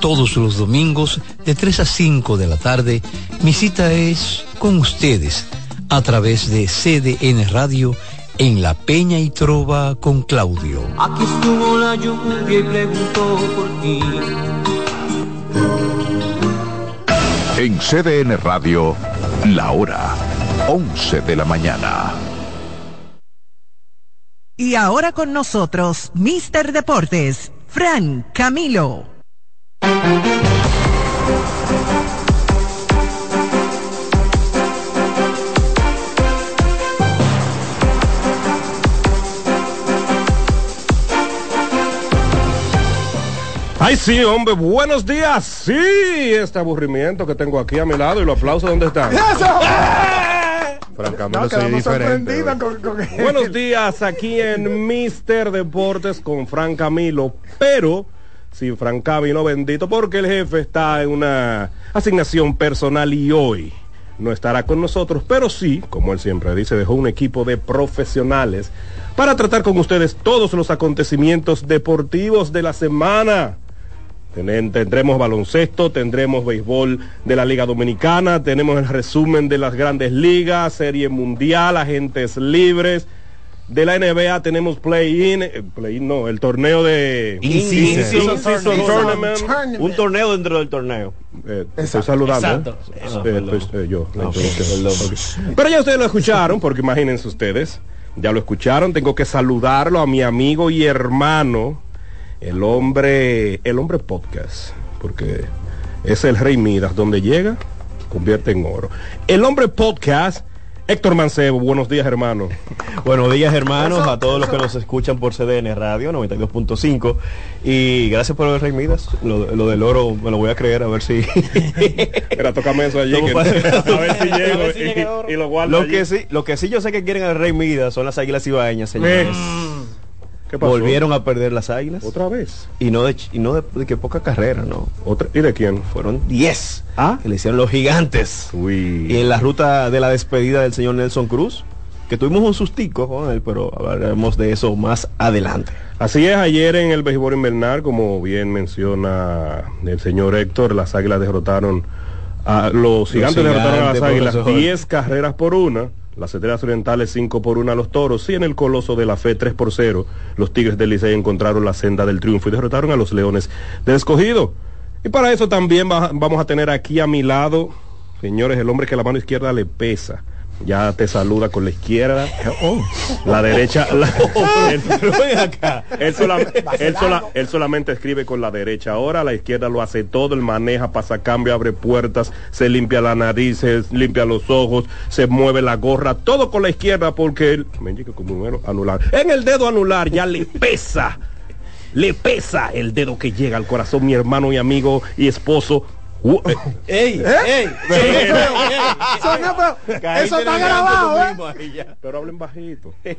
Todos los domingos de 3 a 5 de la tarde, mi cita es con ustedes a través de CDN Radio en La Peña y Trova con Claudio. Aquí estuvo la lluvia y preguntó por ti. En CDN Radio, la hora 11 de la mañana. Y ahora con nosotros, Mister Deportes, Fran Camilo. Ay, sí, hombre, buenos días. Sí, este aburrimiento que tengo aquí a mi lado y los aplausos, ¿dónde están? Francamente, No, soy quedamos diferente. sorprendidos con- con- Buenos días aquí en Mister Deportes con Fran Camilo, pero sin Fran Camilo bendito porque el jefe está en una asignación personal y hoy no estará con nosotros, pero sí, como él siempre dice, dejó un equipo de profesionales para tratar con ustedes todos los acontecimientos deportivos de la semana. Tendremos baloncesto, tendremos béisbol de la Liga Dominicana, tenemos el resumen de las grandes ligas, serie mundial, agentes libres. De la NBA tenemos play-in, eh, play-in no, el torneo de. Un torneo dentro del torneo. Eh, estoy saludando. ¿eh? Ah, Eh, pues, eh, yo. Ah. Pero ya ustedes lo escucharon, porque imagínense ustedes, ya lo escucharon, tengo que saludarlo a mi amigo y hermano, el hombre, el hombre podcast, porque es el rey Midas, donde llega, convierte en oro. El hombre podcast, Héctor Mancebo, buenos días hermano. Buenos días hermanos, a todos los que nos escuchan por CDN Radio 92.5 y gracias por el Rey Midas, lo, lo del oro me lo voy a creer a ver si... Era tócame eso allí, que- ¿Cómo fue? a ver si llego A ver si llega el oro. y, y lo guardo Lo allí. que sí, lo que sí yo sé que quieren al Rey Midas son las águilas ibaeñas, señores. ¿Qué pasó? Volvieron a perder las águilas. ¿Otra vez? Y no de, y no de, de que poca carrera, ¿no? ¿Otra? ¿Y de quién? Fueron 10 ¿Ah? que le hicieron los gigantes. Uy. Y en la ruta de la despedida del señor Nelson Cruz, que tuvimos un sustico con él, pero hablaremos de eso más adelante. Así es, ayer en el béisbol invernal, como bien menciona el señor Héctor, las águilas derrotaron a los gigantes derrotaron a las gigantes, águilas profesor. 10 carreras por una. Las estrellas orientales 5 por 1 a los toros. Y en el coloso de la fe 3 por 0. Los tigres del Licey encontraron la senda del triunfo y derrotaron a los leones del escogido. Y para eso también va- vamos a tener aquí a mi lado, señores, el hombre que la mano izquierda le pesa. Ya te saluda con la izquierda. Oh, la derecha. la- él, él sola- él sola- él solamente escribe con la derecha. Ahora la izquierda lo hace todo. Él maneja, pasa cambio, abre puertas, se limpia la nariz, se limpia los ojos, se mueve la gorra. Todo con la izquierda porque él. Me indica como anular. En el dedo anular ya le pesa. Le pesa el dedo que llega al corazón, mi hermano y amigo y esposo. Uh, eh, ¡Ey! ¿Eh? Sonó, pero Eso está grabado, ¿eh? Pero hablen bajito. En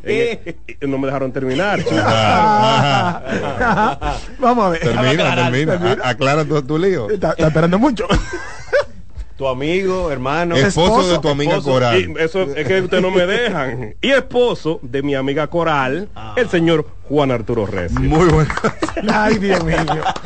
el- no me dejaron terminar. Vamos a ver. Termina, termina. A- Aclara tu, tu lío. Está, está esperando mucho. Tu amigo, hermano. Esposo, de tu amiga esposo. Coral. Y eso es que ustedes no me dejan. Y esposo de mi amiga Coral, el señor Juan Arturo Recio. Muy bueno. Ay, Dios mío.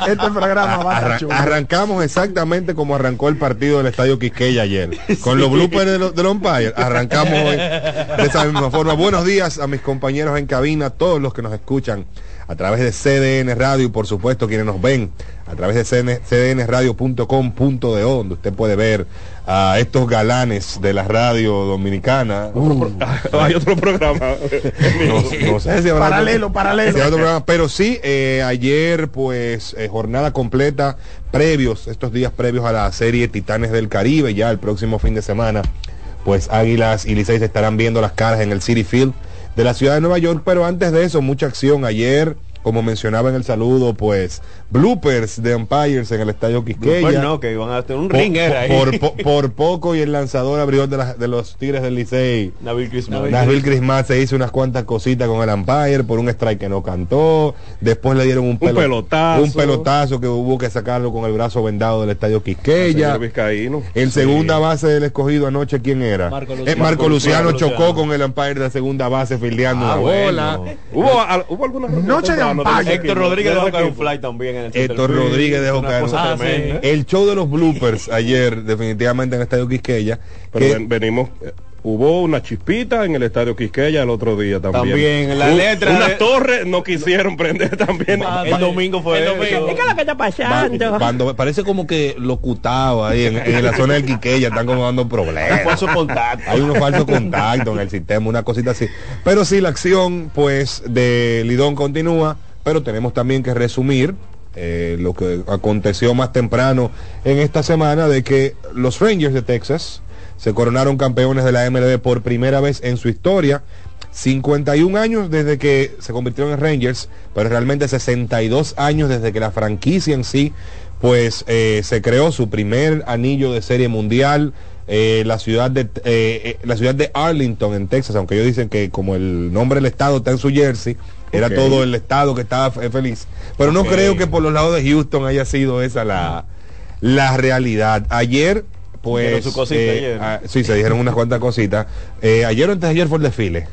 Este programa va a estar Arran- chulo. arrancamos exactamente como arrancó el partido del Estadio Quisqueya ayer. Con los bloopers de lo- del umpire. Arrancamos hoy de esa misma forma. Buenos días a mis compañeros en cabina, todos los que nos escuchan a través de CDN Radio y por supuesto quienes nos ven a través de CN cdnradio.com.do donde usted puede ver a estos galanes de la radio dominicana. Hay otro programa. No, no sé si habrá Paralelo, paralelo. si habrá otro programa, pero sí, eh, ayer pues eh, jornada completa, previos, estos días previos a la serie Titanes del Caribe, ya el próximo fin de semana, pues Águilas y Licey se estarán viendo las caras en el City Field de la ciudad de Nueva York, pero antes de eso, mucha acción ayer. Como mencionaba en el saludo, pues bloopers de umpires en el estadio Quisqueya. Pues no, que iban a tener un Por, ring era ahí. por, por- por poco y el lanzador abridor de, los Tigres del Licey Nabil Crisman. Nashville Christmas se hizo unas cuantas cositas con el umpire por un strike que no cantó. Después le dieron un, pelo- pelotazo. Un pelotazo que hubo que sacarlo con el brazo vendado del estadio Quisqueya. Sí. segunda base del escogido anoche, ¿quién era? Marco Eh, Luciano. Marco Luciano chocó Luciano. con el umpire de segunda base fildeando Ah, una bola. bueno. ¿Hubo, al- ¿Hubo alguna Noche de Héctor Rodríguez dejó caer un fly también en el Héctor Rodríguez dejó caer fly. tremenda. El show de los bloopers ayer, definitivamente en el Estadio Quisqueya. Pero que- ven- venimos, eh, hubo una chispita en el estadio Quisqueya el otro día también. También, la letra Una de- torre no quisieron prender también. El domingo fue El eso. domingo. ¿Qué es lo que está pasando? Cuando parece como que lo cutaba ahí en, en la zona del Quiqueya, están como dando problemas. Falso contacto. Hay unos falsos contactos en el sistema, una cosita así. Pero sí, la acción, pues, de Lidón continúa, pero tenemos también que resumir eh, lo que aconteció más temprano en esta semana de que los Rangers de Texas se coronaron campeones de la MLB por primera vez en su historia. 51 años desde que se convirtieron en Rangers, pero realmente 62 años desde que la franquicia en sí, pues eh, se creó su primer anillo de serie mundial. eh, la ciudad de eh, la ciudad de Arlington en Texas, aunque ellos dicen que como el nombre del estado está en su jersey, era todo el estado que estaba fe- feliz. Pero no creo que por los lados de Houston haya sido esa la, la realidad. Ayer, pues. Su cosita eh, ayer. ah, sí, se dijeron unas cuantas cositas. Eh, ayer o antes de ayer fue el desfile.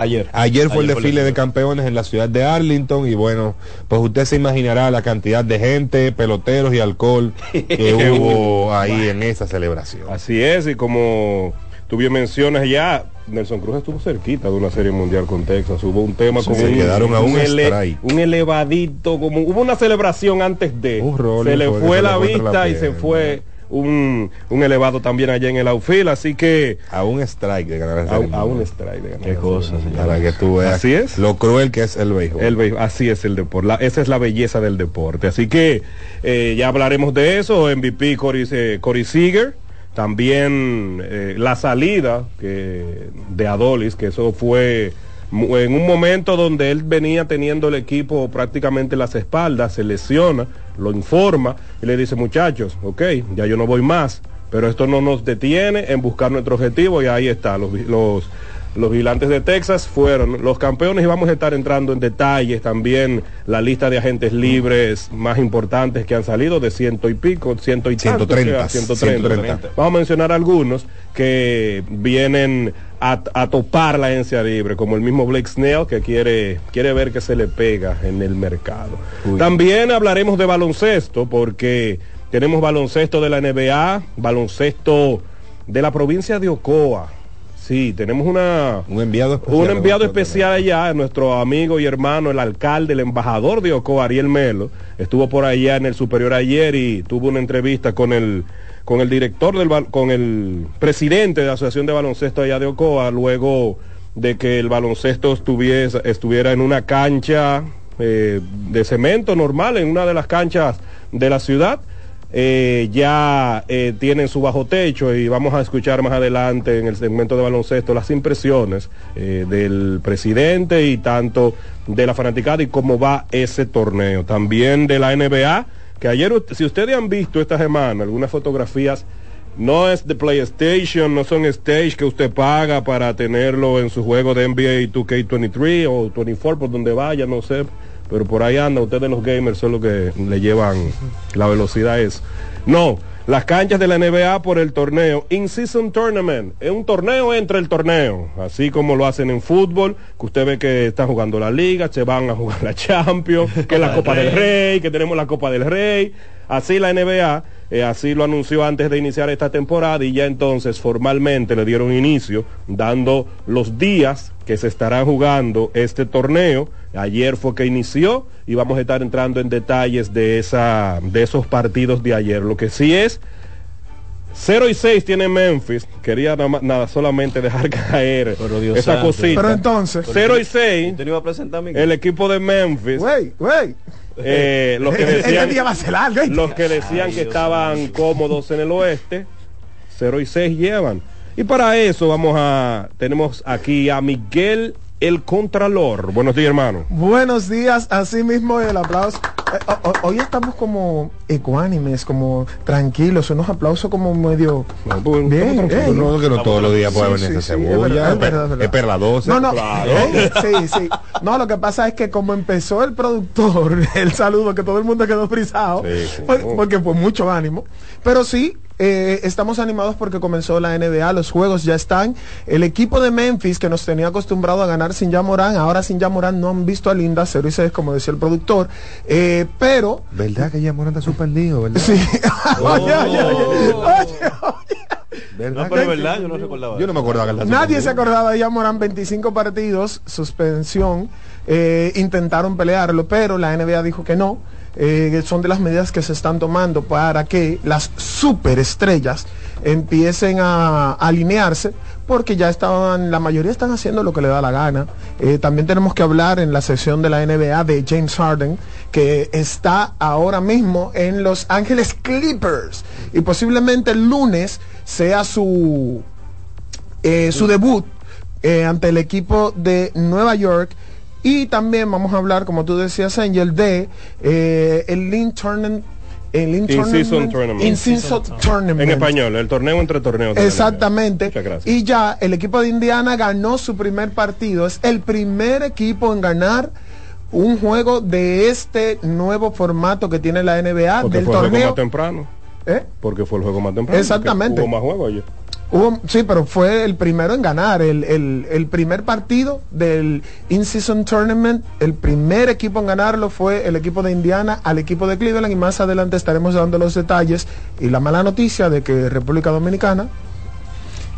Ayer. Ayer fue el desfile de campeones en la ciudad de Arlington y bueno, pues usted se imaginará la cantidad de gente, peloteros y alcohol que hubo ahí en esa celebración. Así es, y como tú bien mencionas ya, Nelson Cruz estuvo cerquita de una serie mundial con Texas. Hubo un tema como se un, quedaron a un ele- strike. un elevadito, como hubo una celebración antes de. Un rolling se le fue la vista la y se fue un, un elevado también allá en el outfield, así que A un strike de ganar a, un strike de ganar Qué cosa. Para que tú veas Así es. lo cruel que es el béisbol. El béisbol, así es el deporte, la- esa es la belleza del deporte. Así que eh, ya hablaremos de eso. MVP Corey, eh, Corey Seager, también eh, la salida que, de Adolis, que eso fue en un momento donde él venía teniendo el equipo prácticamente en las espaldas, se lesiona, lo informa y le dice, muchachos, ok, ya yo no voy más, pero esto no nos detiene en buscar nuestro objetivo y ahí está, los, los, los vigilantes de Texas fueron los campeones y vamos a estar entrando en detalles también la lista de agentes libres más importantes que han salido de ciento y pico, ciento y tantos, 130, o sea, 130. 130. Vamos a mencionar algunos que vienen a, a topar la agencia libre, como el mismo Blake Snell que quiere, quiere ver que se le pega en el mercado. También hablaremos de baloncesto porque tenemos baloncesto de la NBA, baloncesto de la provincia de Ocoa. Sí, tenemos una, Un enviado especial. un enviado especial allá, nuestro amigo y hermano, el alcalde, el embajador de Ocoa, Ariel Melo, estuvo por allá en el superior ayer y tuvo una entrevista con el con el director del con el presidente de la Asociación de Baloncesto allá de Ocoa, luego de que el baloncesto estuviese, estuviera en una cancha eh, de cemento normal, en una de las canchas de la ciudad eh, ya eh, tienen su bajo techo y vamos a escuchar más adelante en el segmento de baloncesto las impresiones del presidente y tanto de la fanaticada y cómo va ese torneo. También de la NBA, que ayer, si ustedes han visto esta semana algunas fotografías, no es de PlayStation, no son stage que usted paga para tenerlo en su juego de NBA 2K23 o 24 por donde vaya, no sé. Pero por ahí anda, ustedes los gamers son los que le llevan la velocidad es. No, las canchas de la NBA por el torneo In-Season Tournament. Es un torneo entre el torneo. Así como lo hacen en fútbol, que usted ve que están jugando la liga, se van a jugar la Champions, que es la Copa del Rey, que tenemos la Copa del Rey. Así la NBA, eh, así lo anunció antes de iniciar esta temporada y ya entonces formalmente le dieron inicio dando los días que se estará jugando este torneo. Ayer fue que inició y vamos a estar entrando en detalles de, esa, de esos partidos de ayer. Lo que sí es, 0 y 6 tiene Memphis. Quería nada, más- nada, solamente dejar caer Pero Dios esa santo. cosita. Pero entonces, 0 y 6, ¿Usted no iba a presentar a Miguel? el equipo de Memphis. güey, güey. eh, los que decían, día va a ser largo. ¿eh? los que decían que estaban cómodos en el oeste, 0 y 6 llevan. Y para eso vamos a, tenemos aquí a Miguel el Contralor. Buenos días, hermano. Buenos días, así mismo el aplauso. Eh, ho- ho- hoy estamos como ecuánimes, como tranquilos, unos aplausos como medio... No, pues, Bien, eh. tranquilos. No, que no todos los días puede Sí, venir sí, es cebolla. verdad, es es verdad, es verdad. per la 12. No, no, Claro. eh, sí, sí. No, lo que pasa es que como empezó el productor, el saludo, que todo el mundo quedó frisado, Sí, sí. por- porque fue mucho ánimo. Pero sí, eh, estamos animados porque comenzó la NBA, los juegos ya están. El equipo de Memphis, que nos tenía acostumbrado a ganar sin Yamorán, ahora sin Yamorán no han visto a Linda, 0 y 6, como decía el productor. Eh, pero. ¿Verdad que Yamorán está suspendido, verdad? Sí. oye, oye, oye, oye, ¿Verdad No, pero es verdad, yo no recordaba. Yo no me acordaba que Nadie se acordaba de Yamorán, 25 partidos, suspensión. eh, intentaron pelearlo, pero la NBA dijo que no. Eh, son de las medidas que se están tomando para que las superestrellas empiecen a, alinearse porque ya estaban, la mayoría están haciendo lo que le da la gana. Eh, también tenemos que hablar en la sesión de la NBA de James Harden, que está ahora mismo en Los Ángeles Clippers y posiblemente el lunes sea su, eh, su debut ante el equipo de Nueva York. Y también vamos a hablar, como tú decías, Angel, de eh, el Lean Tournament. El In-season tournament. In-season tournament. En español, el torneo entre torneos. Exactamente. Muchas gracias. Y ya el equipo de Indiana ganó su primer partido. Es el primer equipo en ganar un juego de este nuevo formato que tiene la NBA Porque del fue el juego torneo. más temprano. ¿Eh? Porque fue el juego más temprano. Exactamente. Hubo más juegos oye. Hubo- sí, pero fue el primero en ganar. El, el- el primer partido del In-Season Tournament, el primer equipo en ganarlo fue el equipo de Indiana al equipo de Cleveland y más adelante estaremos dando los detalles y la mala noticia de que República Dominicana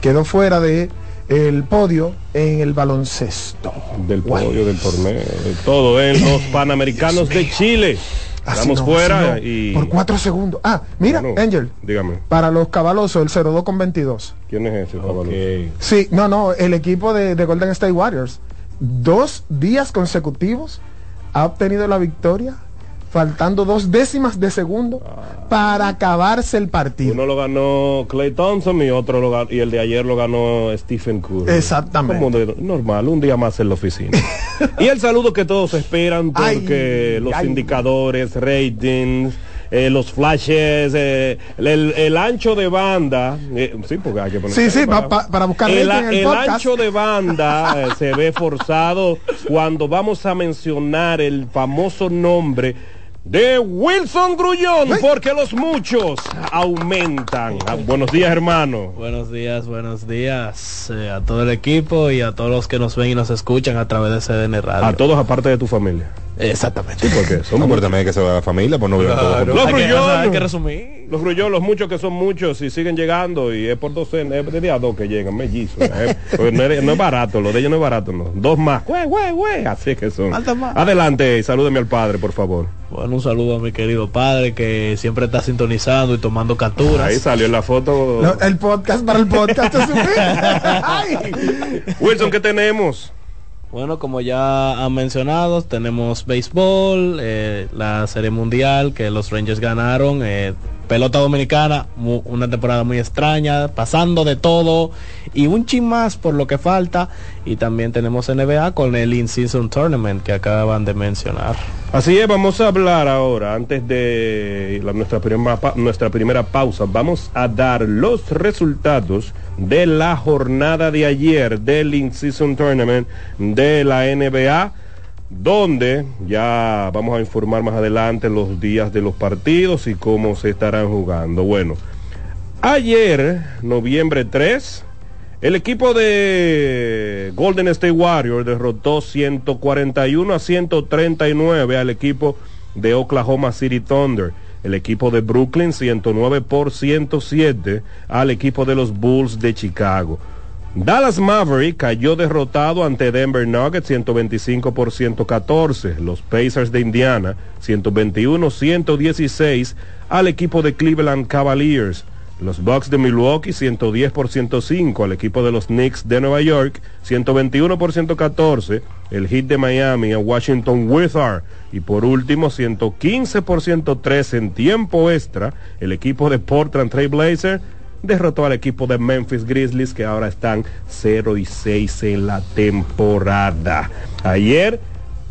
quedó fuera de el podio en el baloncesto. Del podio, del torneo, de todo en los Panamericanos de Chile. Así Estamos no, fuera así no. y... Por cuatro segundos. Ah, mira, Angel, Dígame, para los cabalosos, el 02 con 22. ¿quién es ese? Pablo? Ok. Sí, no, no, el equipo de, de Golden State Warriors. Dos días consecutivos ha obtenido la victoria, faltando dos décimas de segundo para acabarse el partido. Uno lo ganó Clay Thompson y otro lo ganó, y el de ayer lo ganó Stephen Curry. Exactamente. Como de- normal, un día más en la oficina. y el saludo que todos esperan porque Ay, los ay. indicadores, ratings, eh, los flashes, eh, el, el ancho de banda, eh, sí, porque hay que poner Sí, sí, pa- pa- para buscar el, en el ancho de banda se ve forzado cuando vamos a mencionar el famoso nombre de Wilson Grullón, porque los muchos aumentan. Ah, buenos días, hermano. Buenos días, buenos días eh, a todo el equipo y a todos los que nos ven y nos escuchan a través de CDN Radio. A todos aparte de tu familia. Exactamente. Porque No, somos pero también hay que saber la familia, pues no viven todos juntos. Los hay que resumir. Los muchos que son muchos y siguen llegando y es por docena, es de día a dos que llegan, mellizos. eh, porque no, es, no es barato, lo de ellos no es barato, no. Dos más, güey, güey, güey, así que son. Adelante y salúdeme al padre, por favor. Bueno, un saludo a mi querido padre que siempre está sintonizando y tomando capturas. Ahí salió en la foto. No, el podcast para el podcast. Wilson, ¿qué tenemos? Bueno, como ya han mencionado, tenemos béisbol, eh, la Serie Mundial que los Rangers ganaron, eh, pelota dominicana, una temporada muy extraña, pasando de todo y un chin más por lo que falta. Y también tenemos NBA con el In-Season Tournament que acaban de mencionar. Así es, vamos a hablar ahora, antes de la- nuestra, nuestra primera pausa, vamos a dar los resultados de la jornada de ayer del In-Season Tournament de la NBA, donde ya vamos a informar más adelante los días de los partidos y cómo se estarán jugando. Bueno, ayer, noviembre 3, el equipo de Golden State Warriors derrotó 141 a 139 al equipo de Oklahoma City Thunder. El equipo de Brooklyn 109 por 107 al equipo de los Bulls de Chicago. Dallas Maverick cayó derrotado ante Denver Nuggets 125 por 114. Los Pacers de Indiana 121-116 al equipo de Cleveland Cavaliers. Los Bucks de Milwaukee 110 por 105 al equipo de los Knicks de Nueva York 121 por 114 el Heat de Miami a Washington Wizards y por último 115 por 103 en tiempo extra el equipo de Portland Trail Blazers derrotó al equipo de Memphis Grizzlies que ahora están 0 y 6 en la temporada. Ayer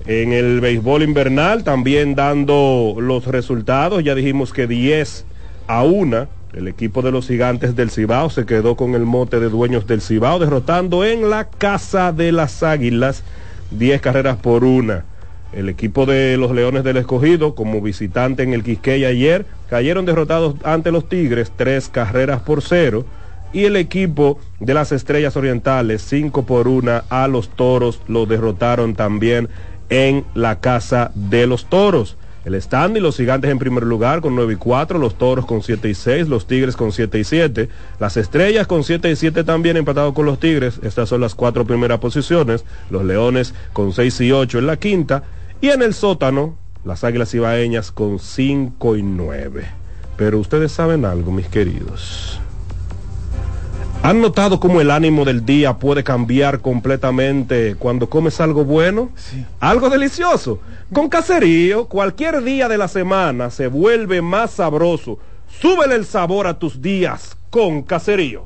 en el béisbol invernal también dando los resultados, ya dijimos que 10 a 1 el equipo de los gigantes del Cibao se quedó con el mote de dueños del Cibao, derrotando en la casa de las águilas 10 carreras por una el equipo de los Leones del Escogido como visitante en el Quisqueya ayer cayeron derrotados ante los Tigres tres carreras por cero y el equipo de las Estrellas Orientales cinco por una a los Toros lo derrotaron también en la casa de los Toros. El standing, los gigantes en primer lugar con 9 y 4, los toros con 7 y 6, los tigres con 7 y 7, las estrellas con 7 y 7 también empatados con los tigres, estas son las cuatro primeras posiciones, los leones con 6 y 8 en la quinta, y en el sótano, las águilas ibaeñas con 5 y 9. Pero ustedes saben algo, mis queridos. ¿Han notado cómo el ánimo del día puede cambiar completamente cuando comes algo bueno? Algo delicioso. Con caserío, cualquier día de la semana se vuelve más sabroso. Súbele el sabor a tus días con caserío.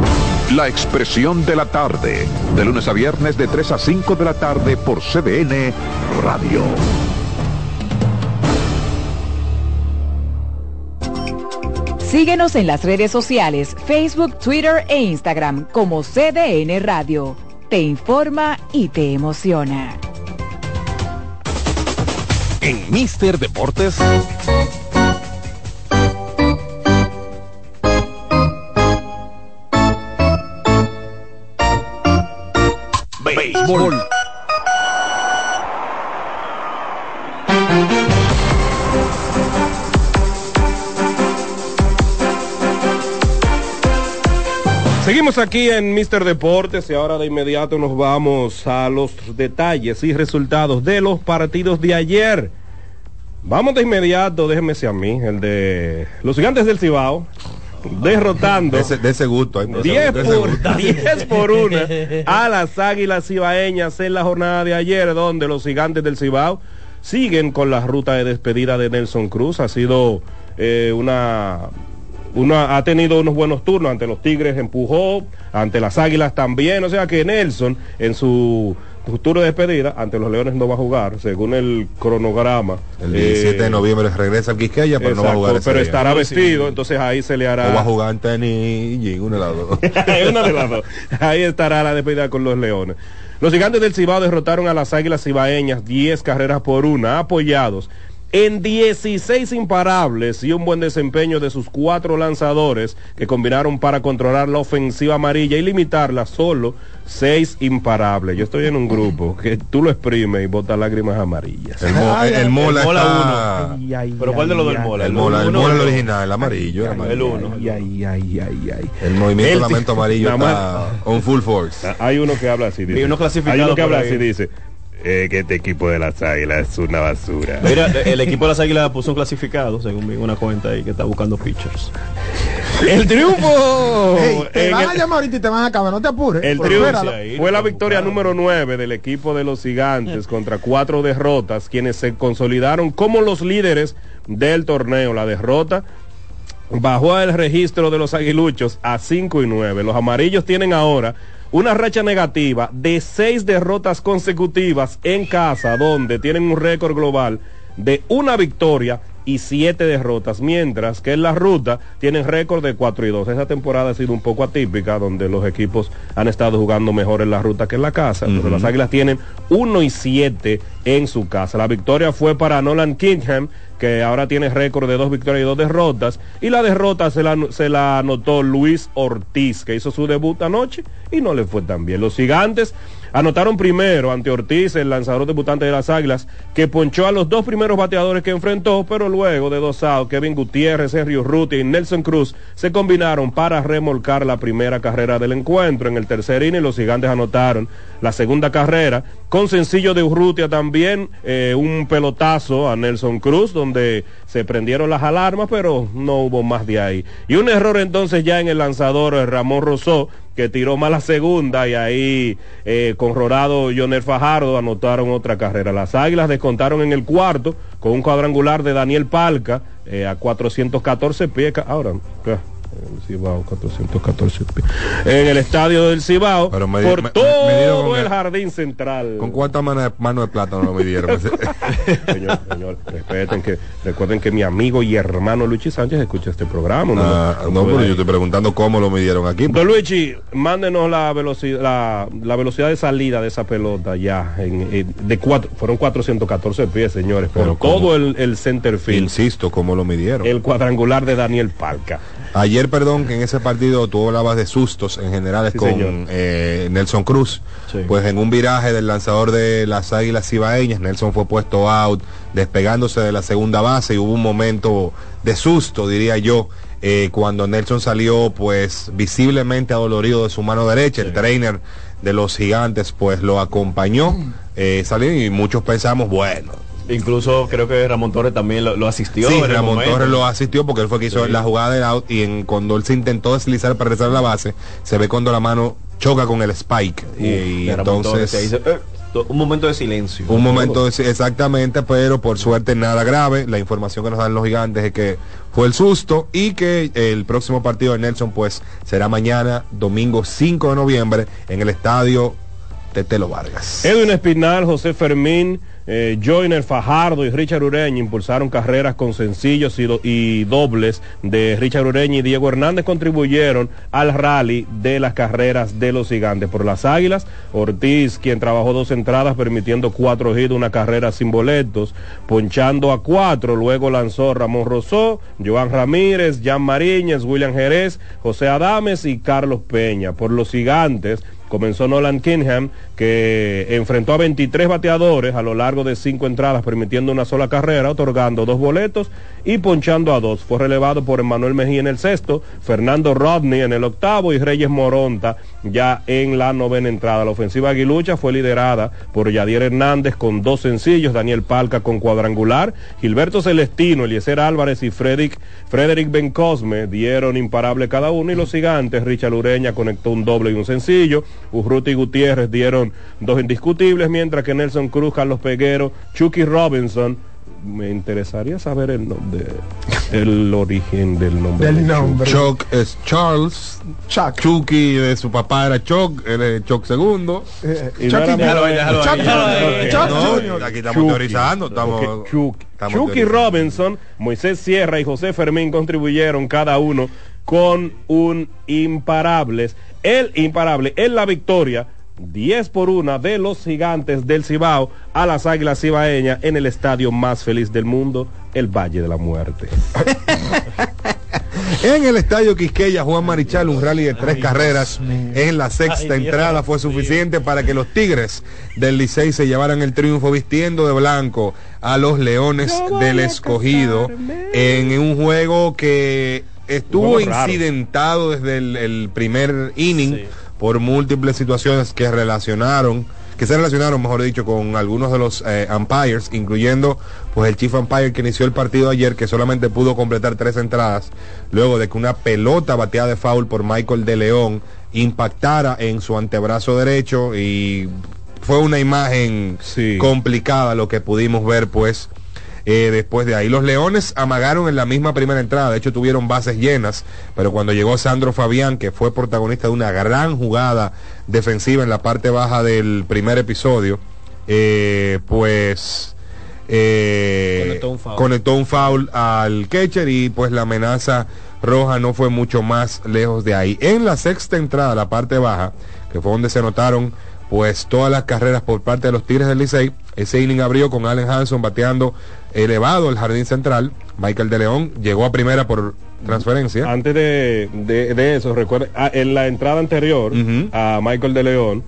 La expresión de la tarde, de lunes a viernes de 3 a 5 de la tarde por CDN Radio. Síguenos en las redes sociales, Facebook, Twitter e Instagram como CDN Radio. Te informa y te emociona. En Mister Deportes. Béisbol. Seguimos aquí en Mister Deportes y ahora de inmediato nos vamos a los detalles y resultados de los partidos de ayer. Vamos de inmediato, déjeme ser a mí, el de los gigantes del Cibao, derrotando De ese, de ese gusto. hay- de 10 ese por, gusto. 10 por 1 a las Águilas Cibaeñas en la jornada de ayer, donde los gigantes del Cibao siguen con la ruta de despedida de Nelson Cruz. Ha sido eh, una, una. Ha tenido unos buenos turnos ante los Tigres, empujó, ante las Águilas también. O sea que Nelson, en su de despedida, ante los Leones no va a jugar, según el cronograma. El 17 Eh, de noviembre regresa al Quisqueya, pero no va a jugar ese pero día. estará vestido, entonces ahí se le hará. O va a jugar en tenis y una de las dos. Una de las dos. Ahí estará la despedida con los Leones. Los gigantes del Cibao derrotaron a las Águilas Cibaeñas 10 carreras por una, apoyados en 16 imparables y un buen desempeño de sus cuatro lanzadores que combinaron para controlar la ofensiva amarilla y limitarla solo seis imparables. Yo estoy en un grupo que tú lo exprimes y botas lágrimas amarillas. El, mo- el- el mola está... Ay, ay, Pero ¿cuál de los del mola? El mola, el uno mola el original, el amarillo. El, amarillo. Uno. Ay, ay, ay, ay, ay. El movimiento El- lamento amarillo está on full force. Hay uno que habla así. Dice. Y uno clasificado Hay uno que habla así, dice. Eh, que este equipo de las águilas es una basura. Mira, el equipo de las Águilas puso un clasificado, según vi una cuenta ahí que está buscando pitchers. El triunfo. Te en van el- a llamar ahorita y te van a acabar, no te apures. El triunfo fue la victoria número 9 del equipo de los gigantes contra cuatro derrotas, quienes se consolidaron como los líderes del torneo. La derrota bajó el registro de los aguiluchos a 5 y 9. Los amarillos tienen ahora una racha negativa de seis derrotas consecutivas en casa, donde tienen un récord global de una victoria y siete derrotas, mientras que en la ruta tienen récord de 4 y 2. Esa temporada ha sido un poco atípica, donde los equipos han estado jugando mejor en la ruta que en la casa. Pero las Águilas tienen 1 y 7 en su casa. La victoria fue para Nolan Kingham, que ahora tiene récord de dos victorias y dos derrotas. Y la derrota se la, se la anotó Luis Ortiz, que hizo su debut anoche y no le fue tan bien. Los gigantes anotaron primero ante Ortiz, el lanzador debutante de las Águilas, que ponchó a los dos primeros bateadores que enfrentó, pero luego de dos outs, Kevin Gutiérrez, Henry Urrutia y Nelson Cruz se combinaron para remolcar la primera carrera del encuentro. En el tercer inning los gigantes anotaron la segunda carrera, con sencillo de Urrutia también, eh, un pelotazo a Nelson Cruz, donde se prendieron las alarmas, pero no hubo más de ahí. Y un error entonces ya en el lanzador eh, Ramón Rosó, que tiró más la segunda y ahí eh, con Rorado y Joner Fajardo anotaron otra carrera. Las Águilas descontaron en el cuarto con un cuadrangular de Daniel Palca eh, a 414 pies. Ahora. El Cibao, 414 pies. En el estadio del Cibao, Pero me- por me- todo el jardín central. ¿Con cuántas manos de, mano de plátano lo midieron? señor, señor, respeten que, recuerden que mi amigo y hermano Luchi Sánchez escucha este programa. Ah, no, pero yo estoy preguntando cómo lo midieron aquí. Don Luigi, mándenos la velocidad, la, la velocidad de salida de esa pelota ya. En, en- de cuatro, fueron 414 pies, señores, por todo el, el center field. Insisto, cómo lo midieron. El cuadrangular de Daniel Palca. Ayer, perdón, que en ese partido tú hablabas de sustos en general Sí, con eh, Nelson Cruz. Sí. Pues en un viraje del lanzador de las Águilas Cibaeñas, Nelson fue puesto out, despegándose de la segunda base y hubo un momento de susto, diría yo, eh, cuando Nelson salió pues visiblemente adolorido de su mano derecha. El trainer de los gigantes pues lo acompañó, eh, salió y muchos pensamos, bueno, Incluso creo que Ramón Torres también lo, lo asistió. Sí, Ramón. Torres lo asistió porque él fue que hizo Sí. la jugada del out y en, cuando él se intentó deslizar para regresar a la base, se ve cuando la mano choca con el spike. Y Torres, entonces... eh, un momento de silencio. Un momento de- exactamente, pero por suerte nada grave. La información que nos dan los gigantes es que fue el susto y que el próximo partido de Nelson pues será mañana, domingo 5 de noviembre, en el estadio Tetelo Vargas. Edwin Espinal, José Fermín, eh, Joyner Fajardo y Richard Ureña impulsaron carreras con sencillos y, do- y dobles de Richard Ureña y Diego Hernández contribuyeron al rally de las carreras de los gigantes. Por las águilas, Ortiz, quien trabajó dos entradas permitiendo cuatro hits, una carrera sin boletos, ponchando a cuatro, luego lanzó Ramón Rosó, Joan Ramírez, Jan Mariñez, William Jerez, José Adames y Carlos Peña. Por los gigantes, comenzó Nolan Kingham, que enfrentó a 23 bateadores a lo largo de cinco entradas, permitiendo una sola carrera, otorgando dos boletos y ponchando a dos. Fue relevado por Emanuel Mejía en el sexto, Fernando Rodney en el octavo y Reyes Moronta ya en la novena entrada. La ofensiva aguilucha fue liderada por Yadier Hernández con dos sencillos, Daniel Palca con cuadrangular, Gilberto Celestino, Eliezer Álvarez y Frederick, Frederick Ben Cosme dieron imparable cada uno y los gigantes, Richard Ureña conectó un doble y un sencillo, Urruti Gutiérrez dieron dos indiscutibles, mientras que Nelson Cruz, Carlos Peguero, Chucky Robinson, me interesaría saber el nombre, el origen del nombre. Del de nombre. Chuck es Charles, Chuck. Chucky de su papá era Chuck, él es Chuck segundo. Eh, Y no Chucky. Déjalo ahí, déjalo Chuck déjalo ahí. Junior. Chuck No, Junior. aquí estamos Chucky. teorizando, estamos, Ok, Chucky. estamos Chucky teorizando. Robinson, Moisés Sierra y José Fermín contribuyeron cada uno con un imparables. El imparable en la victoria 10 por 1 de los gigantes del Cibao a las águilas cibaeñas en el estadio más feliz del mundo, el Valle de la Muerte. En el estadio Quisqueya, Juan Marichal, un rally de tres carreras en la sexta entrada fue suficiente para que los Tigres del Licey se llevaran el triunfo vistiendo de blanco a los Leones del Escogido en un juego que estuvo incidentado desde el, el primer inning Sí. Por múltiples situaciones que relacionaron que se relacionaron, mejor dicho, con algunos de los eh, umpires, incluyendo pues el chief umpire que inició el partido ayer, que solamente pudo completar tres entradas, luego de que una pelota bateada de foul por Michael de León impactara en su antebrazo derecho y fue una imagen Sí. complicada lo que pudimos ver pues eh, después de ahí. Los Leones amagaron en la misma primera entrada, de hecho tuvieron bases llenas, pero cuando llegó Sandro Fabián, que fue protagonista de una gran jugada defensiva en la parte baja del primer episodio, eh, pues eh, Conectó un foul. conectó un foul al catcher y pues la amenaza roja no fue mucho más lejos de ahí. En la sexta entrada, la parte baja, que fue donde se notaron pues todas las carreras por parte de los Tigres del Licey, ese inning abrió con Allen Hanson bateando elevado el jardín central. Michael de León llegó a primera por transferencia. Antes de, de- de eso, recuerda, ah, en la entrada anterior a Michael de León,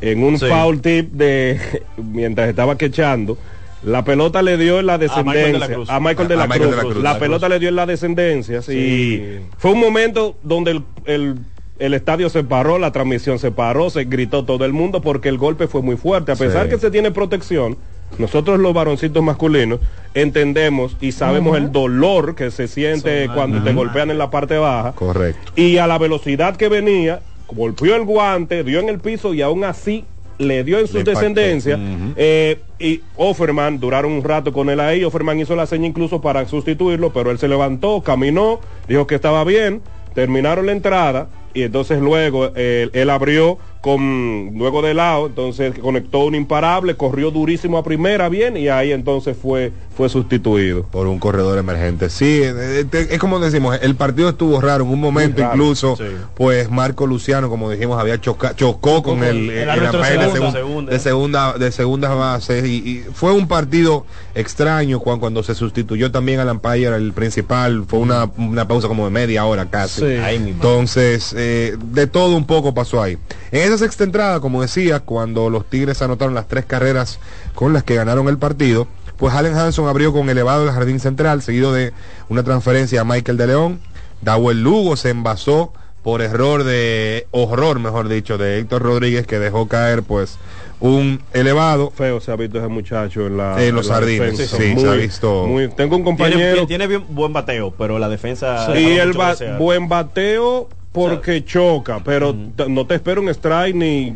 en un Sí. foul tip de mientras estaba quechando, la pelota le dio en la descendencia a Michael de la, Cruz. la pelota le dio en la descendencia Sí. y fue un momento donde el, el- el estadio se paró, la transmisión se paró, se gritó todo el mundo porque el golpe fue muy fuerte. A pesar Sí. que se tiene protección, nosotros los varoncitos masculinos entendemos y sabemos el dolor que se siente Son cuando te golpean en la parte baja. Correcto. Y a la velocidad que venía, golpeó el guante, dio en el piso y aún así le dio en descendencias. Ujú. Eh, y Offerman, duraron un rato con él ahí. Offerman hizo la seña incluso para sustituirlo, pero él se levantó, caminó, dijo que estaba bien. Terminaron la entrada y entonces luego eh, él abrió con luego de lado, entonces conectó un imparable, corrió durísimo a primera bien y ahí entonces fue fue sustituido. por un corredor emergente. Sí, eh, eh, es como decimos, el partido estuvo raro en un momento, raro, incluso, sí. pues Marco Luciano, como dijimos, había choca- chocó con el, el ampere de, segunda, segun- segunda. de segunda de bases y, y fue un partido extraño cuando, cuando se sustituyó también al umpire el principal, fue una, una pausa como de media hora casi. Sí. Entonces, eh, de todo un poco pasó ahí. En esa sexta entrada, como decía, cuando los Tigres anotaron las tres carreras con las que ganaron el partido, pues Allen Hanson abrió con elevado el jardín central, seguido de una transferencia a Michael de León. Dawel Lugo se envasó por error de, horror mejor dicho, de Héctor Rodríguez, que dejó caer pues un elevado. Feo se ha visto ese muchacho en la En los la jardines, defensa. sí, se ha visto. muy- tengo un Tiene, compañero tiene bien buen bateo, pero la defensa. y deja el ba- buen bateo porque choca, pero no te espero un strike ni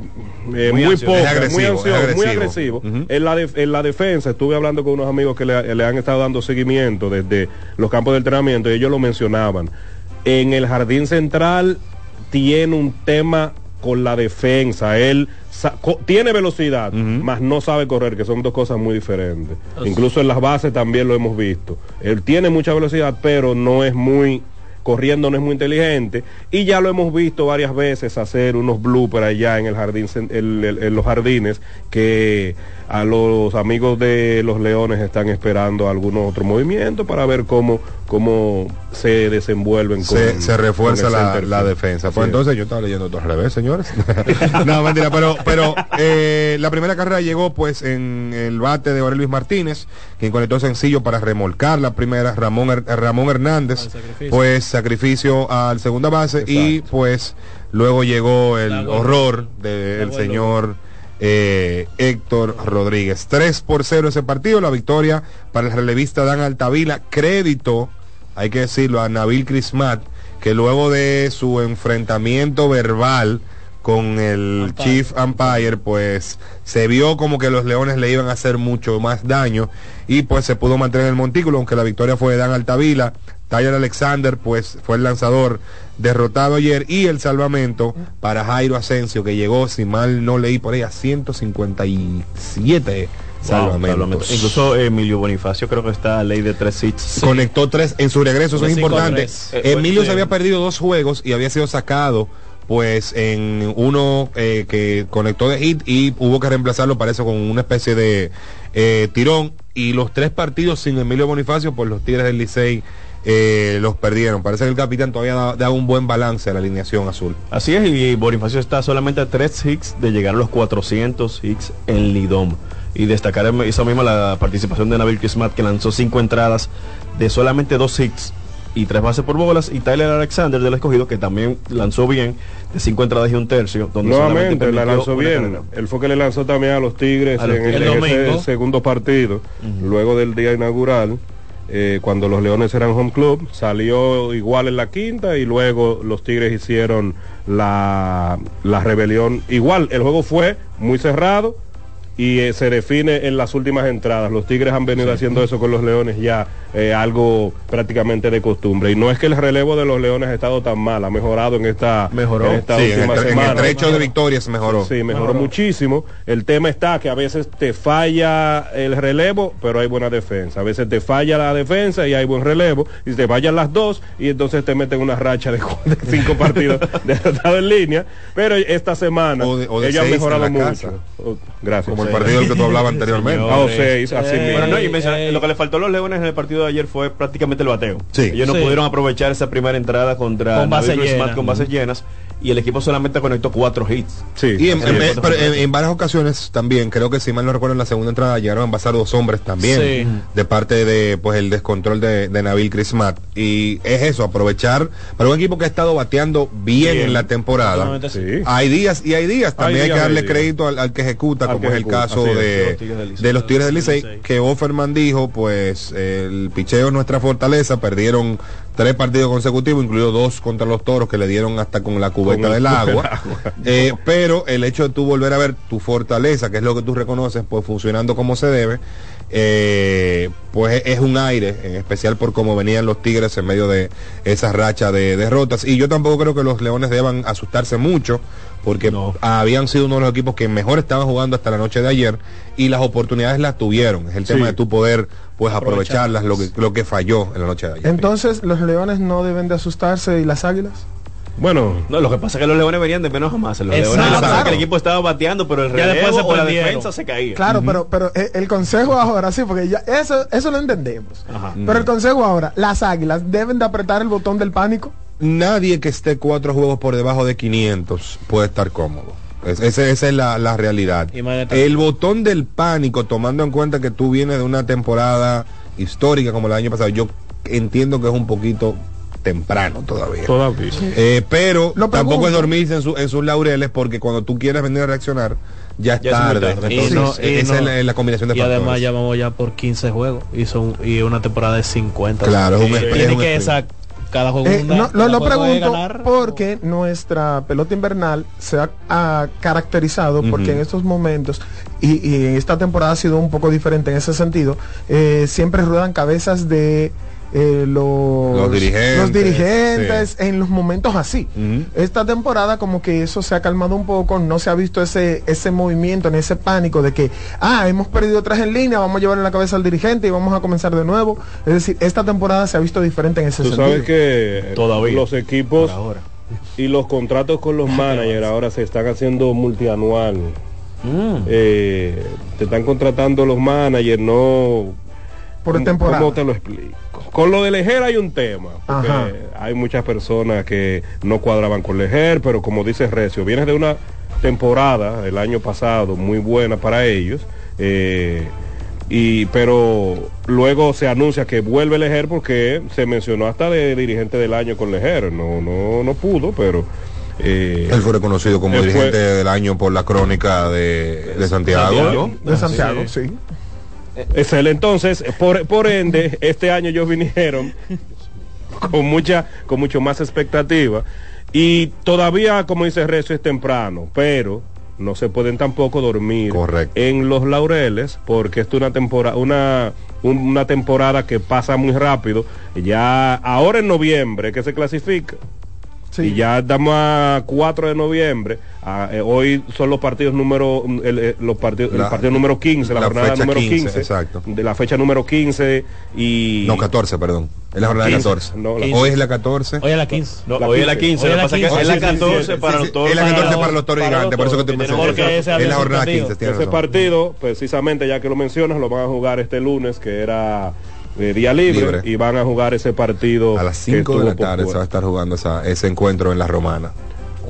eh, muy, Muy poco, Es muy agresivo, ansioso, es muy agresivo. en, la def- en la defensa estuve hablando con unos amigos que le, le han estado dando seguimiento desde los campos de entrenamiento y ellos lo mencionaban. En el jardín central tiene un tema con la defensa. Él tiene velocidad, mas no sabe correr, que son dos cosas muy diferentes. Incluso en las bases también lo hemos visto. Él tiene mucha velocidad, pero no es muy corriendo no es muy inteligente y ya lo hemos visto varias veces hacer unos bloopers allá en el jardín en los jardines que a los amigos de los leones están esperando algunos otros movimientos para ver cómo cómo se desenvuelven con, se, se refuerza la, defensa. Pues Sí. entonces yo estaba leyendo todo al revés, señores. no, mentira, pero, pero eh, la primera carrera llegó pues en el bate de Jorge Luis Martínez, quien conectó sencillo para remolcar la primera, Ramón, Her- Ramón Hernández, sacrificio. pues sacrificio al segunda base y pues luego llegó el La horror del señor eh, Héctor Rodríguez. 3 por 0 ese partido, la victoria para el relevista Dan Altavila, crédito, hay que decirlo, a Nabil Crismat, que luego de su enfrentamiento verbal con el. Chief Umpire, pues se vio como que los Leones le iban a hacer mucho más daño y pues se pudo mantener el montículo, aunque la victoria fue de Dan Altavila. Tyler Alexander, pues fue el lanzador derrotado ayer y el salvamento para Jairo Asensio, que llegó, si mal no leí por ahí, a 157 Incluso eh, Emilio Bonifacio creo que está a ley de tres hits. Conectó tres en su regreso, eso es importante. Eh, Emilio se había perdido dos juegos y había sido sacado pues en uno eh, que conectó de hit y hubo que reemplazarlo parece con una especie de eh, tirón. Y los tres partidos sin Emilio Bonifacio pues los Tigres del Licey eh, los perdieron. Parece que el capitán todavía da, da un buen balance a la alineación azul. Así es, y Bonifacio está solamente a tres hits de llegar a los 400 hits en Lidom. Y destacar eso mismo la participación de Nabil Kismat, que lanzó cinco entradas de solamente dos hits y tres bases por bolas. Y Tyler Alexander del escogido, que también lanzó bien de cinco entradas y un tercio. Donde solamente Nuevamente la lanzó bien. Él fue que le lanzó también a los Tigres A los en, El ese segundo partido, luego del día inaugural. eh, cuando los Leones eran home club, salió igual en la quinta y luego los Tigres hicieron la, la rebelión. Igual, el juego fue muy cerrado y eh, se define en las últimas entradas. Los Tigres han venido haciendo eso con los Leones ya eh, algo prácticamente de costumbre. Y no es que el relevo de los Leones ha estado tan mal, ha mejorado en esta, Mejoró. en esta Sí, en última el, en semana. el trecho de victorias mejoró. Sí, mejoró muchísimo. El tema está que a veces te falla el relevo, pero hay buena defensa. A veces te falla la defensa y hay buen relevo. Y te fallan las dos y entonces te meten una racha de, de cinco partidos derrotados en línea. Pero esta semana O de- o de ellos han seis mejorado en mucho. casa. Oh, Gracias. Como el partido del que tú hablabas anteriormente. Ah, o seis, así mismo. Bueno, no, y menciona- lo que le faltó a los Leones en el partido de ayer fue prácticamente el bateo. Sí. Ellos no Sí. pudieron aprovechar esa primera entrada contra Con base llena. Bases llenas y el equipo solamente conectó cuatro hits. Sí. Y en, Sí, en- sí, en- sí. pero en- en varias ocasiones también, creo que si mal no recuerdo en la segunda entrada llegaron a envasar dos hombres también Sí. de parte de pues el descontrol de, de Nabil Crismat. Y es eso, aprovechar para un equipo que ha estado bateando bien, Bien. en la temporada. Sí. Hay días y hay días. También hay, días, que darle crédito al, al que ejecuta, Al como que es el ejecuta, caso es, de, de los Tigres del Licey. que Offerman dijo, pues el picheo es nuestra fortaleza, perdieron tres partidos consecutivos, incluido dos contra los toros que le dieron hasta con la cubeta Con del agua. Eh, pero el hecho de tú volver a ver tu fortaleza, que es lo que tú reconoces, pues funcionando como se debe, eh, pues es un aire, en especial por cómo venían los Tigres en medio de esa racha de derrotas. Y yo tampoco creo que los Leones deban asustarse mucho, porque No. habían sido uno de los equipos que mejor estaban jugando hasta la noche de ayer y las oportunidades las tuvieron. Es el tema de tu poder pues aprovecharlas, lo que, lo que falló en la noche de ayer. Entonces, los leones no deben de asustarse y las águilas. Bueno, No, lo que pasa es que los Leones venían de menos a más. Los Exacto. Leones lo que pasa es que Claro. el equipo estaba bateando, pero el relevo se o la defensa se caía. Claro, pero, pero eh, el consejo ahora sí, porque ya eso, eso lo entendemos. Ajá. Pero el consejo ahora, las águilas deben de apretar el botón del pánico. Nadie que esté cuatro juegos por debajo de 500 puede estar cómodo. Es- esa es la, la realidad. Imagínate. El botón del pánico, tomando en cuenta que tú vienes de una temporada histórica como el año pasado, yo entiendo que es un poquito temprano todavía. todavía. Eh, pero Lo tampoco es dormirse en, su- en sus laureles porque cuando tú quieres venir a reaccionar ya es Ya tarde. Entonces, no- y esa no- es la, la combinación de Y además ya vamos ya por 15 juegos y son y una temporada de 50. Claro, es un tiene es un que sprint. esa cada juego Eh, una- no, cada lo, lo juego es pregunto ganar. porque nuestra pelota invernal se ha, ha caracterizado porque en estos momentos y, y en esta temporada ha sido un poco diferente en ese sentido eh, siempre ruedan cabezas de eh, los, Los dirigentes, los dirigentes en los momentos así esta temporada como que eso se ha calmado un poco, no se ha visto ese, ese movimiento, ni ese pánico de que, ah, hemos perdido tres en línea, vamos a llevarle la cabeza al dirigente y vamos a comenzar de nuevo. Es decir, esta temporada se ha visto diferente en ese Tú sentido. sabes que Todavía. los equipos ahora. y los contratos con los managers ahora se están haciendo multianual. Mm. Eh, te están contratando los managers, no por ¿Cómo- temporada. ¿Cómo te lo explico? Con lo de Lejer hay un tema. Porque Ajá. hay muchas personas que no cuadraban con Lejer, pero como dice Recio, vienes de una temporada el año pasado muy buena para ellos. eh, y pero luego se anuncia que vuelve Lejer porque se mencionó hasta de dirigente del año con Lejer. No, no, no pudo, pero eh, Él fue reconocido como fue- dirigente del año por la crónica de, de Santiago. Santiago. de Santiago, sí. Él. Entonces, por, por ende, este año ellos vinieron con mucha, con mucho más expectativa. Y todavía, como dice Recio, es temprano, pero no se pueden tampoco dormir Correcto. en los laureles, porque esto es una temporada, una, un- una temporada que pasa muy rápido. Ya ahora en noviembre que se clasifica. Sí. Y ya estamos a 4 de noviembre. Ah, eh, hoy son los partidos número el, eh, los partidos, el La- partido número 15, la, la jornada fecha número 15, 15, exacto. de la fecha número 15 y No, 14, perdón. Es la jornada 15, 14. no, la- Hoy es la 14. Hoy a la 15. No, La hoy es la 15. 15, Hoy lo es la pasa es que 15. es la Sí, sí, sí, 14 sí, para los toros. es la 14 para los toros gigantes, por eso que te mencioné. Es la jornada partido. 15, tienes ese partido, precisamente ya que lo mencionas, lo van a jugar este lunes, que era de día libre, Libre. y van a jugar ese partido A las que 5 de la tarde se va a estar jugando esa- ese encuentro en la Romana.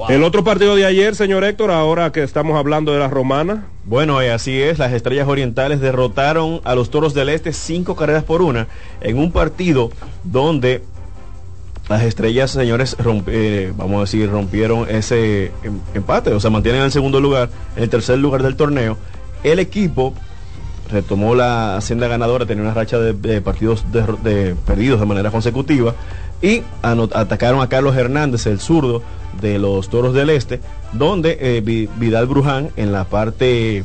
El otro partido de ayer, señor Héctor, ahora que estamos hablando de la romana, Bueno, y así es, las estrellas orientales derrotaron a los toros del este cinco carreras por una en un partido donde las estrellas, señores, eh, vamos a decir, rompieron ese em- empate, o sea, mantienen el segundo lugar, en el tercer lugar del torneo. El equipo retomó la hacienda ganadora, tenía una racha de, partidos de perdidos de manera consecutiva y ano- atacaron a Carlos Hernández, el zurdo de los Toros del Este, donde eh, Vi- Vidal Bruján en la parte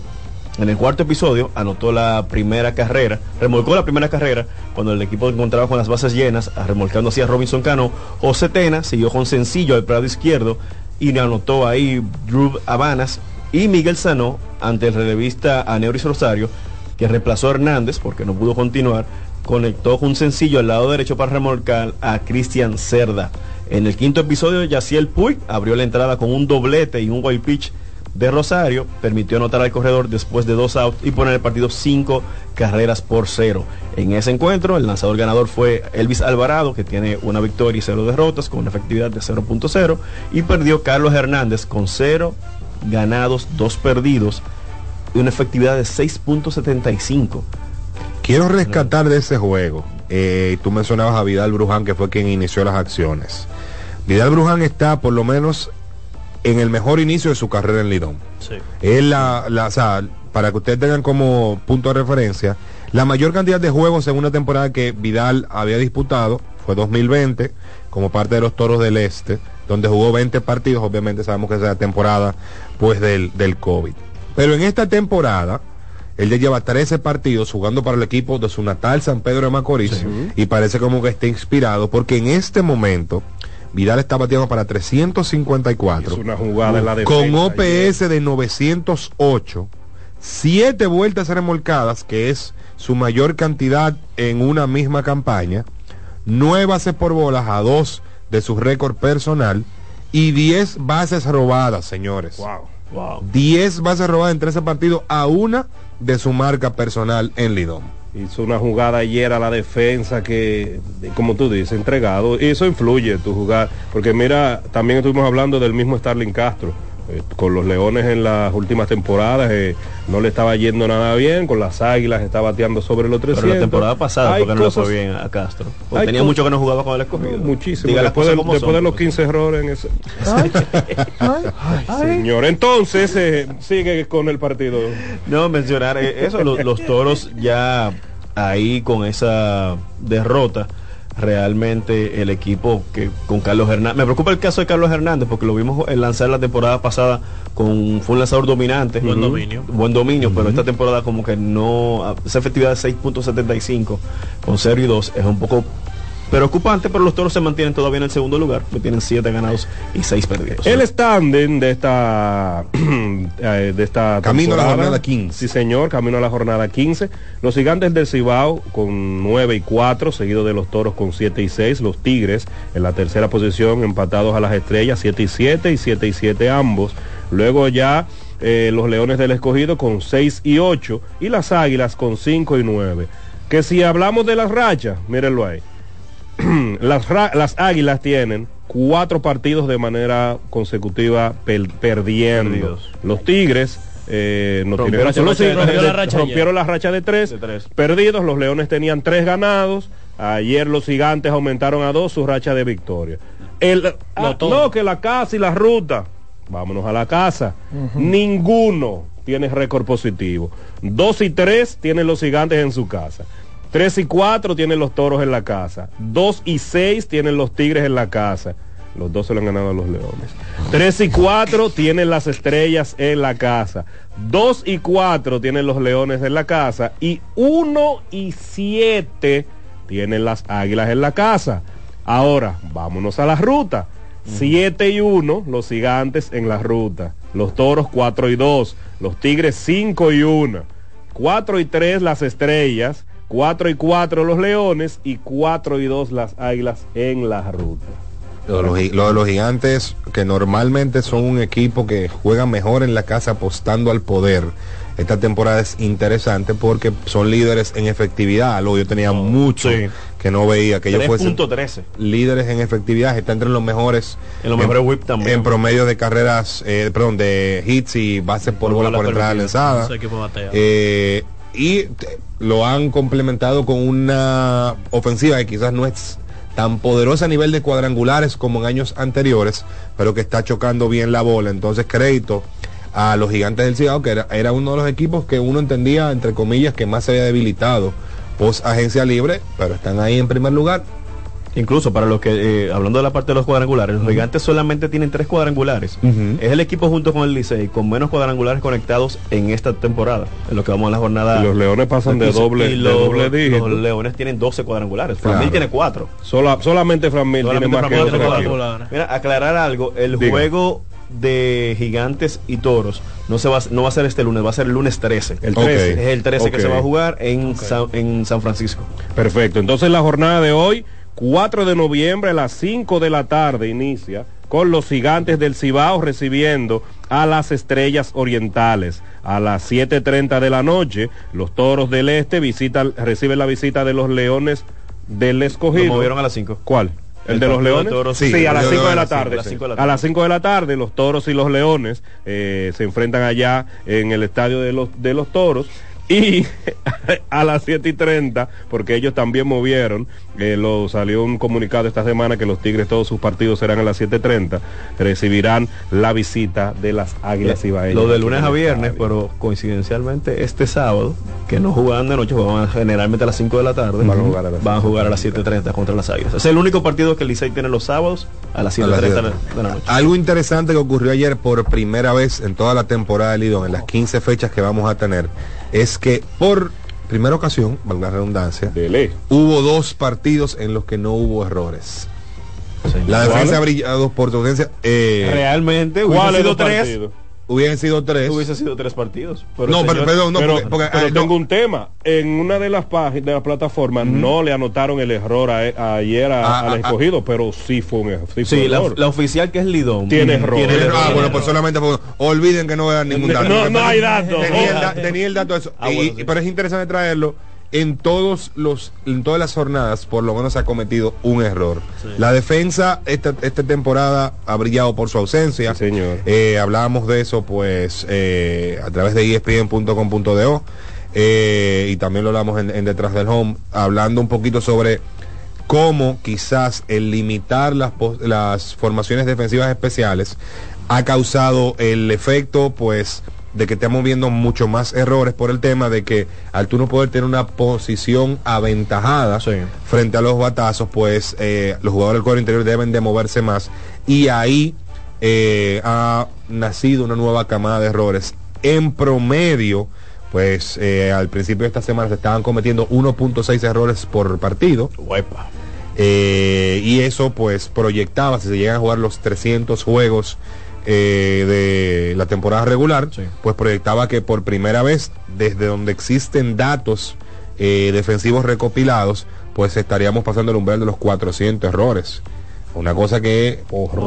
En el cuarto episodio anotó la primera carrera, remolcó la primera carrera cuando el equipo encontraba con las bases llenas, remolcando hacia Robinson Cano. José Tena siguió con sencillo al prado izquierdo y le anotó ahí Drew Habanas y Miguel Sanó ante el relevista Aneuris Rosario, que reemplazó a Hernández porque no pudo continuar, conectó un sencillo al lado derecho para remolcar a Cristian Cerda. En el quinto episodio, Yaciel Puig abrió la entrada con un doblete y un wild pitch de Rosario, permitió anotar al corredor después de dos outs y poner el partido cinco carreras por cero. En ese encuentro, el lanzador ganador fue Elvis Alvarado, que tiene una victoria y cero derrotas con una efectividad de 0.0, y perdió Carlos Hernández con cero ganados, dos perdidos y una efectividad de 6.75. Quiero rescatar de ese juego. Eh, tú mencionabas a Vidal Bruján, que fue quien inició las acciones. Vidal Bruján está por lo menos en el mejor inicio de su carrera en Lidón. Sí. Es la, la o sea, para que ustedes tengan como punto de referencia, la mayor cantidad de juegos en una temporada que Vidal había disputado fue 2020, como parte de los Toros del Este, donde jugó 20 partidos, obviamente sabemos que es la temporada pues del, del COVID. Pero en esta temporada, él ya lleva 13 partidos jugando para el equipo de su natal San Pedro de Macorís y parece como que está inspirado porque en este momento Vidal está bateando para 354 Es una jugada en la defensa. con OPS de 908, 7 vueltas remolcadas, que es su mayor cantidad en una misma campaña, 9 bases por bolas a 2 de su récord personal y 10 bases robadas, señores. Wow. Wow. 10 bases robadas en 13 partidos a una de su marca personal en Lidón. Hizo una jugada ayer a la defensa que, como tú dices, entregado. Y eso influye tu jugar. Porque mira, también estuvimos hablando del mismo Starling Castro. Eh, con los Leones en las últimas temporadas eh, no le estaba yendo nada bien. Con las Águilas está bateando sobre los 300. Pero la temporada pasada, Hay porque no le cosas- fue bien a Castro. hay Porque tenía cosas- mucho que no jugaba con el escogido. Muchísimo. Después cosas de, como después son, de los pues. 15 errores en ese. Señor, entonces eh, sigue con el partido. No, mencionar eh, eso, lo- los, toros ya ahí con esa derrota, realmente el equipo que con Carlos Hernández, me preocupa el caso de Carlos Hernández porque lo vimos en lanzar la temporada pasada con fue un lanzador dominante, Buen dominio. buen dominio, pero esta temporada como que no, esa efectividad de 6.75 con 0 y 2 es un poco preocupante, pero los toros se mantienen todavía en el segundo lugar, que tienen 7 ganados y 6 perdidos. El standing de esta eh, de esta Camino a la jornada 15. Sí, señor, camino a la jornada 15. Los gigantes del Cibao con 9 y 4, seguido de los toros con 7 y 6. Los tigres en la tercera posición, empatados a las estrellas, 7 y 7 y 7 y 7 ambos. Luego ya eh, los leones del escogido con 6 y 8 y las águilas con 5 y 9. Que si hablamos de las rachas, mírenlo ahí. las, águilas tienen cuatro partidos de manera consecutiva perdiendo. Perdidos. Los tigres eh, no Rompieron los tigres rompió la racha rompieron la racha de tres, De tres. perdidos. Los leones tenían tres ganados. Ayer los gigantes aumentaron a dos su racha de victoria. El, ah, no, que la casa y la ruta. Vámonos a la casa. Ninguno tiene récord positivo. Dos y tres tienen los gigantes en su casa. Tres y cuatro tienen los toros en la casa. Dos y seis tienen los tigres en la casa. Los dos se lo han ganado a los leones. Tres y cuatro tienen las estrellas en la casa. Dos y cuatro tienen los leones en la casa. Y uno y siete tienen las águilas en la casa. Ahora, vámonos a la ruta. 7 y 1 los gigantes en la ruta. Los toros 4 y 2. Los tigres 5 y 1. 4 y 3 las estrellas. 4 y 4 los leones. Y 4 y 2 las águilas en la ruta. Lo de, los, gi- lo de los gigantes, que normalmente son un equipo que juega mejor en la casa apostando al poder. Esta temporada es interesante porque son líderes en efectividad. Luego yo tenía mucho sí. que no veía que ellos fuesen 3.13. líderes en efectividad. Está entre los mejores En los mejores whip también. en promedio de carreras, eh, perdón, de hits y bases por, Por bola bola por entrada lanzada. Eh, y lo han complementado con una ofensiva que quizás no es tan poderosa a nivel de cuadrangulares como en años anteriores, pero que está chocando bien la bola. Entonces crédito a los gigantes del Cibao, que era, era uno de los equipos que uno entendía, entre comillas, que más se había debilitado post agencia libre, pero están ahí en primer lugar. Incluso para los que, eh, hablando de la parte de los cuadrangulares, los gigantes solamente tienen tres cuadrangulares. Es el equipo junto con el Licey con menos cuadrangulares conectados en esta temporada, en lo que vamos a la jornada. Y los Leones pasan de 15. doble- Y de los, doble dígito. Los Leones tienen 12 cuadrangulares. Claro. Framil tiene 4. Sola- solamente Fran Mil tiene más que Framil otro tiene cuatro. Mira, aclarar algo, el Diga. juego de gigantes y toros no se va no va a ser este lunes, va a ser el lunes 13. El 13. Es el 13 que se va a jugar en, San, en San Francisco. Perfecto. Entonces la jornada de hoy, 4 de noviembre a las 5 de la tarde inicia con los gigantes del Cibao recibiendo a las estrellas orientales. A las 7.30 de la noche, los toros del este visitan, reciben la visita de los leones del escogido. Lo movieron a las 5. ¿Cuál? ¿El, El de los de leones? toros. sí, Sí, a las de 5 de la tarde. a las cinco de la A las 5 de la tarde, los toros y los leones eh, se enfrentan allá en el estadio de los, de los toros. Y a las 7 y 30, porque ellos también movieron, eh, lo, salió un comunicado esta semana que los Tigres, todos sus partidos serán a las 7.30, recibirán la visita de las Águilas Ibaeñas. Lo de lunes a viernes, pero coincidencialmente este sábado, que no jugaban de noche, jugaban generalmente a las 5 de la tarde, Van a jugar a las van a jugar a las 7.30 contra las Águilas. Es el único partido que el Licey tiene los sábados a las A las 7.30 de, siete. la- de la noche. Algo interesante que ocurrió ayer por primera vez en toda la temporada de Lidón, en las 15 fechas que vamos a tener, es que por primera ocasión, valga la redundancia, hubo dos partidos en los que no hubo errores. La defensa ha brillado por su ausencia. eh, Realmente ¿Cuáles sido tres. partidos? Hubiesen sido tres. Hubiesen sido tres partidos. No, el pero- señor- perdón, no, pero, porque- porque, pero no. tengo un tema. En una de las páginas de las plataformas no le anotaron el error a- a- ayer a- Ah, al ah, escogido, pero sí fue un. Sí, fue Sí, un la, error. la oficial que es Lidón. Tiene error. Tiene Ah, bueno, pues solamente olviden que no vean ningún dato. No, no hay tenía- datos. Tenía el, da- tenía el dato de eso. Ah, Y- bueno, y- sí. Pero es interesante traerlo. En todos los, en todas las jornadas, por lo menos se ha cometido un error. La defensa esta, esta temporada ha brillado por su ausencia. señor. Eh, hablábamos de eso, pues, eh, a través de espn.com.do eh, y también lo hablamos en, en detrás del home, hablando un poquito sobre cómo quizás el limitar las, las formaciones defensivas especiales ha causado el efecto, pues, de que estamos viendo mucho más errores por el tema de que al tú no poder tener una posición aventajada frente a los batazos, pues eh, los jugadores del cuadro interior deben de moverse más y ahí eh, ha nacido una nueva camada de errores. En promedio, pues eh, al principio de esta semana se estaban cometiendo 1.6 errores por partido. Eh, y eso pues proyectaba, si se llegan a jugar los 300 juegos eh, de la temporada regular, pues proyectaba que por primera vez, desde donde existen datos eh, defensivos recopilados, pues estaríamos pasando el umbral de los 400 errores. Una cosa que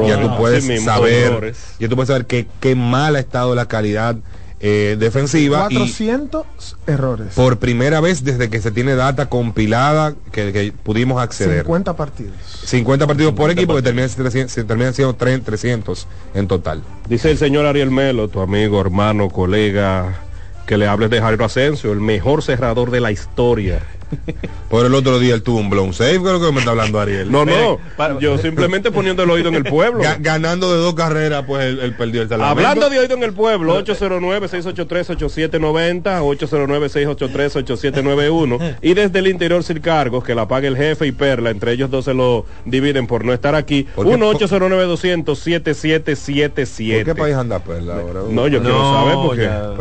ya tú puedes mismo, saber, ya tú puedes saber que qué mal ha estado la calidad eh, defensiva y 400 errores. por primera vez desde que se tiene data compilada que, que pudimos acceder. 50 partidos. 50 partidos por equipo que terminan, siendo 300 se terminan siendo 300 300 en total. Dice el señor Ariel Melo, tu amigo, hermano, colega, que le hables de Jairo Asensio, el mejor cerrador de la historia. Por el otro día él tuvo un blown save, creo que me está hablando Ariel. No, no, yo simplemente poniendo el oído en el pueblo. Ga- ganando de dos carreras, pues él, él perdió el salvamento. Hablando de oído en el pueblo, 809-683-8790, 809-683-8791 y desde el interior sin cargos, que la pague el jefe y Perla, entre ellos dos se lo dividen por no estar aquí, ¿Por qué? 1-809-200-7777. ¿Por qué país anda Perla ahora? No, yo quiero saber porque... ya.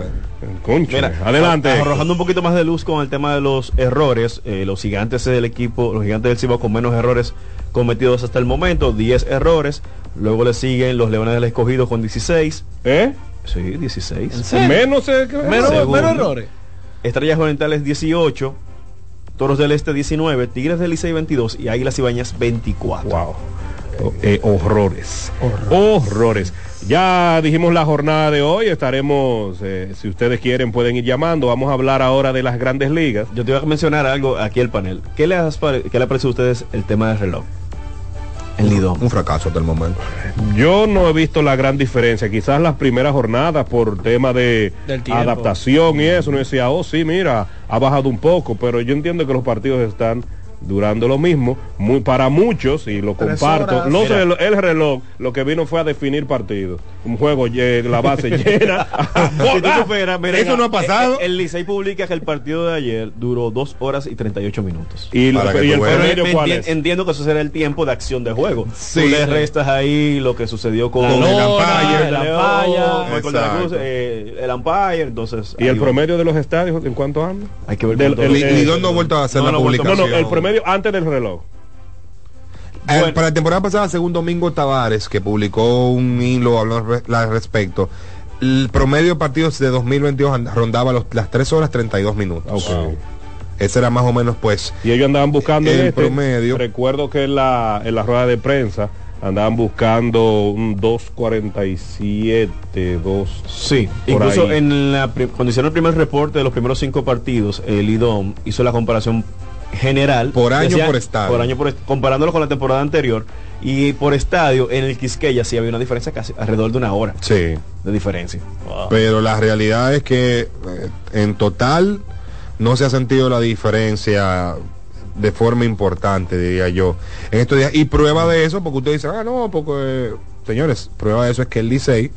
Concho, Mira, adelante. Arrojando un poquito más de luz con el tema de los errores, eh, los gigantes del equipo, los gigantes del Cibao con menos errores cometidos hasta el momento, 10 errores. Luego le siguen los Leones del Escogido con 16. ¿Eh? Sí, 16. serio? Menos, eh, Menos- Segundo. menos errores. Estrellas Orientales 18. Toros del Este 19, Tigres del Licey 22 y Águilas Ibañas 24. Wow. Eh, horrores. Horrores. Ya dijimos la jornada de hoy, estaremos, eh, si ustedes quieren pueden ir llamando, vamos a hablar ahora de las grandes ligas. Yo te iba a mencionar algo aquí el panel. ¿Qué le, has pare- qué le parece a ustedes el tema del reloj? El Lidón. Un fracaso hasta el momento. Yo no he visto la gran diferencia, quizás las primeras jornadas por tema de adaptación y eso, no decía, oh sí, mira, ha bajado un poco, pero yo entiendo que los partidos están durando lo mismo, muy para muchos, y lo Tres comparto, no sé, el, el reloj lo que vino fue a definir partidos. Un juego, la base llena. Si tú superas, mira, Eso no ha pasado. El, el Licey publica que el partido de ayer duró 2 horas y 38 minutos. y, lo- y tú el veas. promedio, Me ¿cuál enti- es? Entiendo que eso será el tiempo de acción de juego. Sí. Tú le restas ahí lo que sucedió con, Con el Lora, umpire. el Exacto. eh, el umpire, entonces... ¿Y el va. promedio de los estadios en cuánto anda? Hay que ver Del- cuánto- el- Li- Lidón no ha vuelto a hacer no, la no No, publicación. no, el promedio antes del reloj. Eh, Bueno. para la temporada pasada, según Domingo Tavares, que publicó un hilo hablando al re- al respecto, el promedio de partidos de 2022 and- rondaba los- las 3 horas 32 minutos. Ok. Ese era más o menos, pues, Y ellos andaban buscando El este, promedio. Recuerdo que en la, en la rueda de prensa andaban buscando un 2.47, 2. Sí, incluso ahí. en la, cuando hicieron el primer reporte de los primeros cinco partidos, el IDOM hizo la comparación general. Por año, Decía- por estadio. Por año, por est- comparándolo con la temporada anterior. Y por estadio, en el Quisqueya sí había una diferencia casi alrededor de una hora sí. de diferencia. Pero la realidad es que eh, en total no se ha sentido la diferencia de forma importante, diría yo, en estos días. Y prueba de eso, porque usted dice, ah, no, porque, eh, señores, prueba de eso es que el Licey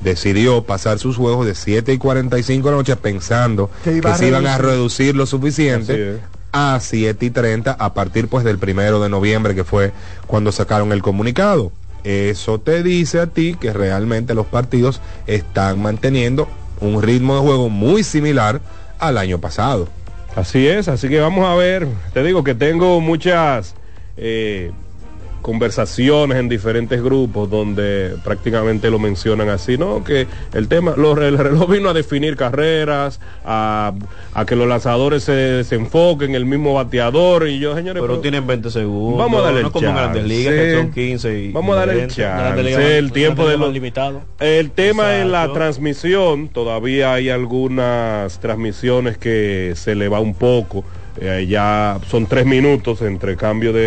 decidió pasar sus juegos de 7 y 45 de la noche pensando Que que, se iban a reducir. lo suficiente. A 7 y 30 a partir pues del primero de noviembre que fue cuando sacaron el comunicado. Eso te dice a ti que realmente los partidos están manteniendo un ritmo de juego muy similar al año pasado. Así es, así que vamos a ver. Te digo que tengo muchas eh, conversaciones en diferentes grupos donde prácticamente lo mencionan así, ¿no? Que el tema, lo- el reloj vino a definir carreras, a, a que los lanzadores se, se enfoquen en el mismo bateador y yo, señores, Pero pero- tienen 20 segundos. Vamos a darle no el como grandes ligas que son 15 y Vamos a darle el 20. chance. Liga el tiempo de los- limitado. El tema en la transmisión, todavía hay algunas transmisiones que se le va un poco. eh, ya son tres minutos entre cambio de,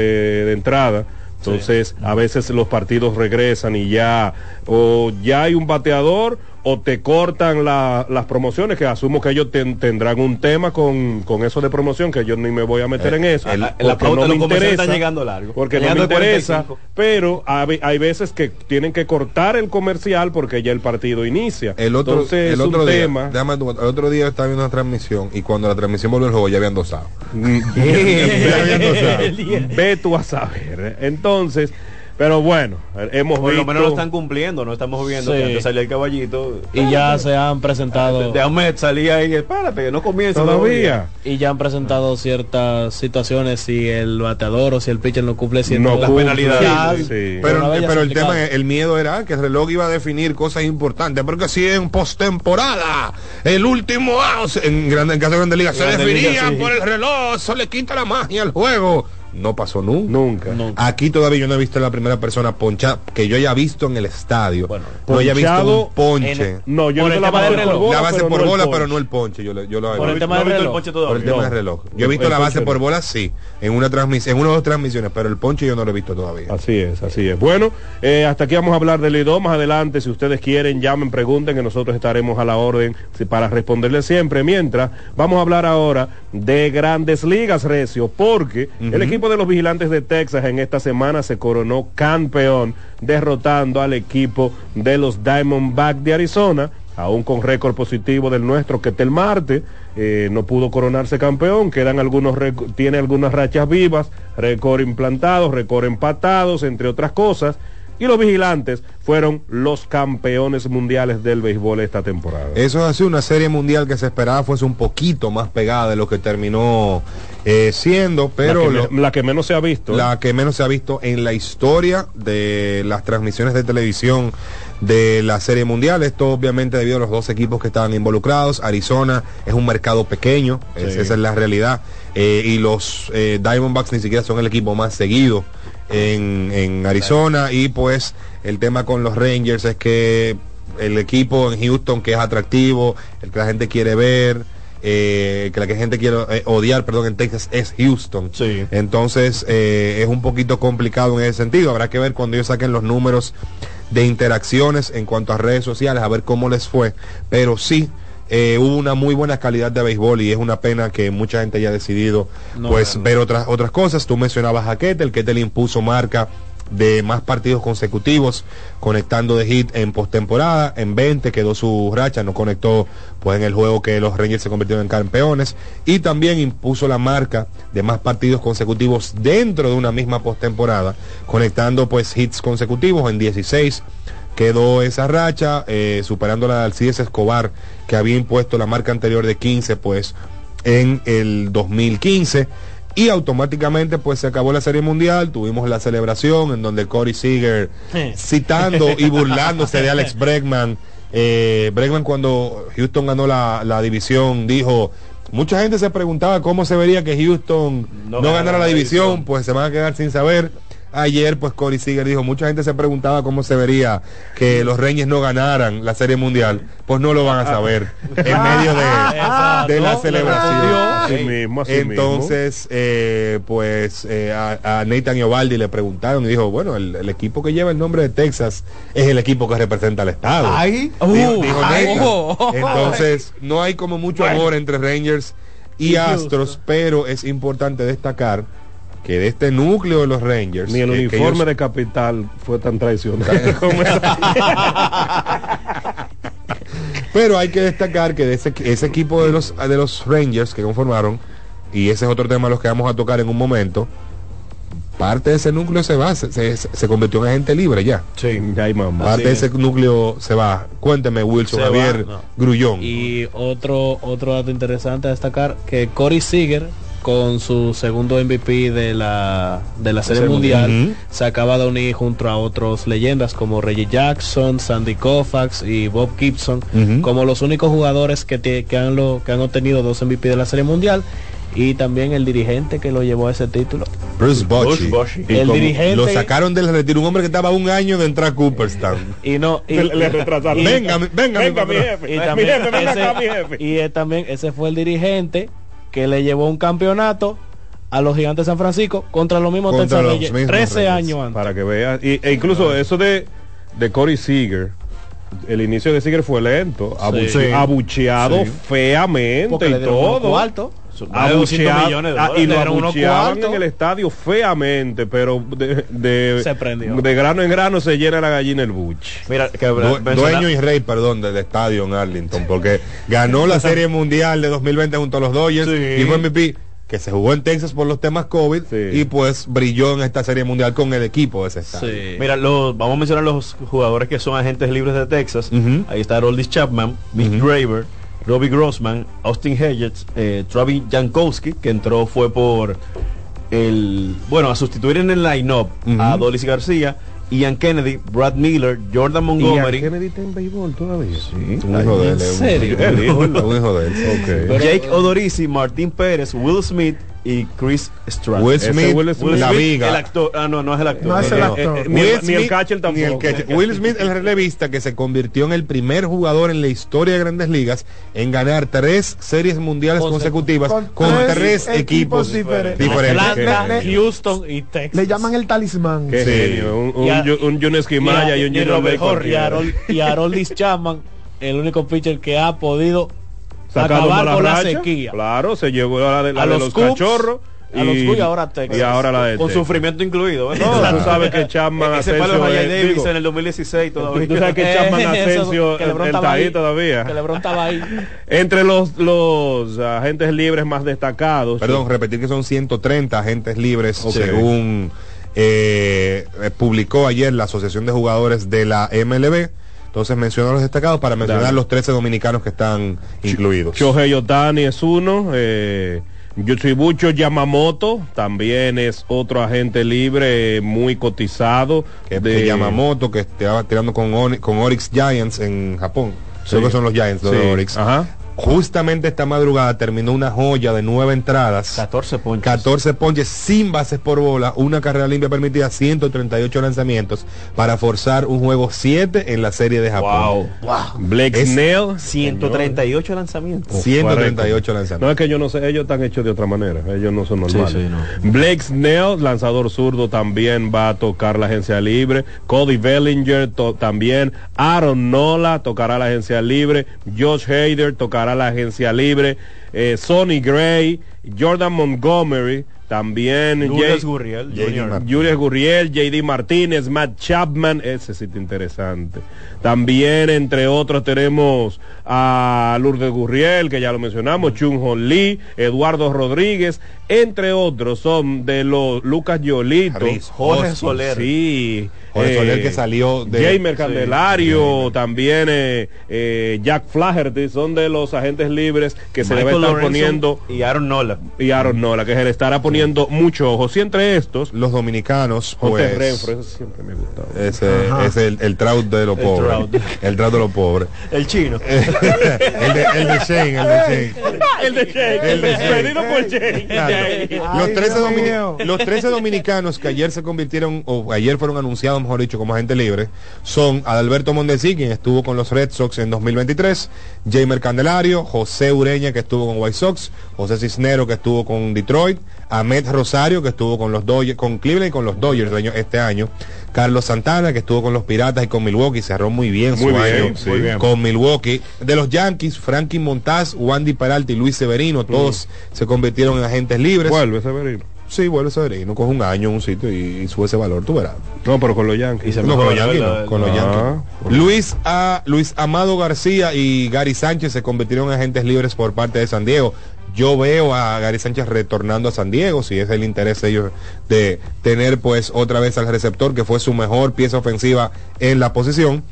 de entrada. Entonces, a veces los partidos regresan y ya, o ya hay un bateador, o te cortan la- las promociones, que asumo que ellos ten- tendrán un tema con, con eso de promoción, que yo ni me voy a meter Eh, en eso. el- la pauta de no me interesa, están llegando largo. Porque no me interesa, 45. pero hay, hay veces que tienen que cortar el comercial porque ya el partido inicia. El otro, Entonces, el otro un día, tema. déjame tu- el otro día estaba viendo una transmisión y cuando la transmisión volvió al juego ya habían dosado. Ya habían dosado. Ve tú a saber. Entonces, pero bueno, hemos Por lo visto. menos lo están cumpliendo, no estamos viendo Sí. que antes salía el caballito. Y ya se han presentado De Ahmed salía ahí, espérate, no comienza Todavía. y ya han presentado ciertas situaciones si el bateador o si el pitcher no cumple ciertas No las penalidades. sí. Pero, el tema, el miedo era que el reloj iba a definir cosas importantes, porque si en postemporada, el último out, en, grande, en caso de Grande Liga, se definía Liga, sí. por el reloj, eso le quita la magia al juego. No pasó nunca. Nunca. Aquí todavía yo no he visto la primera persona ponchada que yo haya visto en el estadio. Bueno, no haya visto un ponche. No, yo Por no el la tema base del por reloj. bola, la base pero por no el bola, ponche. pero no el ponche. Yo, lo- yo lo Por el he tema ¿No del el ponche por el todavía? tema No. del reloj. Yo he visto El la base por no. bola, sí, en una transmisión, en una o dos transmisiones, pero el ponche yo no lo he visto todavía. Así es, así es. Bueno, eh, hasta aquí vamos a hablar del Lido. Más adelante, si ustedes quieren, llamen, pregunten, que nosotros estaremos a la orden para responderles siempre. Mientras, vamos a hablar ahora de grandes ligas, Recio, porque el equipo de los vigilantes de Texas en esta semana se coronó campeón, derrotando al equipo de los Diamondbacks de Arizona. Aún con récord positivo del nuestro que el Marte, eh, no pudo coronarse campeón, quedan algunos tiene algunas rachas vivas, récord implantados, récord empatados, entre otras cosas. Y los vigilantes fueron los campeones mundiales del béisbol esta temporada. Eso es así, una serie mundial que se esperaba fuese un poquito más pegada de lo que terminó eh, siendo, pero la, lo- que, me- la que menos se ha visto. ¿eh? la que menos se ha visto en la historia de las transmisiones de televisión de la serie mundial. Esto obviamente debido a los dos equipos que estaban involucrados. Arizona es un mercado pequeño, es- esa es la realidad. Eh, y los eh, Diamondbacks ni siquiera son el equipo más seguido en, en Arizona. Y pues el tema con los Rangers es que el equipo en Houston que es atractivo, el que la gente quiere ver. eh, que la que gente quiere eh, odiar, perdón, en Texas es Houston. Sí. Entonces eh, es un poquito complicado en ese sentido. Habrá que ver cuando ellos saquen los números de interacciones en cuanto a redes sociales, a ver cómo les fue. Pero sí, eh, hubo una muy buena calidad de béisbol y es una pena que mucha gente haya decidido No, pues no. ver otras otras cosas. Tú mencionabas a Ketel, Ketel impuso marca de más partidos consecutivos conectando de hit en postemporada en 20 quedó su racha no conectó pues en el juego que los Rangers se convirtieron en campeones y también impuso la marca de más partidos consecutivos dentro de una misma postemporada conectando pues hits consecutivos en 16 quedó esa racha eh, superando la de Alcides Escobar que había impuesto la marca anterior de 15 pues en el 2015 y automáticamente pues se acabó la serie mundial tuvimos la celebración en donde Corey Seager citando y burlándose de Alex Bregman. Eh, Bregman cuando Houston ganó la, la división dijo mucha gente se preguntaba cómo se vería que Houston no, ganara la división. pues se van a quedar sin saber Ayer, pues Corey Seager dijo, mucha gente se preguntaba cómo se vería que los Reyes no ganaran la Serie Mundial. Pues no lo van a saber en medio de, de la celebración. Así mismo, así Entonces, eh, pues eh, a, a Nathan Iovaldi le preguntaron y dijo, bueno, el, el equipo que lleva el nombre de Texas es el equipo que representa al Estado. Ay, Dijo, uh, dijo ay. Nathan. Oh. Entonces, no hay como mucho amor entre Rangers y Y Astros, pero es importante destacar que de este núcleo de los Rangers Ni el que- que uniforme ellos- de capital fue tan traicionero como Pero hay que destacar que de ese, ese equipo de los, de los Rangers que conformaron, y ese es otro tema los que vamos a tocar en un momento, parte de ese núcleo se va, se, se- se convirtió en agente libre ya. Sí, ya hay mamá. Parte Sí. de ese núcleo se va. Cuénteme, Wilson, Se Javier va, no. Grullón. Y otro, otro dato interesante a destacar, que Corey Seager, con su segundo MVP de la, de la Serie Mundial, Mundial. se acaba de unir junto a otros leyendas como Reggie Jackson, Sandy Koufax y Bob Gibson, como los únicos jugadores que, te- que, han lo, que han obtenido dos MVP de la Serie Mundial. Y también el dirigente que lo llevó a ese título. Bruce Bochy. Bruce Bochy. Y El dirigente- Lo sacaron del retiro, un hombre que estaba un año de entrar a Cooperstown. Y no, y, Le- le retrasaron. y- Venga, venga, mi Venga, mi jefe. y Mi también, jefe, venga ese, acá, mi jefe. y eh, también ese fue el dirigente que le llevó un campeonato a los gigantes de San Francisco contra los mismos Contra Texas los Rangers, mismos 13 Rangers. años antes. para que veas. Y, e incluso eso de, de Corey Seager, el inicio de Seager fue lento, Sí. abucheado Sí. feamente Porque y todo. cuartos. Más de 200 Abucheado- millones de ah, y lo abucheaban en el estadio feamente, pero de, de, Se prendió. de grano en grano se llena la gallina el buch. Mira, que dueño y rey, perdón, del estadio en Arlington, porque ganó la Serie Mundial de 2020 junto a los Dodgers Sí. y fue MVP que se jugó en Texas por los temas COVID Sí. y pues brilló en esta Serie Mundial con el equipo de ese estadio. Sí. Mira, los, vamos a mencionar los jugadores que son agentes libres de Texas. Ahí está Roldis Chapman, Mick Ujú. Draver, Robbie Grossman, Austin Hedges, eh, Travis Jankowski, que entró fue por el bueno a sustituir en el line-up a Dolis García, Ian Kennedy, Brad Miller, Jordan Montgomery, Kennedy está en béisbol todavía. Un hijo de él. ¿En serio? Un hijo de él. Jake Odorizzi, Martín Pérez, Will Smith y Chris Strand. Will Smith, Will Smith. la Smith, viga. el actor, ah no, no es el actor. No es el actor. Eh, ni, Will el, ni el Smith, catcher ni el tampoco. catcher. Will Smith, el relevista que se convirtió en el primer jugador en la historia de grandes ligas en ganar tres series mundiales Conse- consecutivas con con, tres tres, equipos equipos diferentes. diferentes. Atlanta, Houston y Texas. Le llaman el talismán. Qué Sí. Un, un, Y a- un Esquimaya y, un y. Harold, y Haroldis Chapman, el único pitcher que ha podido Sacando acabar con la racha. sequía. Claro, se llevó a la de, la A de los los, Cubs, cachorros. a los Cubs y ahora Texas. Y ahora la de con Texas. sufrimiento incluido. ¿eh? No, tú sabes que Chapman ese palo Asensio de Jay es- Davis digo, en el 2016 todavía. Tú sabes que Chapman Eh, Asensio que LeBron él estaba está ahí ahí. todavía. Que LeBron estaba ahí. Entre los, los agentes libres más destacados. Perdón, repetir que son 130 agentes libres según eh, eh, publicó ayer la Asociación de Jugadores de la MLB. Entonces menciona los destacados para mencionar Dale. los 13 dominicanos que están incluidos. Shohei Otani es uno. Eh, Yutsuibucho Yamamoto también es otro agente libre muy cotizado. que de Yamamoto que estaba tirando con, Oni- con Orix Giants en Japón. Sí. Creo que son los Giants, los Sí. Ajá. Justamente esta madrugada terminó una joya de nueve entradas. 14 ponches. 14 ponches sin bases por bola, una carrera limpia permitida, 138 lanzamientos para forzar un juego 7 en la serie de Japón. Wow. Blake Es Snell. 138 lanzamientos. 138 No lanzamientos. es que ellos no sé, ellos están hechos de otra manera, ellos no son normales. sí, no. Blake Snell, lanzador zurdo, también va a tocar la agencia libre. Cody Bellinger to- también. Aaron Nola tocará la agencia libre. Josh Hader tocará para la agencia libre. Eh, Sonny Gray, Jordan Montgomery, también Lourdes Jay- Gurriel, Julius Gurriel, JD Martínez, Matt Chapman, ese sitio interesante. También, entre otros, tenemos a Lourdes Gurriel, que ya lo mencionamos, Chung Hon Lee, Eduardo Rodríguez, entre otros, son de los Lucas Yolito, Jorge. Soler. Sí. Jorge eh, Soler que salió de Jamer Candelario, también eh, eh, Jack Flaherty, son de los agentes libres que se le va a Michael estar Lorenzo poniendo y Aaron Nola. y Aaron Nola, que se le estará poniendo mucho ojo. Si entre estos, los dominicanos José pues Renfro, eso siempre me ha gustado. ese Ajá. es el, el trout de los pobres el trout de los pobres El chino. el de el de Shane el de Shane el de Shane, El de Shane. pedido por Shane. Claro. Los Ay, 13, Dios los 13 dominicanos que ayer se convirtieron, o ayer fueron anunciados, mejor dicho, como agente libre, son Adalberto Mondesi, quien estuvo con los Red Sox en 2023, Jamer Candelario, José Ureña, que estuvo con White Sox, José Cisnero, que estuvo con Detroit, Ahmed Rosario, que estuvo con los Dodgers, con Cleveland y con los Dodgers este año, Carlos Santana, que estuvo con los Piratas y con Milwaukee, cerró muy bien su Muy bien, año sí. Muy bien. con Milwaukee. De los Yankees, Frankie Montaz, Wandy Peralta y Luis Severino, todos se convirtieron en agentes libres. Vuelve Severino. Sí, vuelve Severino, coge un año un sitio y, y sube ese valor, tú verás. No, pero con los Yankees. No, con los Yankees, la- no, con los Ah. Luis, A, Luis Amado García y Gary Sánchez se convirtieron en agentes libres por parte de San Diego. Yo veo a Gary Sánchez retornando a San Diego, si es el interés de ellos de tener pues otra vez al receptor, que fue su mejor pieza ofensiva en la posición.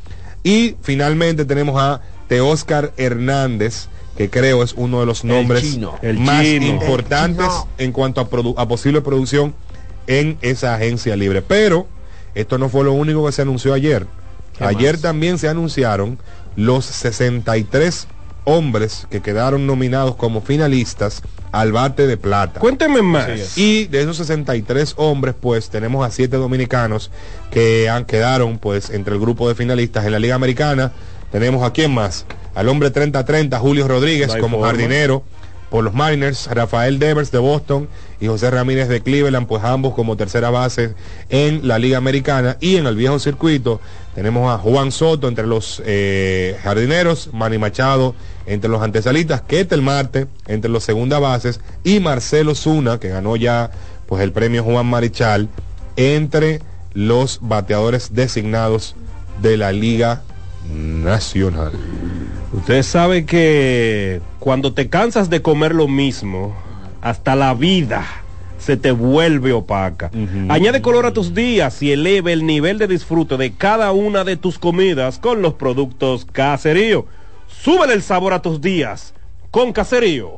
Y finalmente tenemos a Teóscar Hernández, que creo es uno de los nombres chino. El más chino. importantes El chino. en cuanto a, produ- a posible producción en esa agencia libre. Pero esto no fue lo único que se anunció ayer. Ayer también se anunciaron los 63 hombres que quedaron nominados como finalistas al bate de plata. Cuénteme más. Y de esos 63 hombres, pues tenemos a siete dominicanos que han quedaron pues entre el grupo de finalistas en la Liga Americana. Tenemos a quién más? Al hombre 30-30, Julio Rodríguez No como forma. jardinero por los Mariners, Rafael Devers de Boston y José Ramírez de Cleveland, pues ambos como tercera base en la Liga Americana. Y en el viejo circuito tenemos a Juan Soto entre los eh, jardineros, Manny Machado entre los antesalistas, Ketel Marte entre los segunda bases y Marcelo Zuna, que ganó ya pues el premio Juan Marichal, entre los bateadores designados de la Liga Nacional. Usted sabe que cuando te cansas de comer lo mismo, hasta la vida se te vuelve opaca. Añade color a tus días y eleve el nivel de disfrute de cada una de tus comidas con los productos Caserío. Súbele el sabor a tus días con Caserío.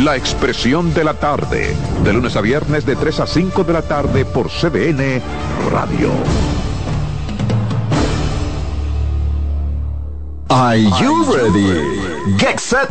La Expresión de la Tarde, de lunes a viernes de 3 a 5 de la tarde por CDN Radio. Are you ready? Get set.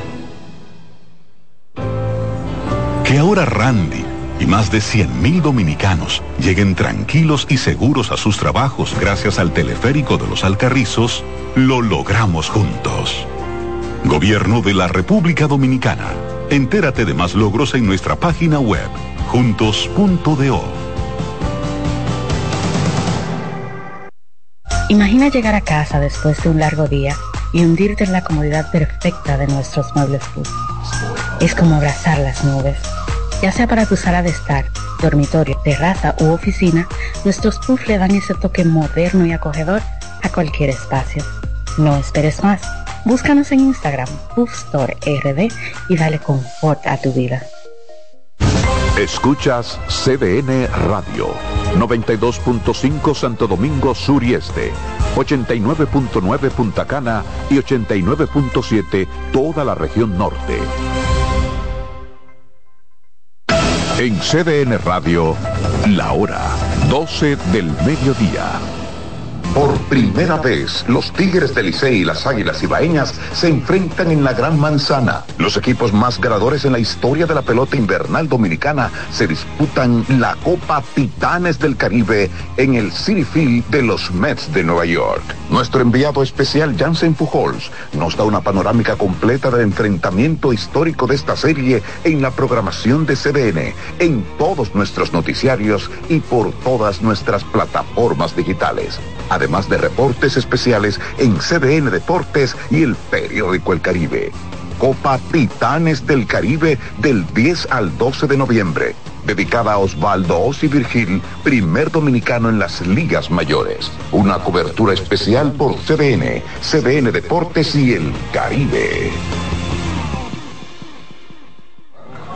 Que ahora Randy y más de 100.000 dominicanos lleguen tranquilos y seguros a sus trabajos gracias al teleférico de los Alcarrizos, lo logramos juntos. Gobierno de la República Dominicana. Entérate de más logros en nuestra página web, juntos.do. Imagina llegar a casa después de un largo día y hundirte en la comodidad perfecta de nuestros muebles. Es como abrazar las nubes. Ya sea para tu sala de estar, dormitorio, terraza u oficina, nuestros puffs le dan ese toque moderno y acogedor a cualquier espacio. No esperes más. Búscanos en Instagram, Puff RD y dale confort a tu vida. Escuchas CDN Radio, 92.5 Santo Domingo Sur y Este, 89.9 Punta Cana y 89.7 toda la región norte. En CDN Radio, la hora 12 del mediodía. Por primera vez, los Tigres del Licey y las Águilas Ibaeñas se enfrentan en la Gran Manzana. Los equipos más ganadores en la historia de la pelota invernal dominicana se disputan la Copa Titanes del Caribe en el City Field de los Mets de Nueva York. Nuestro enviado especial Jansen Pujols nos da una panorámica completa del enfrentamiento histórico de esta serie en la programación de CDN, en todos nuestros noticiarios y por todas nuestras plataformas digitales además de reportes especiales en CDN Deportes y el periódico El Caribe. Copa Titanes del Caribe del 10 al 12 de noviembre, dedicada a Osvaldo Osi Virgil, primer dominicano en las ligas mayores. Una cobertura especial por CDN, CDN Deportes y El Caribe.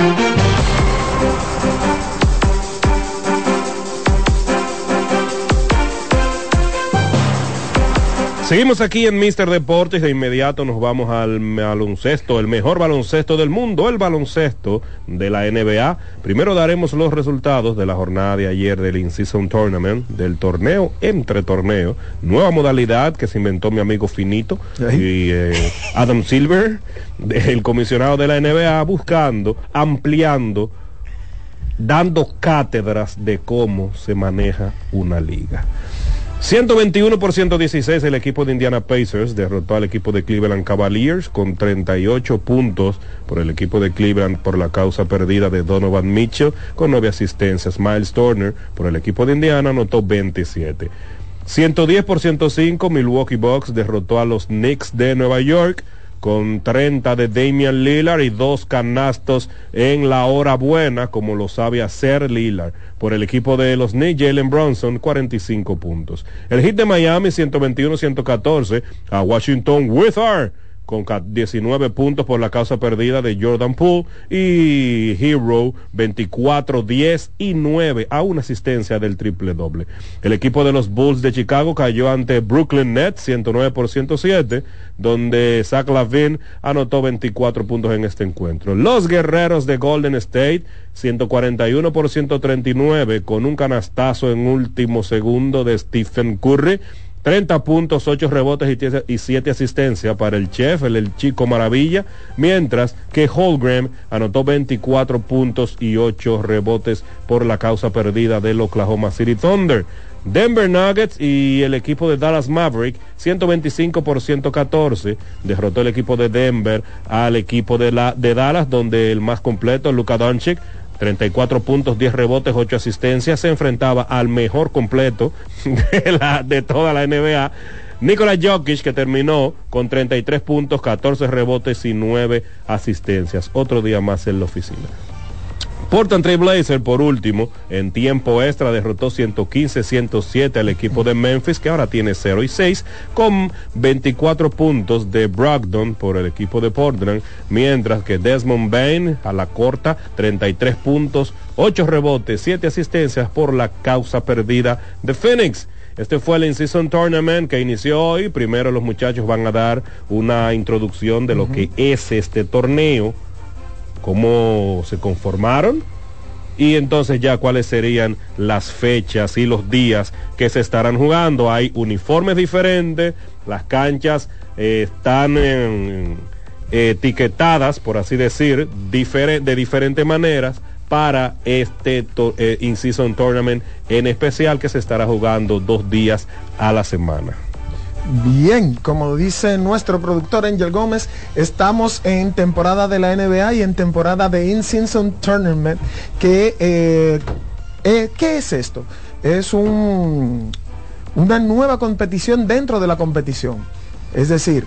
Baloncesto. Seguimos aquí en Mister Deportes. De inmediato nos vamos al baloncesto, el mejor baloncesto del mundo, el baloncesto de la NBA. Primero daremos los resultados de la jornada de ayer del In-Season Tournament, del torneo entre torneos. Nueva modalidad que se inventó mi amigo Finito y eh, Adam Silver, el comisionado de la NBA, buscando, ampliando, dando cátedras de cómo se maneja una liga. 121 por 116 el equipo de Indiana Pacers derrotó al equipo de Cleveland Cavaliers con 38 puntos por el equipo de Cleveland por la causa perdida de Donovan Mitchell con nueve asistencias. Miles Turner por el equipo de Indiana anotó 27. 110 por 105 Milwaukee Bucks derrotó a los Knicks de Nueva York con 30 de Damian Lillard y dos canastos en la hora buena, como lo sabe hacer Lillard. Por el equipo de los Knicks, Jalen Bronson, 45 puntos. El hit de Miami, 121-114 a Washington Wizards con ca- 19 puntos por la causa perdida de Jordan Poole y Hero 24, 10 y 9 a una asistencia del triple doble. El equipo de los Bulls de Chicago cayó ante Brooklyn Nets 109 por 107, donde Zach Lavin anotó 24 puntos en este encuentro. Los guerreros de Golden State 141 por 139 con un canastazo en último segundo de Stephen Curry. 30 puntos, 8 rebotes y 7 asistencias para el chef, el, chico maravilla, mientras que Holgram anotó 24 puntos y 8 rebotes por la causa perdida del Oklahoma City Thunder. Denver Nuggets y el equipo de Dallas Maverick 125 por 114 derrotó el equipo de Denver al equipo de, la, de Dallas donde el más completo Luka Doncic 34 puntos, 10 rebotes, 8 asistencias, se enfrentaba al mejor completo de, la, de toda la NBA. Nikola Jokic que terminó con 33 puntos, 14 rebotes y 9 asistencias. Otro día más en la oficina. Portland Trail Blazer, por último, en tiempo extra derrotó 115-107 al equipo de Memphis, que ahora tiene 0 y 6, con 24 puntos de Brogdon por el equipo de Portland, mientras que Desmond Bain a la corta, 33 puntos, 8 rebotes, 7 asistencias por la causa perdida de Phoenix. Este fue el In-Season Tournament que inició hoy. Primero los muchachos van a dar una introducción de lo uh -huh. que es este torneo cómo se conformaron y entonces ya cuáles serían las fechas y los días que se estarán jugando. Hay uniformes diferentes, las canchas eh, están eh, etiquetadas, por así decir, de diferentes maneras para este eh, in-season tournament en especial que se estará jugando dos días a la semana. Bien, como dice nuestro productor Angel Gómez, estamos en temporada de la NBA y en temporada de In-Season Tournament. Que, eh, eh, ¿Qué es esto? Es un, una nueva competición dentro de la competición. Es decir,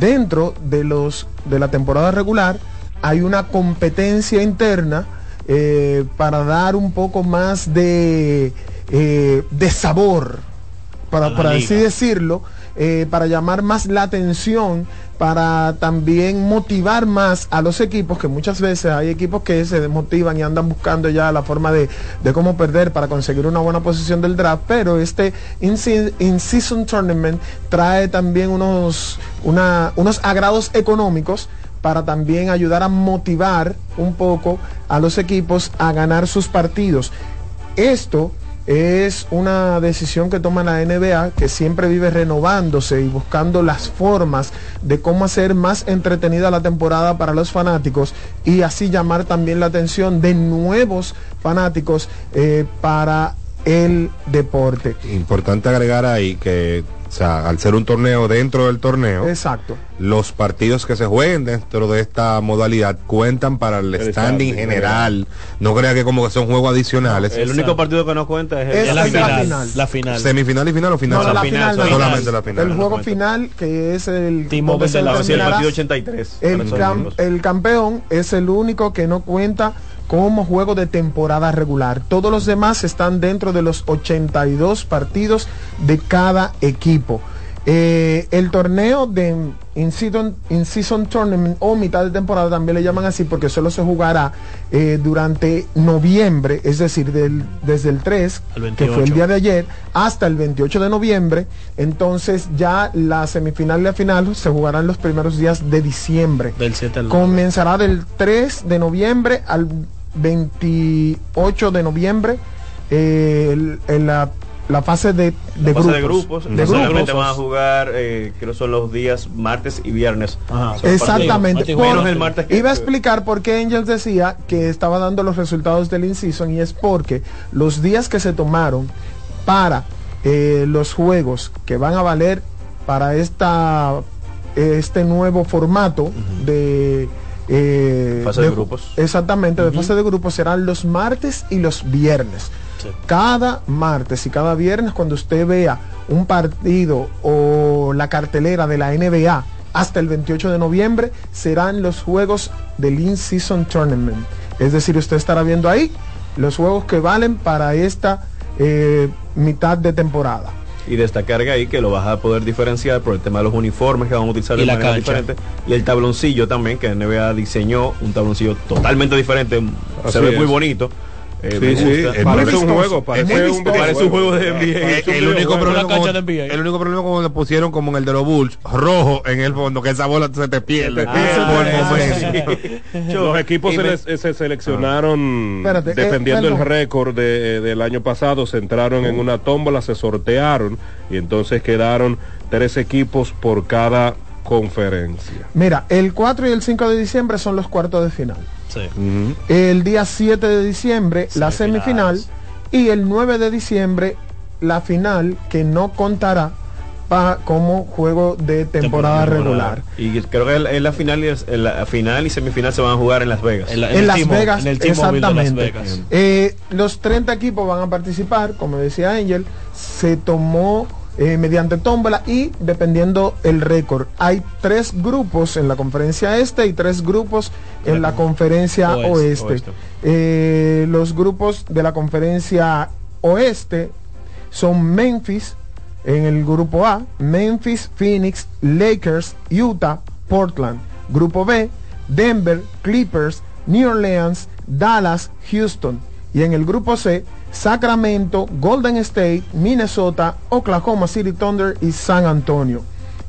dentro de, los, de la temporada regular hay una competencia interna eh, para dar un poco más de, de sabor, para, para así decirlo. Eh, para llamar más la atención, para también motivar más a los equipos, que muchas veces hay equipos que se desmotivan y andan buscando ya la forma de, de cómo perder para conseguir una buena posición del draft, pero este in-season tournament trae también unos, unos agrados económicos para también ayudar a motivar un poco a los equipos a ganar sus partidos. Esto es una decisión que toma la NBA que siempre vive renovándose y buscando las formas de cómo hacer más entretenida la temporada para los fanáticos y así llamar también la atención de nuevos fanáticos eh, para el deporte. Importante agregar ahí que o sea, al ser un torneo dentro del torneo, exacto. Los partidos que se jueguen dentro de esta modalidad cuentan para el, el standing general. No crea que como que son juegos adicionales. El único partido que no cuenta es, el, la, la, final, final, la final. Semifinal y final o final. No, la, final, final, solamente la final. El juego final que es el Timo de la, el partido 83. El, cam, el campeón es el único que no cuenta como juego de temporada regular. Todos los demás están dentro de los 82 partidos de cada equipo. Eh, el torneo de in-season, in -season tournament o mitad de temporada también le llaman así porque solo se jugará eh, durante noviembre, es decir, del, desde el 3, que fue el día de ayer, hasta el 28 de noviembre. Entonces ya la semifinal y la final se jugarán los primeros días de diciembre. Del 7 al Comenzará del 3 de noviembre al 28 de noviembre eh, el, el, la, la, fase de, de, la fase grupos, de grupos. De grupos. van a jugar, eh, creo son los días martes y viernes. Ajá. Exactamente. Por, menos el martes que, iba a explicar por qué Angels decía que estaba dando los resultados del in-season y es porque los días que se tomaron para eh, los juegos que van a valer para esta este nuevo formato uh -huh. de eh, fase de, de, grupos. Exactamente, uh -huh. de fase de grupos serán los martes y los viernes. Sí. Cada martes y cada viernes cuando usted vea un partido o la cartelera de la NBA hasta el 28 de noviembre serán los juegos del In-Season Tournament. Es decir, usted estará viendo ahí los juegos que valen para esta eh, mitad de temporada. Y destacar ahí que lo vas a poder diferenciar por el tema de los uniformes que van a utilizar Y de la manera cancha. diferente y el tabloncillo también que NBA diseñó un tabloncillo totalmente diferente Así se ve es. muy bonito eh, Sí, eh, parece un juego, parece un parece un juego de Eh, NBA. el, único Una problema cancha como, de NBA. el único problema como le pusieron como en el de los Bulls rojo en el fondo que esa bola se te pierde. Ah, por sí. momento. Los equipos Y se, me- les- se seleccionaron Espérate, eh, defendiendo el récord de- del año pasado, se entraron en una tómbola, se sortearon y entonces quedaron tres equipos por cada conferencia. Mira, el 4 y el 5 de diciembre son los cuartos de final. Sí. El día 7 de diciembre, la semifinal. Y el 9 de diciembre, la final, que no contará pa- como juego de temporada regular. y creo que en la- final y la final y semifinal se van a jugar en Las Vegas En la- En, el Las Vegas, en el de Las exactamente. Vegas. Eh, los 30 equipos van a participar, como decía Angel, se tomó eh, mediante tómbola y dependiendo el récord. Hay tres grupos en la conferencia este y tres grupos en la conferencia Oeste, oeste. oeste. Eh, los grupos de la conferencia oeste son Memphis en el grupo A, Memphis, Phoenix, Lakers, Utah, Portland. Grupo B, Denver, Clippers, New Orleans, Dallas, Houston. Y en el grupo C, Sacramento, Golden State, Minnesota, Oklahoma City Thunder y San Antonio.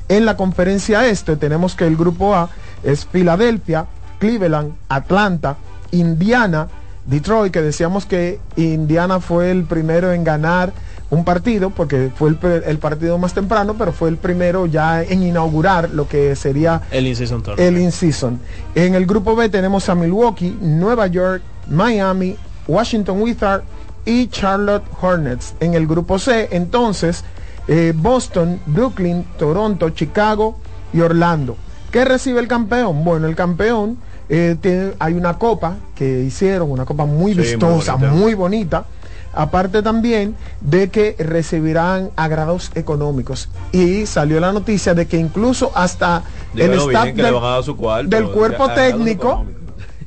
En la conferencia este tenemos que el grupo A es Filadelfia, Cleveland, Atlanta, Indiana, Detroit, que decíamos que Indiana fue el primero en ganar un partido, porque fue el, partido más temprano, pero fue el primero ya en inaugurar lo que sería El in-season el in-season. En el grupo B tenemos a Milwaukee, Nueva York, Miami, Washington Wizards y Charlotte Hornets. En el grupo C, entonces, eh, Boston, Brooklyn, Toronto, Chicago y Orlando. ¿Qué recibe el campeón? Bueno, el campeón eh, tiene- hay una copa que hicieron, una copa muy Sí, muy vistosa, bonita. muy bonita. Aparte también de que recibirán agrados económicos. Y salió la noticia de que incluso hasta el staff del, su cuarto, cuerpo técnico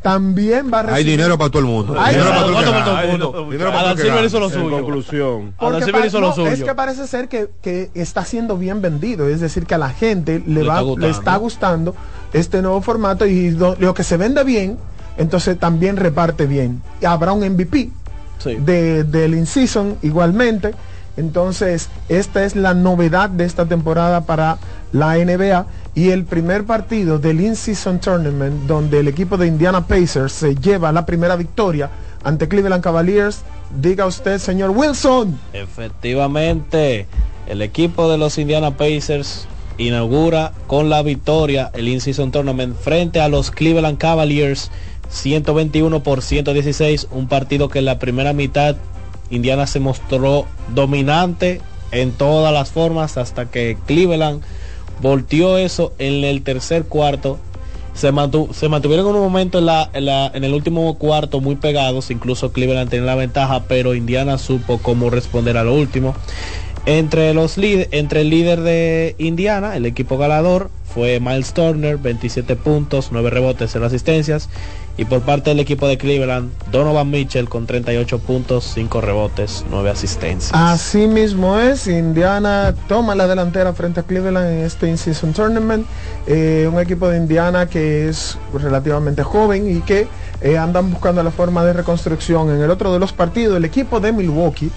también va a recibir. Hay dinero para todo el mundo. Hay dinero para todo el mundo. Dinero para Adam todo el que Silver gana. hizo lo En suyo. conclusión, Porque Adam Silver pa- hizo lo no, suyo. es que parece ser que, que está siendo bien vendido, es decir, que a la gente le, Le va, está gustando. le está gustando este nuevo formato y lo, lo que se vende bien, entonces también reparte bien. Y habrá un MVP Sí. de, del in-season igualmente. Entonces, esta es la novedad de esta temporada para la NBA y el primer partido del in-season tournament donde el equipo de Indiana Pacers se lleva la primera victoria ante Cleveland Cavaliers. Diga usted, señor Wilson. Efectivamente, el equipo de los Indiana Pacers inaugura con la victoria el In-Season Tournament frente a los Cleveland Cavaliers 121 por 116, un partido que en la primera mitad Indiana se mostró dominante en todas las formas hasta que Cleveland volteó eso en el tercer cuarto. Se, mantu- se mantuvieron en un momento en, la, en, la- en el último cuarto muy pegados, incluso Cleveland tenía la ventaja, pero Indiana supo cómo responder a lo último. Entre, los entre el líder de Indiana, el equipo ganador, fue Miles Turner, 27 puntos, 9 rebotes, 0 asistencias. Y por parte del equipo de Cleveland, Donovan Mitchell con 38 puntos, 5 rebotes, 9 asistencias. Así mismo es, Indiana toma la delantera frente a Cleveland en este in-season tournament. Eh, un equipo de Indiana que es relativamente joven y que eh, andan buscando la forma de reconstrucción. En el otro de los partidos, el equipo de Milwaukee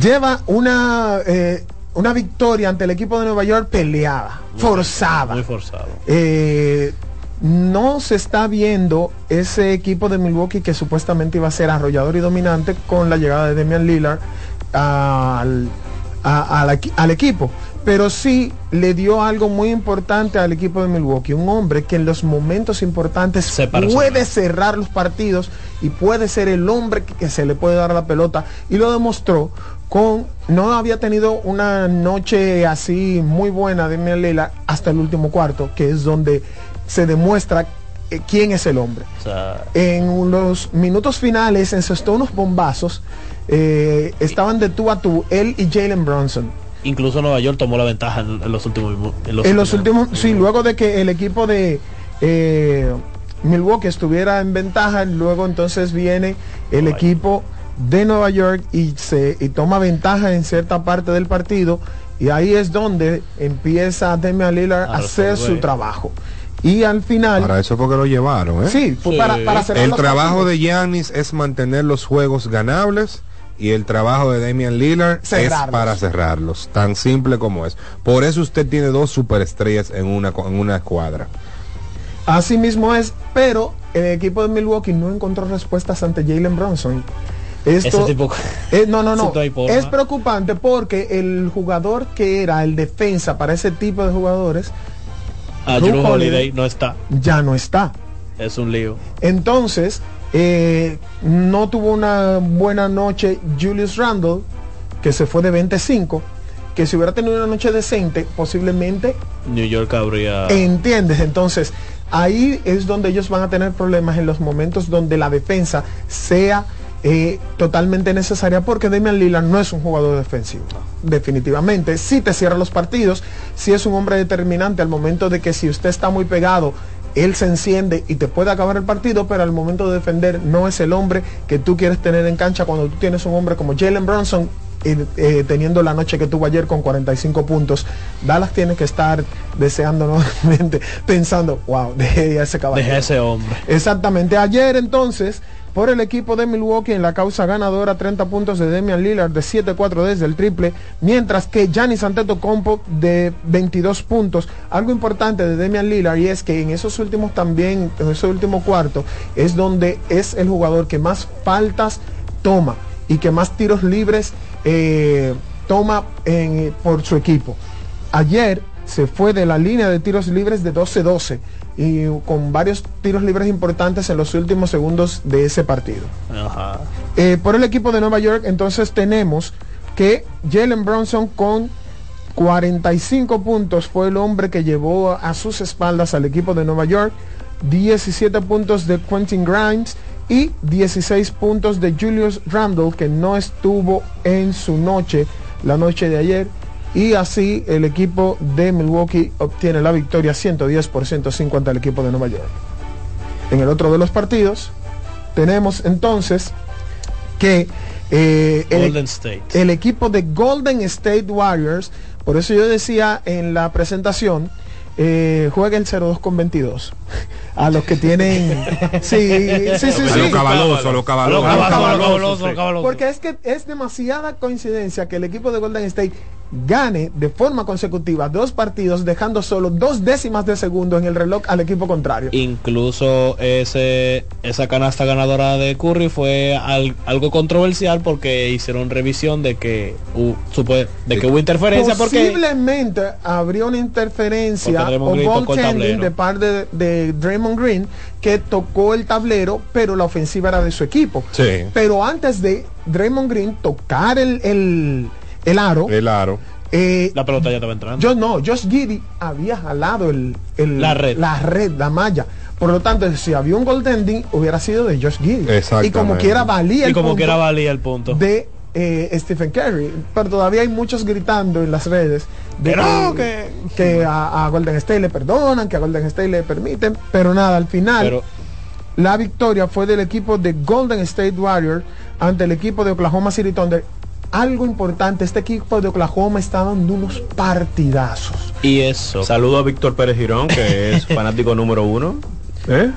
lleva una, eh, una victoria ante el equipo de Nueva York peleada, forzada. Muy forzado. Eh, no se está viendo ese equipo de Milwaukee que supuestamente iba a ser arrollador y dominante con la llegada de Damian Lillard al, a- al equi- al equipo. Pero sí le dio algo muy importante al equipo de Milwaukee. Un hombre que en los momentos importantes Se puede cerrar los partidos y puede ser el hombre que, que se le puede dar la pelota. Y lo demostró con... No había tenido una noche así muy buena de Lillard hasta el último cuarto, que es donde se demuestra eh, quién es el hombre. O sea, En los minutos finales encestó unos bombazos. eh, estaban de tú a tú, él y Jalen Bronson. incluso Nueva York tomó la ventaja en, en los últimos en los últimos, sí, luego de que el equipo de eh, Milwaukee estuviera en ventaja, luego entonces viene el equipo de Nueva York y se y toma ventaja en cierta parte del partido y ahí es donde empieza Damian Lillard a Ah, hacer su trabajo. Y al final Para eso fue que lo llevaron, ¿eh? Sí, fue para- para cerrar El trabajo partidos. de Giannis es mantener los juegos ganables y el trabajo de Damian Lillard Cerrarlos. es para cerrarlos. Tan simple como es. Por eso usted tiene dos superestrellas en una, en una escuadra. Así mismo es, pero el equipo de Milwaukee no encontró respuestas ante Jalen Bronson. Esto, Ese tipo- Eh, no, no, no. Es preocupante porque el jugador que era el defensa para ese tipo de jugadores A Drew Drew Holiday Holiday no está. ya no está. Es un lío. Entonces, eh, no tuvo una buena noche Julius Randle, que se fue de 25, que si hubiera tenido una noche decente, posiblemente New York habría. ¿Entiendes? Entonces, ahí es donde ellos van a tener problemas en los momentos donde la defensa sea eh, totalmente necesaria porque Damian Lillard no es un jugador defensivo. Definitivamente, si te cierra los partidos, si es un hombre determinante al momento de que si usted está muy pegado, él se enciende y te puede acabar el partido, pero al momento de defender no es el hombre que tú quieres tener en cancha cuando tú tienes un hombre como Jalen Bronson eh, eh, teniendo la noche que tuvo ayer con 45 puntos, Dallas tiene que estar deseando nuevamente, pensando, wow, deje a ese caballero. Deja ese hombre. Exactamente. Ayer entonces, por el equipo de Milwaukee en la causa ganadora, 30 puntos de Damian Lillard de 7-4 desde el triple, mientras que Giannis Antetokounmpo de 22 puntos. Algo importante de Damian Lillard y es que en esos últimos también, en ese último cuarto, es donde es el jugador que más faltas toma y que más tiros libres eh, toma por su equipo. Ayer se fue de la línea de tiros libres de 12-12 y con varios tiros libres importantes en los últimos segundos de ese partido. Ajá. Eh, por el equipo de Nueva York, entonces tenemos que Jalen Bronson con 45 puntos fue el hombre que llevó a sus espaldas al equipo de Nueva York. 17 puntos de Quentin Grimes y 16 puntos de Julius Randle que no estuvo en su noche la noche de ayer y así el equipo de Milwaukee obtiene la victoria 110 por 105 ante el equipo de Nueva York. En el otro de los partidos tenemos entonces que eh, el- Golden State. el equipo de Golden State Warriors, por eso yo decía en la presentación, eh, juega el 02 con 22. A los que tienen... Sí, sí, sí, A sí. lo cabaloso, a lo cabaloso. A lo cabaloso, a lo cabaloso. Porque es que es demasiada coincidencia que el equipo de Golden State gane de forma consecutiva dos partidos dejando solo dos décimas de segundo en el reloj al equipo contrario. Incluso ese esa canasta ganadora de Curry fue al- algo controversial porque hicieron revisión de que supo- de que hubo interferencia porque Posiblemente habría una interferencia Porque o goaltending de parte de, de Draymond Green que tocó el tablero, pero la ofensiva era de su equipo. Sí. Pero antes de Draymond Green tocar el, el, el aro, El aro. eh, la pelota ya estaba entrando. yo no, Josh Giddy había jalado el, el- La red. la red, la malla. Por lo tanto, si había un goaltending, hubiera sido de Josh Giddy. Y como quiera valía y el como punto que era valía el punto. de eh, Stephen Curry. Pero todavía hay muchos gritando en las redes de Que no, que, que a, a Golden State le perdonan, que a Golden State le permiten. Pero nada, al final Pero la victoria fue del equipo de Golden State Warriors ante el equipo de Oklahoma City Thunder. Algo importante, este equipo de Oklahoma está dando unos partidazos. y eso. Saludo a Víctor Pérez Girón, que es fanático número uno. ¿Eh?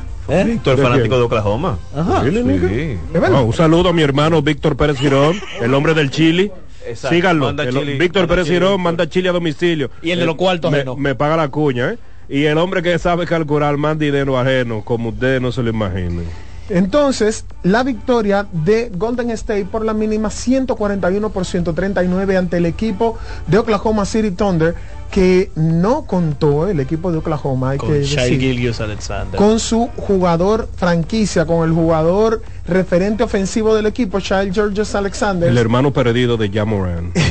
Víctor, ¿De fanático quién? de Oklahoma. Ajá. Sí. Un saludo a mi hermano Víctor Pérez Girón, el hombre del Chili. Exacto. Síganlo. Manda El- chili, Víctor Pérez chili, Girón Víctor. manda chile a domicilio. Y el de los cuartos me, ajeno. me paga la cuña, ¿eh? Y el hombre que sabe calcular más dinero ajeno, como ustedes no se lo imaginen. Entonces, la victoria de Golden State por la mínima 141 por 139 ante el equipo de Oklahoma City Thunder, que no contó el equipo de Oklahoma, que Con Shai decir, Gilgeous Alexander. con su jugador franquicia, con el jugador referente ofensivo del equipo, Shai Georges Alexander. El hermano perdido de Jamoran.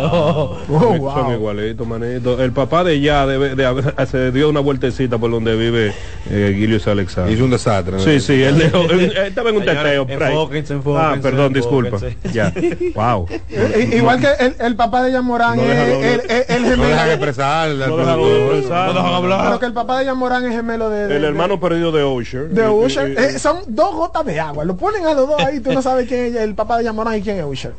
Oh, wow. Son igualitos, manito. El papá de ya debe, de haber- se dio una vueltecita por donde vive eh, Gilius Alexander. Hizo un desastre. ¿no? Sí, sí, él, dejó- él- él estaba en un teteo. enfóquense, Ah, perdón, disculpa. Ya. Wow. Eh, Igual que el, el papá de Jan Morán No es el, el- el No gemelo. dejan expresar. No dejan expresar. No dejan hablar. Pero que el papá de Jan Morán es gemelo de, de- El hermano perdido de Usher. de, Y- Usher. y- Eh, son dos gotas de agua. Lo ponen a los dos ahí. Tú no sabes quién es el papá de Jan Morán y quién es Usher.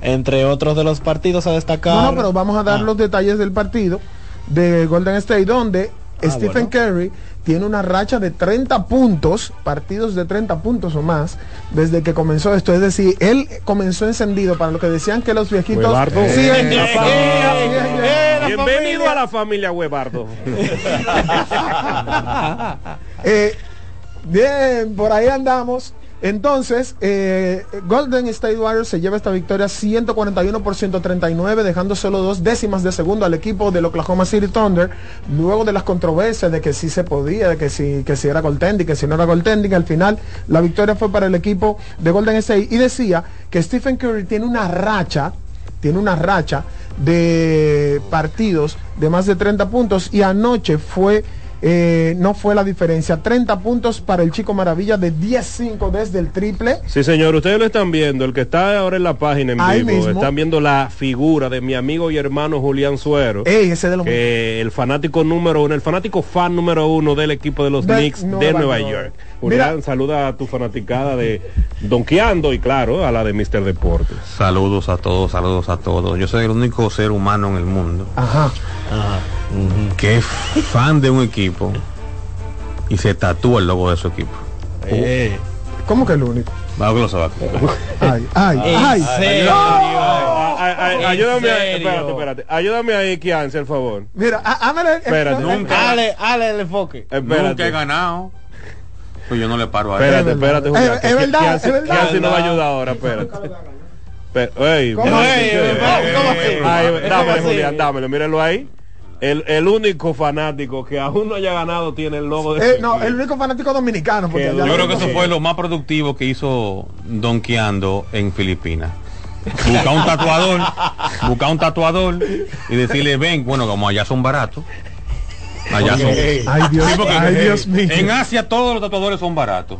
Entre otros de los partidos a destacar. No, no, pero vamos a dar Ah. los detalles del partido de Golden State, donde Ah, Stephen bueno. Curry tiene una racha de 30 puntos, partidos de 30 puntos o más, desde que comenzó esto. Es decir, él comenzó encendido para lo que decían que los viejitos. Huevardo. Sí, Eh, Bienvenido a la familia Huevardo. Eh, bien, por ahí andamos. Entonces, eh, Golden State Warriors se lleva esta victoria 141 por 139, dejando solo dos décimas de segundo al equipo del Oklahoma City Thunder, luego de las controversias de que sí se podía, de que si, que si era goaltending, que si no era goaltending, al final la victoria fue para el equipo de Golden State. Y decía que Stephen Curry tiene una racha, tiene una racha de partidos de más de 30 puntos y anoche fue eh, no fue la diferencia 30 puntos para el chico maravilla de 10-5 desde el triple Sí, señor, ustedes lo están viendo. El que está ahora en la página en Ahí vivo, mismo. están viendo la figura de mi amigo y hermano Julián Suero. Ey, ese de los que el fanático número uno, el fanático fan número uno del equipo de los De Knicks de Nueva Nueva York. York. Julián, Mira. saluda a tu fanaticada de Donkeando y claro, a la de Mr. Deportes. Saludos a todos, saludos a todos. Yo soy el único ser humano en el mundo Ajá. Que es fan de un equipo y se tatúa el logo de su equipo. Eh, ¿Cómo que el único? Vamos que lo sabe. Ay, ay, ¿En ay. Ay, ay, ay, ¿En ayúdame ahí, espérate, espérate. Ayúdame ahí, Kianci, al favor. Mira, á- ámele- Espérate. Nunca. Ale, ale el enfoque. Nunca he ganado. Pues yo no le paro a él. Espérate, Es verdad. espérate, Julián. Es- verdad, es verdad. Kianci nos va a ayudar ahora, espérate. Pero, ey, ¿Cómo espérate, así? espérate. ¿Cómo así? Ay, ¿Cómo dámelo? Julián, dámelo, mírenlo ahí. El, el único fanático que aún no haya ganado tiene el logo de eh, su no, el único fanático dominicano. Porque Yo creo que eso fue lo más productivo que hizo Donkeando en Filipinas. Buscar un tatuador, buscar un tatuador y decirle, ven, bueno, como allá son baratos. Allá son. Ay, Dios, Sí, porque ay, Dios mío. En Asia todos los tatuadores son baratos.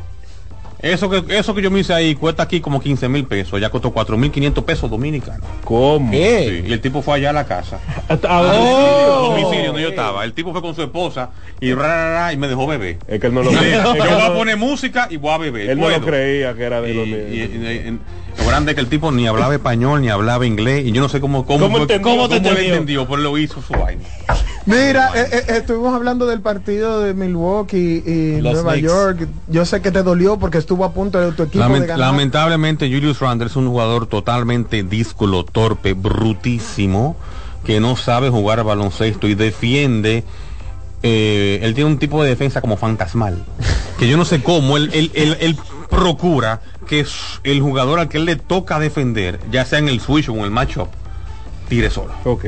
Eso que, eso que yo me hice ahí cuesta aquí como 15 mil pesos, ya costó 4 mil 500 pesos dominicanos. ¿Cómo? Sí, y el tipo fue allá a la casa. ¿A A domicilio? domicilio donde yo estaba. El tipo fue con su esposa y, ra, ra, ra, y me dejó beber. Es que él no lo Yo creía. Que voy a poner música y voy a beber. Él no lo creía que era de Y, los y- lo grande es que el tipo ni hablaba español ni hablaba inglés y yo no sé cómo cómo, ¿Cómo fue- entendió? cómo ¿Cómo le entendió? entendió, pero lo hizo su vaina. Mira, eh, eh, estuvimos hablando del partido de Milwaukee y Los Nueva Knicks. York. Yo sé que te dolió porque estuvo a punto de tu equipo Lament- de ganar. lamentablemente Julius Randle es un jugador totalmente díscolo, torpe, brutísimo, que no sabe jugar al baloncesto y defiende. eh, él tiene un tipo de defensa como fantasmal, que yo no sé cómo él, él- él- él procura que el jugador al que él le toca defender, ya sea en el switch o en el matchup, tire solo. Ok.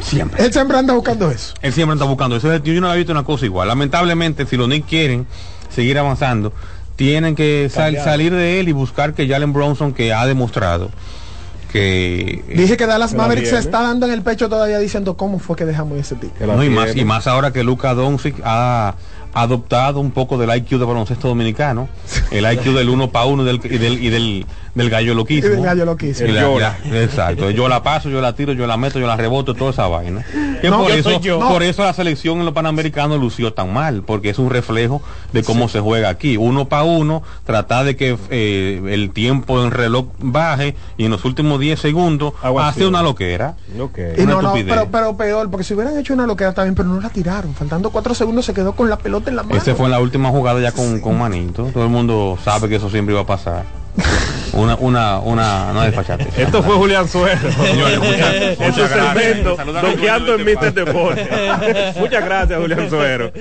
Siempre. Él siempre anda buscando eso. Él siempre está buscando eso. Yo no había visto una cosa igual. Lamentablemente, si los Knicks quieren seguir avanzando, tienen que sal- salir de él y buscar que Jalen Bronson, que ha demostrado que... Dije que Dallas Que Mavericks se está dando en el pecho todavía diciendo cómo fue que dejamos ese tipo. No, y, más, y más ahora que Luca Doncic ha adoptado un poco del IQ de baloncesto dominicano, el IQ del uno para uno y del, y del, y del, del gallo loquismo. Y del gallo loquísimo. Exacto, yo la paso, yo la tiro, yo la meto, yo la reboto, toda esa vaina. Que No, por, yo eso, soy yo. por eso la selección en los panamericanos lució tan mal, porque es un reflejo de cómo se juega aquí. Uno para uno, tratar de que eh, el tiempo en reloj baje y en los últimos 10 segundos hace una loquera. Ok. Y Una no, no, estupidez. pero, pero peor, porque si hubieran hecho una loquera también, pero no la tiraron. Faltando cuatro segundos se quedó con la pelota en la mano. Ese fue en la última jugada ya con, con Manito. Todo el mundo sabe que eso siempre iba a pasar. Una, una, una, no desfachate. Esto fue Julián Suero. Señores, muchas- Este muchas gracias. segmento, en. Muchas Julián Suero.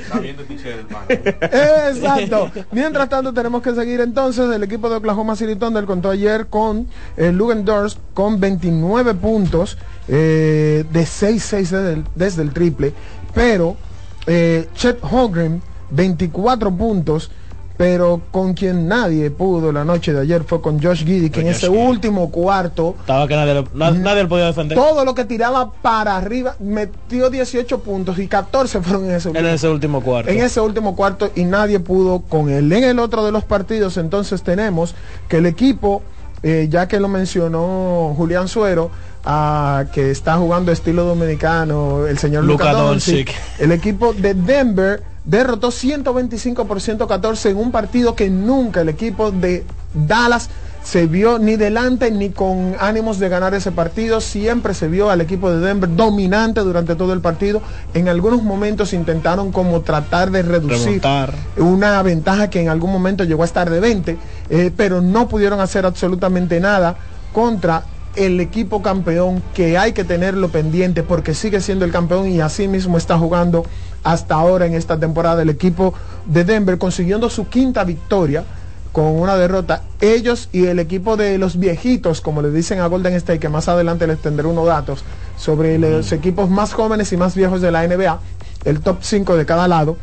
Exacto. Mientras tanto, tenemos que seguir entonces. El equipo de Oklahoma City Thunder contó ayer con eh, Lugendorf con 29 puntos eh, de 6-6 desde, el- desde el triple. Pero eh, Chet Holmgren, 24 puntos. Pero con quien nadie pudo la noche de ayer fue con Josh Giddy, que en ese último cuarto Estaba que nadie, lo- na- nadie lo podía defender. todo lo que tiraba para arriba metió 18 puntos y 14 fueron en ese En último ese último cuarto. en ese último cuarto y nadie pudo con él. En el otro de los partidos entonces tenemos que el equipo, eh, ya que lo mencionó Julián Suero, ah, que está jugando estilo dominicano, el señor Luka Doncic, Doncic. el equipo de Denver derrotó 125 por 114 en un partido que nunca el equipo de Dallas se vio ni delante ni con ánimos de ganar ese partido. Siempre se vio al equipo de Denver dominante durante todo el partido. En algunos momentos intentaron como tratar de reducir Remontar. una ventaja que en algún momento llegó a estar de 20, eh, pero no pudieron hacer absolutamente nada contra el equipo campeón que hay que tenerlo pendiente porque sigue siendo el campeón y así mismo está jugando hasta ahora en esta temporada el equipo de Denver consiguiendo su quinta victoria con una derrota. Ellos y el equipo de los viejitos, como le dicen a Golden State, que más adelante les tendré unos datos sobre los equipos más jóvenes y más viejos de la NBA, el top 5 de cada lado.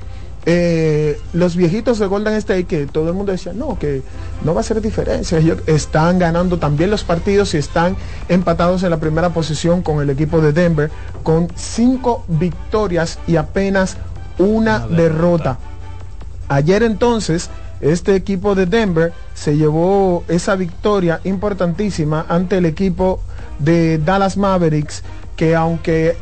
Eh, los viejitos de Golden State, que todo el mundo decía, no, que no va a ser diferencia. Ellos están ganando también los partidos y están empatados en la primera posición con el equipo de Denver, con cinco victorias y apenas una, derrota. Ayer entonces, este equipo de Denver se llevó esa victoria importantísima ante el equipo de Dallas Mavericks, que aunque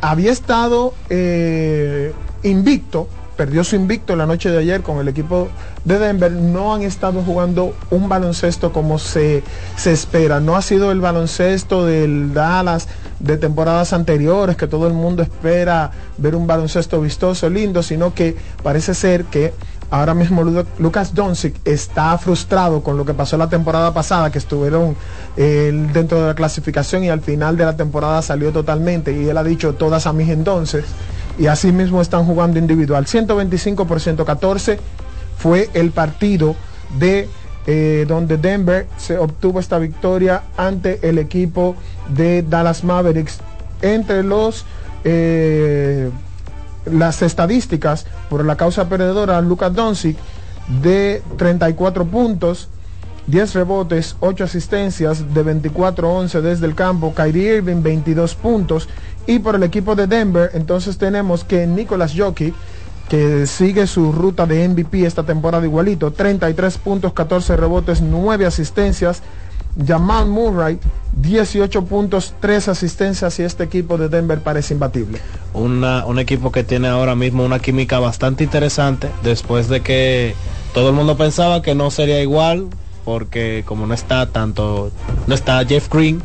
había estado eh, invicto, perdió su invicto la noche de ayer con el equipo de Denver, no han estado jugando un baloncesto como se, se espera. No ha sido el baloncesto del Dallas de temporadas anteriores, que todo el mundo espera ver un baloncesto vistoso, lindo, sino que parece ser que ahora mismo Lu- Lucas Doncic está frustrado con lo que pasó la temporada pasada, que estuvieron eh, dentro de la clasificación y al final de la temporada salió totalmente y él ha dicho todas a mis entonces y así mismo están jugando individual. 125 por 114 fue el partido de eh, donde Denver se obtuvo esta victoria ante el equipo de Dallas Mavericks. Entre los eh, las estadísticas por la causa perdedora, Lucas Doncic de 34 puntos, 10 rebotes, 8 asistencias de 24-11 desde el campo, Kyrie Irving 22 puntos y por el equipo de Denver entonces tenemos que Nicolas Jokic que sigue su ruta de MVP esta temporada igualito, 33 puntos, 14 rebotes, 9 asistencias. Jamal Murray, 18 puntos, 3 asistencias y este equipo de Denver parece imbatible. Una- un equipo que tiene ahora mismo una química bastante interesante después de que todo el mundo pensaba que no sería igual porque como no está tanto no está Jeff Green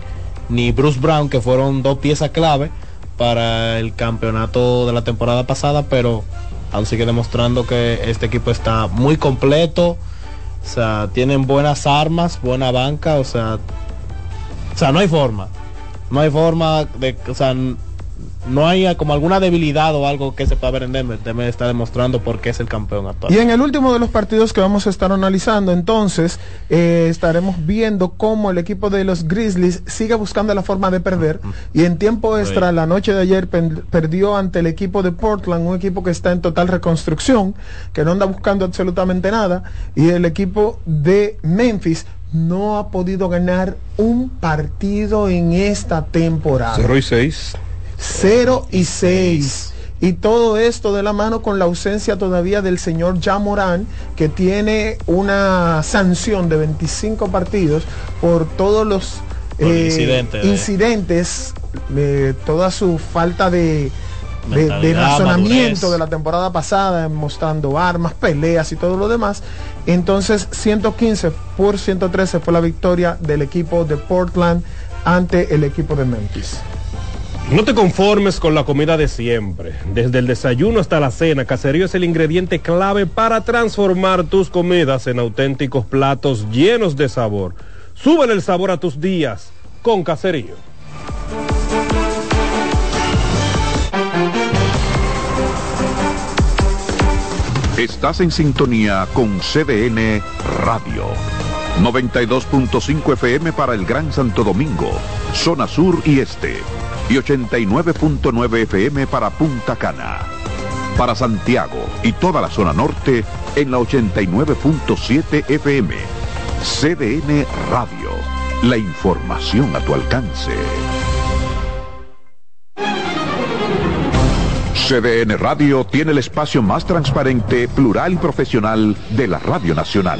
ni Bruce Brown que fueron dos piezas clave para el campeonato de la temporada pasada pero aún sigue demostrando que este equipo está muy completo o sea tienen buenas armas buena banca o sea o sea, no hay forma. No hay forma de, o sea, no hay como alguna debilidad o algo que se pueda ver en Denver. Denver está demostrando por qué es el campeón actual. Y en el último de los partidos que vamos a estar analizando, entonces, eh, estaremos viendo cómo el equipo de los Grizzlies sigue buscando la forma de perder. Y en tiempo extra, la noche de ayer perdió ante el equipo de Portland, un equipo que está en total reconstrucción, que no anda buscando absolutamente nada. Y el equipo de Memphis no ha podido ganar un partido en esta temporada. 0 y 6. 0 y 6. Y todo esto de la mano con la ausencia todavía del señor Jamorán, que tiene una sanción de 25 partidos por todos los Por eh, incidente de- incidentes, eh, toda su falta de, de- de, Mentalidad, razonamiento madurez. de la temporada pasada, mostrando armas, peleas y todo lo demás. Entonces, 115 por 113 fue la victoria del equipo de Portland ante el equipo de Memphis. No te conformes con la comida de siempre. Desde el desayuno hasta la cena, Caserío es el ingrediente clave para transformar tus comidas en auténticos platos llenos de sabor. Súbele el sabor a tus días con Caserío. Estás en sintonía con CDN Radio. 92.5 FM para el Gran Santo Domingo, zona sur y este. Y 89.9 FM para Punta Cana. Para Santiago y toda la zona norte en la 89.7 FM. CDN Radio. La información a tu alcance. CDN Radio tiene el espacio más transparente, plural y profesional de la Radio Nacional.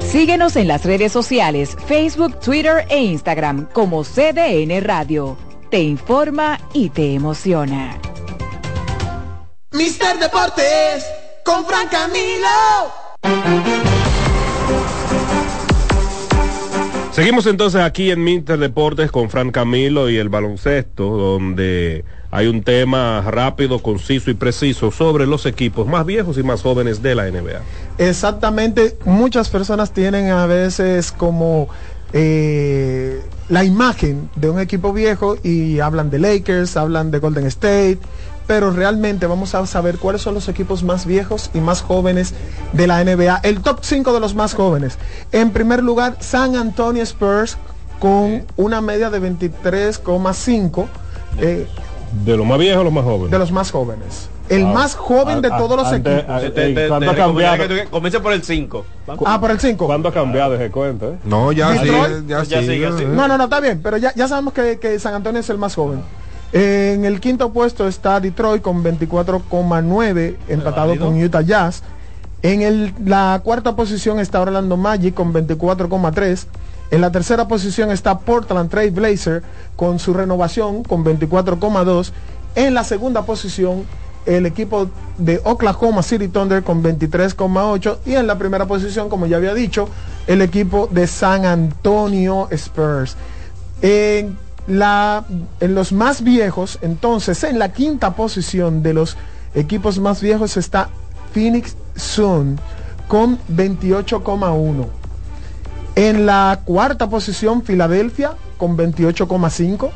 Síguenos en las redes sociales, Facebook, Twitter e Instagram como CDN Radio. Te informa y te emociona. Mister Deportes con Fran Camilo. Seguimos entonces aquí en Mister Deportes con Fran Camilo y el baloncesto, donde hay un tema rápido, conciso y preciso sobre los equipos más viejos y más jóvenes de la NBA. Exactamente, muchas personas tienen a veces como eh, la imagen de un equipo viejo y hablan de Lakers, hablan de Golden State, pero realmente vamos a saber cuáles son los equipos más viejos y más jóvenes de la NBA. El top 5 de los más jóvenes. En primer lugar, San Antonio Spurs con una media de 23,5. Eh, ¿De los más viejos o los más jóvenes? De los más jóvenes. El ah, más joven de todos los equipos. ¿Cuándo ha cambiado? Comienza por el 5. Ah, por el 5. ¿Cuándo ha cambiado ese cuento? Eh? No, ya sí, ya, sigue, No, no, no, está bien, pero ya, ya sabemos que, que San Antonio es el más joven. En el quinto puesto está Detroit con 24,9 empatado con Utah Jazz. En el, la cuarta posición está Orlando Magic con 24,3. En la tercera posición está Portland Trail Blazer con su renovación con 24,2. En la segunda posición el equipo de Oklahoma City Thunder con 23,8 y en la primera posición, como ya había dicho, el equipo de San Antonio Spurs. En en los más viejos, entonces en la quinta posición de los equipos más viejos está Phoenix Sun con 28,1. En la cuarta posición Filadelfia con 28,5.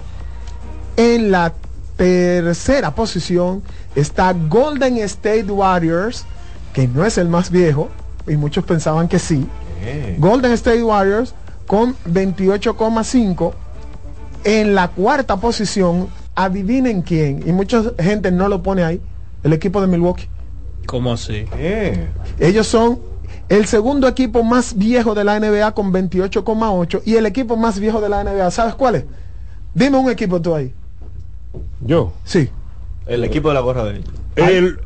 En la tercera posición está Golden State Warriors, que no es el más viejo, y muchos pensaban que sí. Eh. Golden State Warriors con 28,5 en la cuarta posición, adivinen quién, y mucha gente no lo pone ahí, el equipo de Milwaukee. ¿Cómo así? Eh. Ellos son el segundo equipo más viejo de la NBA con 28,8 y el equipo más viejo de la NBA, ¿sabes cuál es? Dime un equipo tú ahí. ¿Yo? Sí. El equipo de la gorra de ellos. El,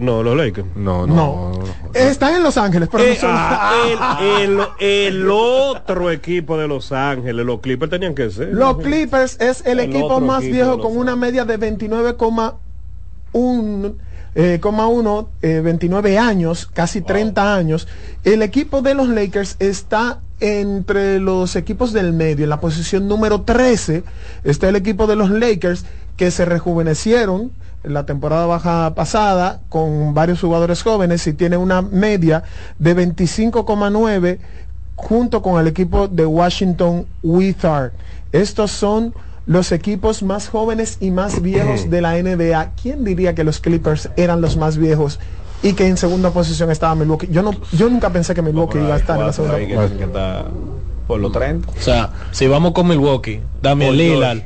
no, los Lakers. No, no, Están en Los Ángeles, pero no eh, ah, el, otro equipo de Los Ángeles, los Clippers tenían que ser. Los Clippers es el, equipo más viejo con una media de 29,1 eh, 29 eh, años, casi 30 años. El equipo de los Lakers está entre los equipos del medio, en la posición número 13 está el equipo de los Lakers que se rejuvenecieron la temporada baja pasada con varios jugadores jóvenes y tiene una media de 25,9 junto con el equipo de Washington Wizards. Estos son los equipos más jóvenes y más viejos de la NBA. ¿Quién diría que los Clippers eran los más viejos? Y que en segunda posición estaba Milwaukee. Yo no, yo nunca pensé que Milwaukee iba a estar en la segunda posición. Por los 30. O sea, si vamos con Milwaukee, Damian Lillard.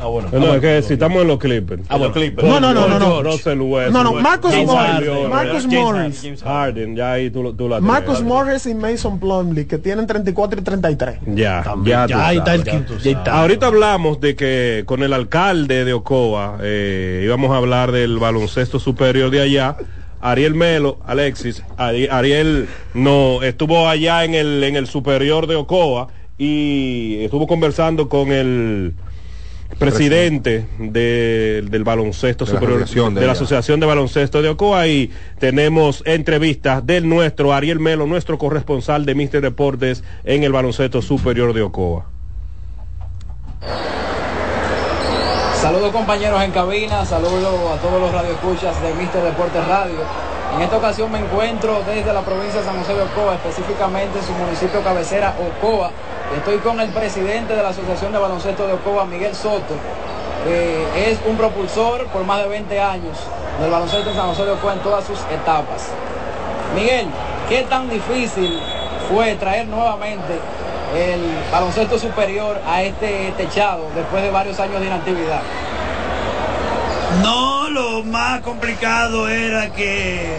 Ah, bueno. No, es que si estamos en los Clippers. Ah, bueno, Clippers. No, no, no, no, no. Russell Westbrook. No, no, Marcus James Morris. Harden, Marcus James Morris. Harden, Harden, ya ahí tú, tú la Marcus. Morris y Mason Plumlee, que tienen 34 y 33. Ya, También, ya, ya ahí está el quinto. Ahorita hablamos de que con el alcalde de Ocoa eh, íbamos a hablar del baloncesto superior de allá. Ariel Melo, Alexis, Ari- Ariel no estuvo allá en el en el superior de Ocoa y estuvo conversando con el presidente de- del baloncesto De superior de de la. Asociación de Baloncesto de Ocoa y tenemos entrevistas del nuestro Ariel Melo, nuestro corresponsal de Mister Deportes en el baloncesto superior de Ocoa. Saludos compañeros en cabina, saludos a todos los radioescuchas de Mister Deportes Radio. En esta ocasión me encuentro desde la provincia de San José de Ocoa, específicamente en su municipio cabecera Ocoa. Estoy con el presidente de la Asociación de Baloncesto de Ocoa, Miguel Soto, que es un propulsor por más de 20 años del baloncesto en San José de Ocoa en todas sus etapas. Miguel, ¿qué tan difícil fue traer nuevamente el baloncesto superior a este techado después de varios años de inactividad? No, lo más complicado era que...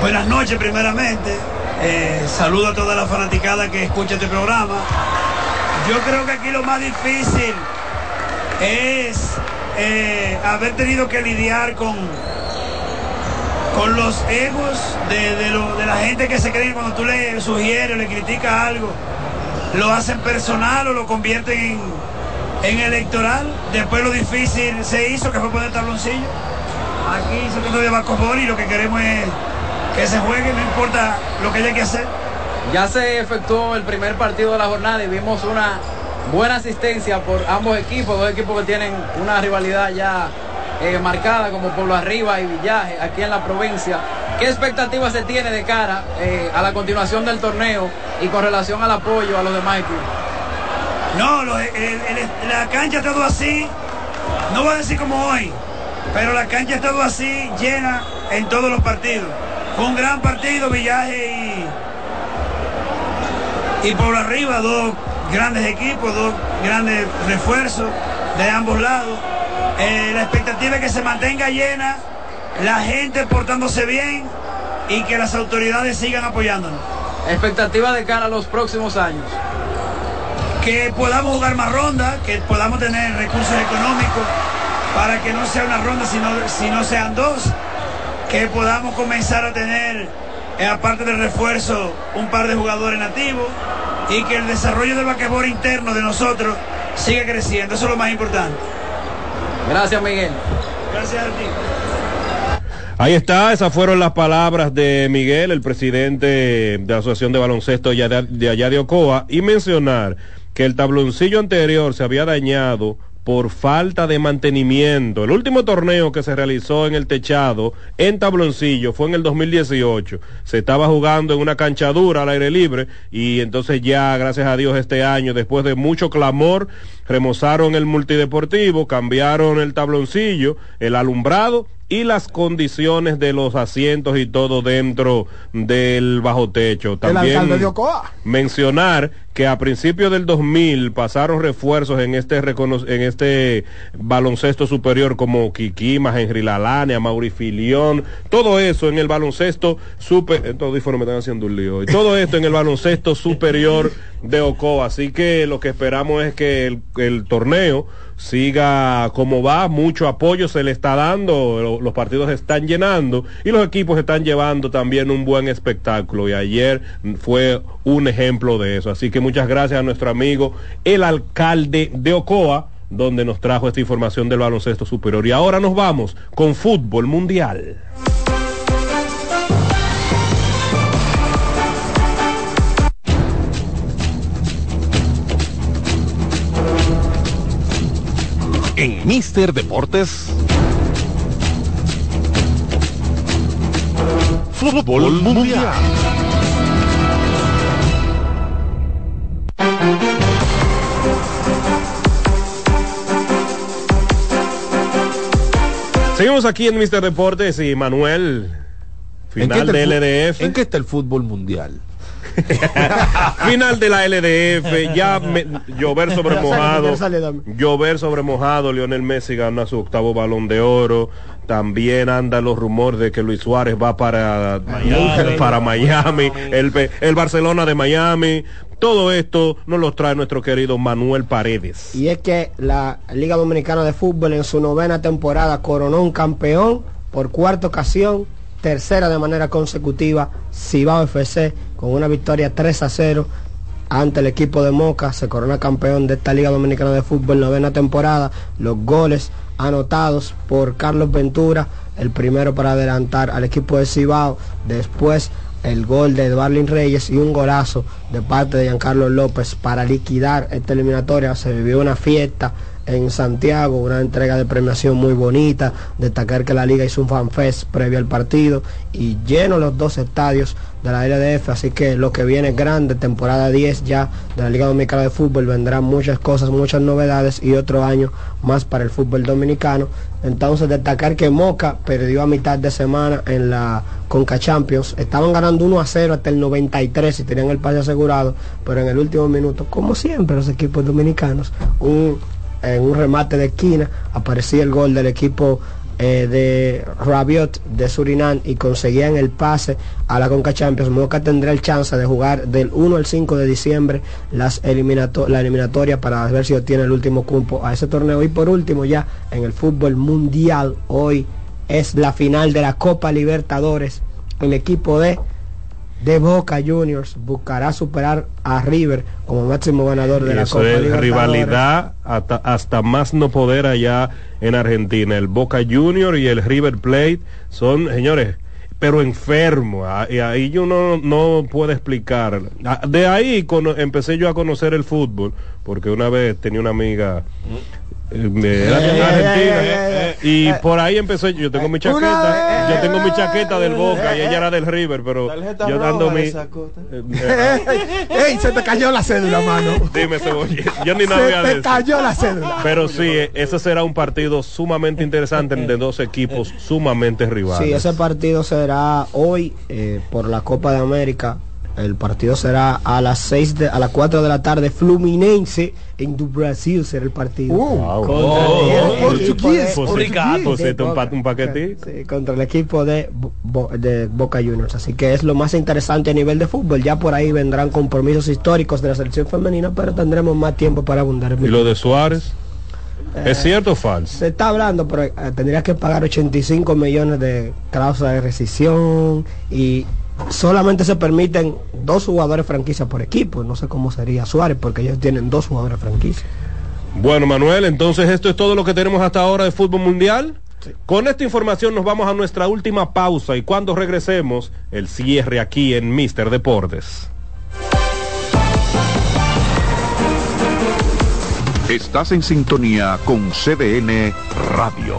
Buenas noches primeramente. Eh, saludo a toda la fanaticada que escucha este programa. Yo creo que aquí lo más difícil es eh, haber tenido que lidiar con, con los egos de, de la gente que se cree que cuando tú le sugieres, le criticas algo, lo hacen personal o lo convierten en, electoral. Después lo difícil se hizo, que fue poner tabloncillo. Aquí se trata de basquetbol y lo que queremos es que se juegue, no importa lo que haya que hacer. Ya se efectuó el primer partido de la jornada y vimos una buena asistencia por ambos equipos, dos equipos que tienen una rivalidad ya eh, marcada como Pueblo Arriba y Villaje aquí en la provincia. ¿Qué expectativas se tiene de cara eh, a la continuación del torneo y con relación al apoyo a los demás equipos? No, lo- el- el- la cancha ha estado así, no voy a decir como hoy, pero la cancha ha estado así, llena en todos los partidos. Fue un gran partido, Villaje y, y por arriba, dos grandes equipos, dos grandes refuerzos de ambos lados. Eh, la expectativa es que se mantenga llena, la gente portándose bien y que las autoridades sigan apoyándonos. Expectativa de cara a los próximos años. que podamos jugar más rondas, que podamos tener recursos económicos para que no sea una ronda, sino, sino sean dos, que podamos comenzar a tener, eh, aparte del refuerzo, un par de jugadores nativos y que el desarrollo del basquetbol interno de nosotros siga creciendo. Eso es lo más importante. Gracias, Miguel. Gracias a ti. Ahí está, esas fueron las palabras de Miguel, el presidente de la Asociación de Baloncesto de allá de, de allá de Ocoa, y mencionar que el tabloncillo anterior se había dañado por falta de mantenimiento. El último torneo que se realizó en el techado en tabloncillo fue en el 2018. Se estaba jugando en una cancha dura al aire libre y entonces ya, gracias a Dios, este año, después de mucho clamor, remozaron el multideportivo, cambiaron el tabloncillo, el alumbrado y las condiciones de los asientos y todo dentro del bajo techo. También de Ocoa. mencionar que a principios del 2000 pasaron refuerzos en este en este baloncesto superior como Kikima, Henry Lalane, Mauri Filión, todo eso en el baloncesto super, estos audífonos me están haciendo un lío, y todo esto en el baloncesto superior de Ocoa, así que lo que esperamos es que el, el torneo siga como va, mucho apoyo se le está dando, lo- los partidos se están llenando y los equipos están llevando también un buen espectáculo y ayer fue un ejemplo de eso. Así que muchas gracias a nuestro amigo el alcalde de Ocoa donde nos trajo esta información del baloncesto superior. Y ahora nos vamos con fútbol mundial. en Mister Deportes. Fútbol Mundial. Seguimos aquí en Mister Deportes y Manuel. Final de LDF. ¿En qué está el fútbol mundial? Final de la LDF, ya me- llover sobre mojado, llover sobre mojado, Lionel Messi gana su octavo balón de oro, también andan los rumores de que Luis Suárez va para Miami, para Miami, El, el Barcelona de Miami, todo esto nos lo trae nuestro querido Manuel Paredes. Y es que la Liga Dominicana de Fútbol en su novena temporada coronó un campeón por cuarta ocasión, tercera de manera consecutiva, Cibao FC, con una victoria 3 a 0 ante el equipo de Moca, se corona campeón de esta Liga Dominicana de Fútbol novena temporada, los goles anotados por Carlos Ventura, el primero para adelantar al equipo de Cibao, después el gol de Edwarlin Reyes y un golazo de parte de Giancarlo López para liquidar esta eliminatoria. Se vivió una fiesta en Santiago, una entrega de premiación muy bonita, destacar que la liga hizo un fanfest previo al partido y lleno los dos estadios de la LDF, así que lo que viene grande, temporada 10 ya de la Liga Dominicana de Fútbol, vendrán muchas cosas, muchas novedades y otro año más para el fútbol dominicano. Entonces destacar que Moca perdió a mitad de semana en la Conca Champions, estaban ganando 1 a 0 hasta el 93 y tenían el pase asegurado, pero en el último minuto, como siempre los equipos dominicanos, un en un remate de esquina aparecía el gol del equipo eh, de Rabiot de Surinam y conseguían el pase a la Conca Champions. Moca tendrá el chance de jugar del 1 al 5 de diciembre las eliminato la eliminatoria para ver si obtiene el último cupo a ese torneo. Y por último ya en el fútbol mundial hoy es la final de la Copa Libertadores. El equipo de de Boca Juniors buscará superar a River como máximo ganador de Y la eso Copa es rivalidad hasta, hasta más no poder allá en Argentina. El Boca Junior y el River Plate son, señores, pero enfermos. Ah, Y ahí yo no, no puedo explicar. Ah, De ahí cono- empecé yo a conocer el fútbol, porque una vez tenía una amiga. Eh, era Eh, Argentina eh, eh, y eh, por ahí empecé yo tengo mi chaqueta yo tengo mi chaqueta del Boca y ella era del River pero yo dando mi eh, eh, ¡Ey! Se te cayó la cédula, mano. Dime, Cebolla. Yo ni nada Se te cayó la cédula. Pero sí, eh, ese será un partido sumamente interesante de dos equipos sumamente rivales. Sí, ese partido será hoy eh, por la Copa de América. El partido será a las 6 de, a las 4 de la tarde. Fluminense en du Brasil será el partido. Wow. Contra Oh, el- equipo de- Boca. pa- un paquetito. Sí, contra el equipo de, Bo- de Boca Juniors. Así que es lo más interesante a nivel de fútbol. Ya por ahí vendrán compromisos históricos de la selección femenina, pero tendremos más tiempo para abundar. ¿Y lo de Suárez? ¿Es cierto o falso? Se está hablando, pero eh, tendrías que pagar 85 millones de cláusula de rescisión y solamente se permiten dos jugadores franquicia por equipo. No sé cómo sería Suárez porque ellos tienen dos jugadores franquicia. Bueno, Manuel, entonces esto es todo lo que tenemos hasta ahora de fútbol mundial. Con esta información nos vamos a nuestra última pausa y cuando regresemos, el cierre aquí en Mister Deportes. Estás en sintonía con CDN Radio.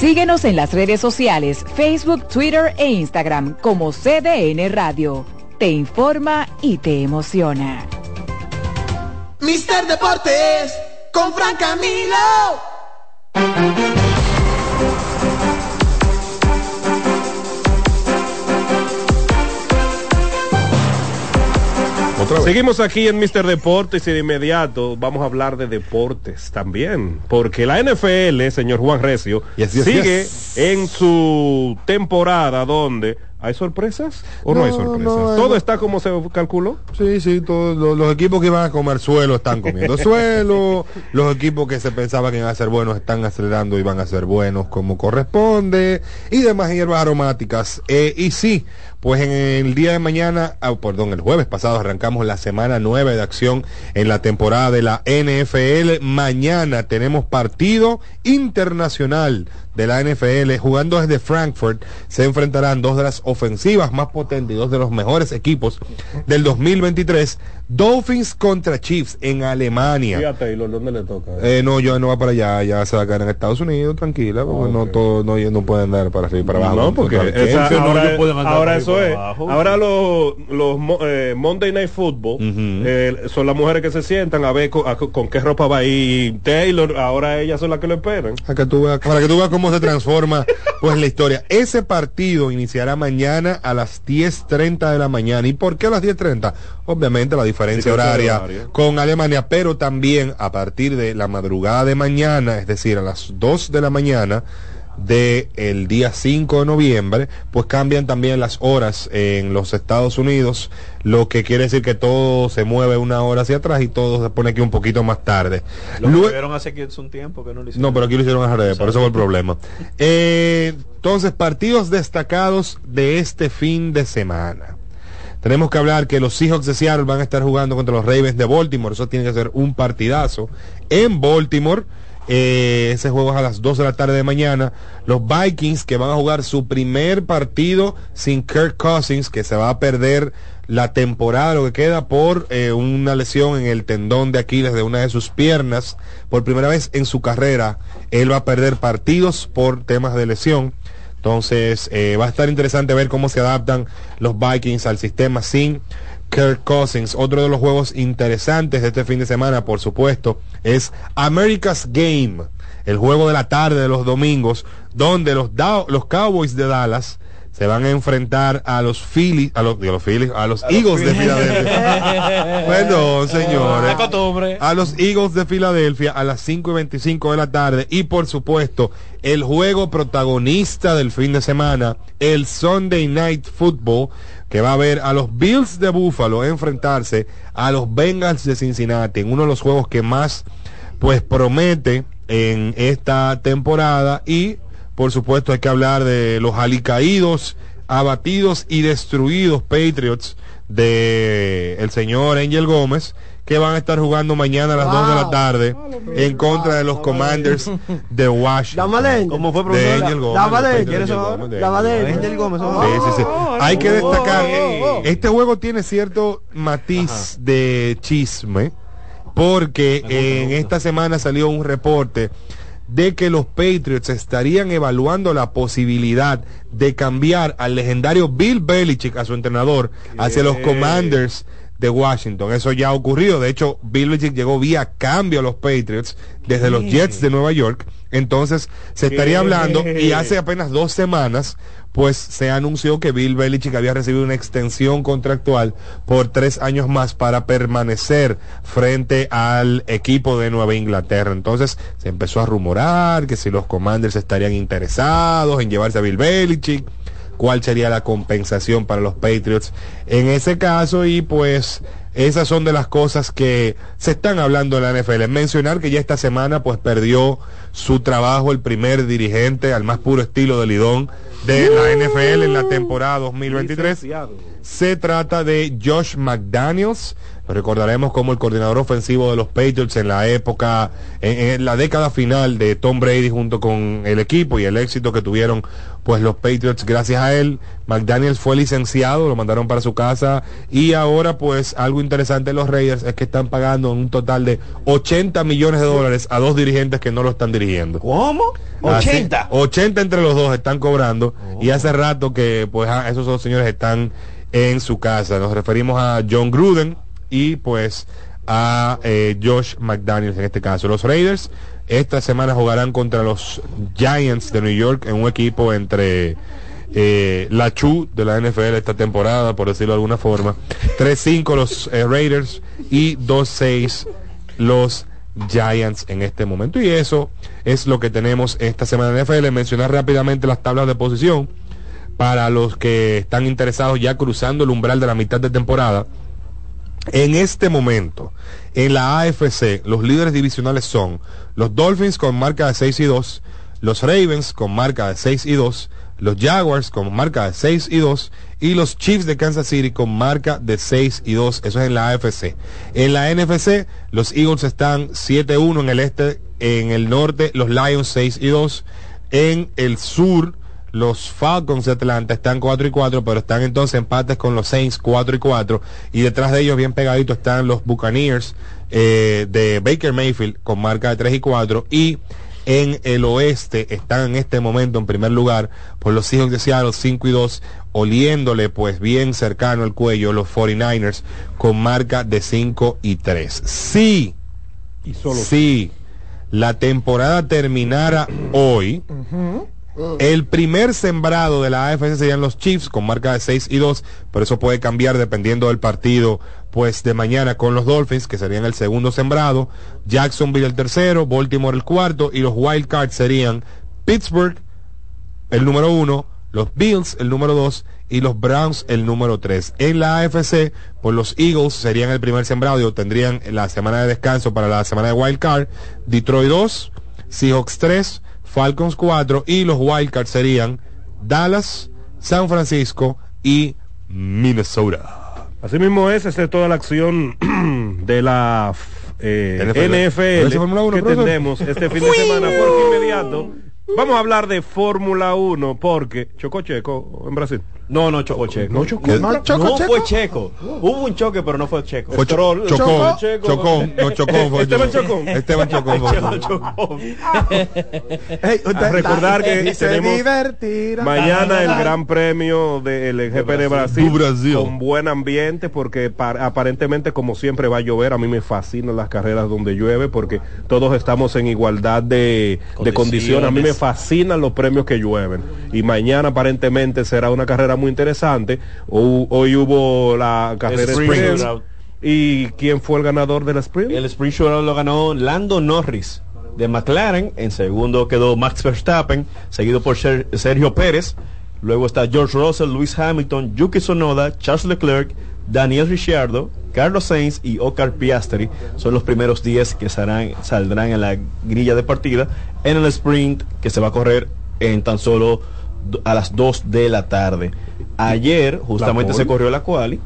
Síguenos en las redes sociales, Facebook, Twitter e Instagram como CDN Radio. Te informa y te emociona. Mister Deportes con Fran Camilo. Seguimos aquí en Mister Deportes y de inmediato vamos a hablar de deportes también, porque la NFL, señor Juan Recio, Yes, yes, sigue yes. en su temporada donde ¿Hay sorpresas o no, hay sorpresas? no, ¿Todo no. está como se calculó? Sí, sí, todos los, los equipos que iban a comer suelo están comiendo suelo, los equipos que se pensaba que iban a ser buenos están acelerando y van a ser buenos como corresponde, y demás hierbas aromáticas. Eh, y sí, pues en el día de mañana, ah, perdón, el jueves pasado arrancamos la semana 9 de acción en la temporada de la NFL. Mañana tenemos partido internacional de la NFL jugando desde Frankfurt. Se enfrentarán dos de las ofensivas más potentes y dos de los mejores equipos del 2023. Dolphins contra Chiefs en Alemania. ¿Y a Taylor dónde le toca? Eh, no, yo no va para allá, ya se va a quedar en Estados Unidos, tranquila, porque no todo, no, no pueden andar para arriba y para abajo. No, porque esa- ahora, eso es. abajo. Ahora los, eh, Monday Night Football eh, son las mujeres que se sientan a ver con, a- con qué ropa va ir Taylor. Ahora ellas son las que lo esperan. Para que tú veas, para que tú veas cómo se transforma pues la historia. Ese partido iniciará mañana a las 10.30 de la mañana. ¿Y por qué a las 10.30? Obviamente la diferencia Diferencia horaria horaria. con Alemania, pero también a partir de la madrugada de mañana, es decir, a las 2 de la mañana de el día 5 de noviembre, pues cambian también las horas en los Estados Unidos, lo que quiere decir que todo se mueve una hora hacia atrás y todo se pone aquí un poquito más tarde. Lo Luego- hace que es un tiempo que no lo hicieron. no, pero aquí lo hicieron al revés, por eso fue el problema. Eh, entonces, partidos destacados de este fin de semana. Tenemos que hablar que los Seahawks de Seattle van a estar jugando contra los Ravens de Baltimore. Eso tiene que ser un partidazo. En Baltimore, eh, ese juego es a las 2 de la tarde de mañana. Los Vikings que van a jugar su primer partido sin Kirk Cousins, que se va a perder la temporada, lo que queda por eh, una lesión en el tendón de Aquiles de una de sus piernas. Por primera vez en su carrera, él va a perder partidos por temas de lesión. Entonces eh, va a estar interesante ver cómo se adaptan los Vikings al sistema sin Kirk Cousins. Otro de los juegos interesantes de este fin de semana, por supuesto, es America's Game, el juego de la tarde de los domingos, donde los, los Cowboys de Dallas se van a enfrentar a los Phillies, a los, digo, los Phillies, a los Eagles de Filadelfia. Perdón, señores. Costumbre. A los Eagles de Filadelfia a las 5 y 25 de la tarde. Y por supuesto, el juego protagonista del fin de semana, el Sunday Night Football, que va a ver a los Bills de Buffalo enfrentarse a los Bengals de Cincinnati en uno de los juegos que más pues promete en esta temporada y por supuesto hay que hablar de los alicaídos, abatidos y destruidos Patriots de el señor Angel Gómez que van a estar jugando mañana a las 2 de la tarde en contra de los Commanders de Washington. ¿Cómo fue, de profesor? Angel Gómez. Dame de Angel ¿Quieres Gómez, Angel Gómez. Sí, sí, sí. Hay que destacar, oh, oh. este juego tiene cierto matiz de chisme, porque en esta semana salió un reporte de que los Patriots estarían evaluando la posibilidad de cambiar al legendario Bill Belichick, a su entrenador, hacia los Commanders de Washington. Eso ya ha ocurrido. De hecho, Bill Belichick llegó vía cambio a los Patriots desde los Jets de Nueva York. Entonces, se estaría hablando y hace apenas dos semanas pues se anunció que Bill Belichick había recibido una extensión contractual por tres años más para permanecer frente al equipo de Nueva Inglaterra. Entonces se empezó a rumorar que si los Commanders estarían interesados en llevarse a Bill Belichick, cuál sería la compensación para los Patriots en ese caso y pues esas son de las cosas que se están hablando en la NFL. Mencionar que ya esta semana pues perdió su trabajo el primer dirigente al más puro estilo de Lidón de la NFL en la temporada 2023. Se trata de Josh McDaniels. Recordaremos como el coordinador ofensivo de los Patriots en la época, en, en la década final de Tom Brady junto con el equipo y el éxito que tuvieron pues los Patriots gracias a él. McDaniels fue licenciado, lo mandaron para su casa y ahora pues algo interesante de los Raiders es que están pagando un total de 80 millones de dólares a dos dirigentes que no lo están dirigiendo. ¿Cómo? Así, 80. 80 entre los dos están cobrando y hace rato que pues ah, esos dos señores están en su casa. Nos referimos a John Gruden y pues a eh, Josh McDaniels en este caso. Los Raiders esta semana jugarán contra los Giants de New York en un equipo entre eh, la Chu de la NFL esta temporada, por decirlo de alguna forma. 3-5 los eh, Raiders y 2-6 los Giants en este momento. Y eso es lo que tenemos esta semana en NFL. Mencionar rápidamente las tablas de posición para los que están interesados ya cruzando el umbral de la mitad de temporada. En este momento, en la AFC, los líderes divisionales son los Dolphins con marca de 6 y 2, los Ravens con marca de 6 y 2, los Jaguars con marca de 6 y 2 y los Chiefs de Kansas City con marca de 6 y 2. Eso es en la AFC. En la NFC, los Eagles están 7-1 en el este, en el norte, los Lions 6 y 2. En el sur, los Falcons de Atlanta están 4 y 4, pero están entonces empates con los Saints 4 y 4. Y detrás de ellos, bien pegaditos, están los Buccaneers eh, de Baker Mayfield con marca de 3 y 4. Y en el oeste están en este momento en primer lugar por los Seahawks de Seattle 5 y 2 oliéndole pues bien cercano al cuello los 49ers con marca de 5 y 3 si y solo si la temporada terminara hoy el primer sembrado de la AFC serían los Chiefs con marca de 6 y 2, pero eso puede cambiar dependiendo del partido pues de mañana con los Dolphins, que serían el segundo sembrado, Jacksonville el tercero, Baltimore el cuarto, y los Wild Cards serían Pittsburgh el número uno, los Bills el número dos y los Browns el número tres. En la AFC, pues los Eagles serían el primer sembrado y obtendrían la semana de descanso para la semana de Wild Card, Detroit 2, Seahawks 3, Falcons 4 y los Wild Cards serían Dallas, San Francisco y Minnesota. Así mismo es, esa es toda la acción de la eh, NFL, Fórmula que profesor? tendremos este fin de semana porque inmediato vamos a hablar de Fórmula 1 porque chocó Checo en Brasil. No, no chocó Checo. No chocó. No, chocó Checo. fue Checo. Hubo un choque, pero no fue Checo. Fue Stroll- Chocón, Checo- Chocón, no Chocón, fue Esteban Chocón. Esteban Chocón. Checo Chocón. chocó. A recordar que se tenemos divertirá. mañana el Gran Premio del GP de Brasil, Brasil. con buen ambiente porque pa- aparentemente como siempre va a llover. A mí me fascinan las carreras donde llueve porque todos estamos en igualdad de, de condiciones. A mí me fascinan los premios que llueven y mañana aparentemente será una carrera muy interesante. Ho- hoy hubo la carrera sprint. Shootout. ¿Y quién fue el ganador del sprint? El sprint shootout lo ganó Lando Norris de McLaren. En segundo quedó Max Verstappen, seguido por Ser- Sergio Pérez. Luego está George Russell, Lewis Hamilton, Yuki Tsunoda, Charles Leclerc, Daniel Ricciardo, Carlos Sainz y Oscar Piastri. Son los primeros 10 que saldrán en la grilla de partida en el sprint que se va a correr en tan solo a las 2 de la tarde. Ayer justamente se corrió la quali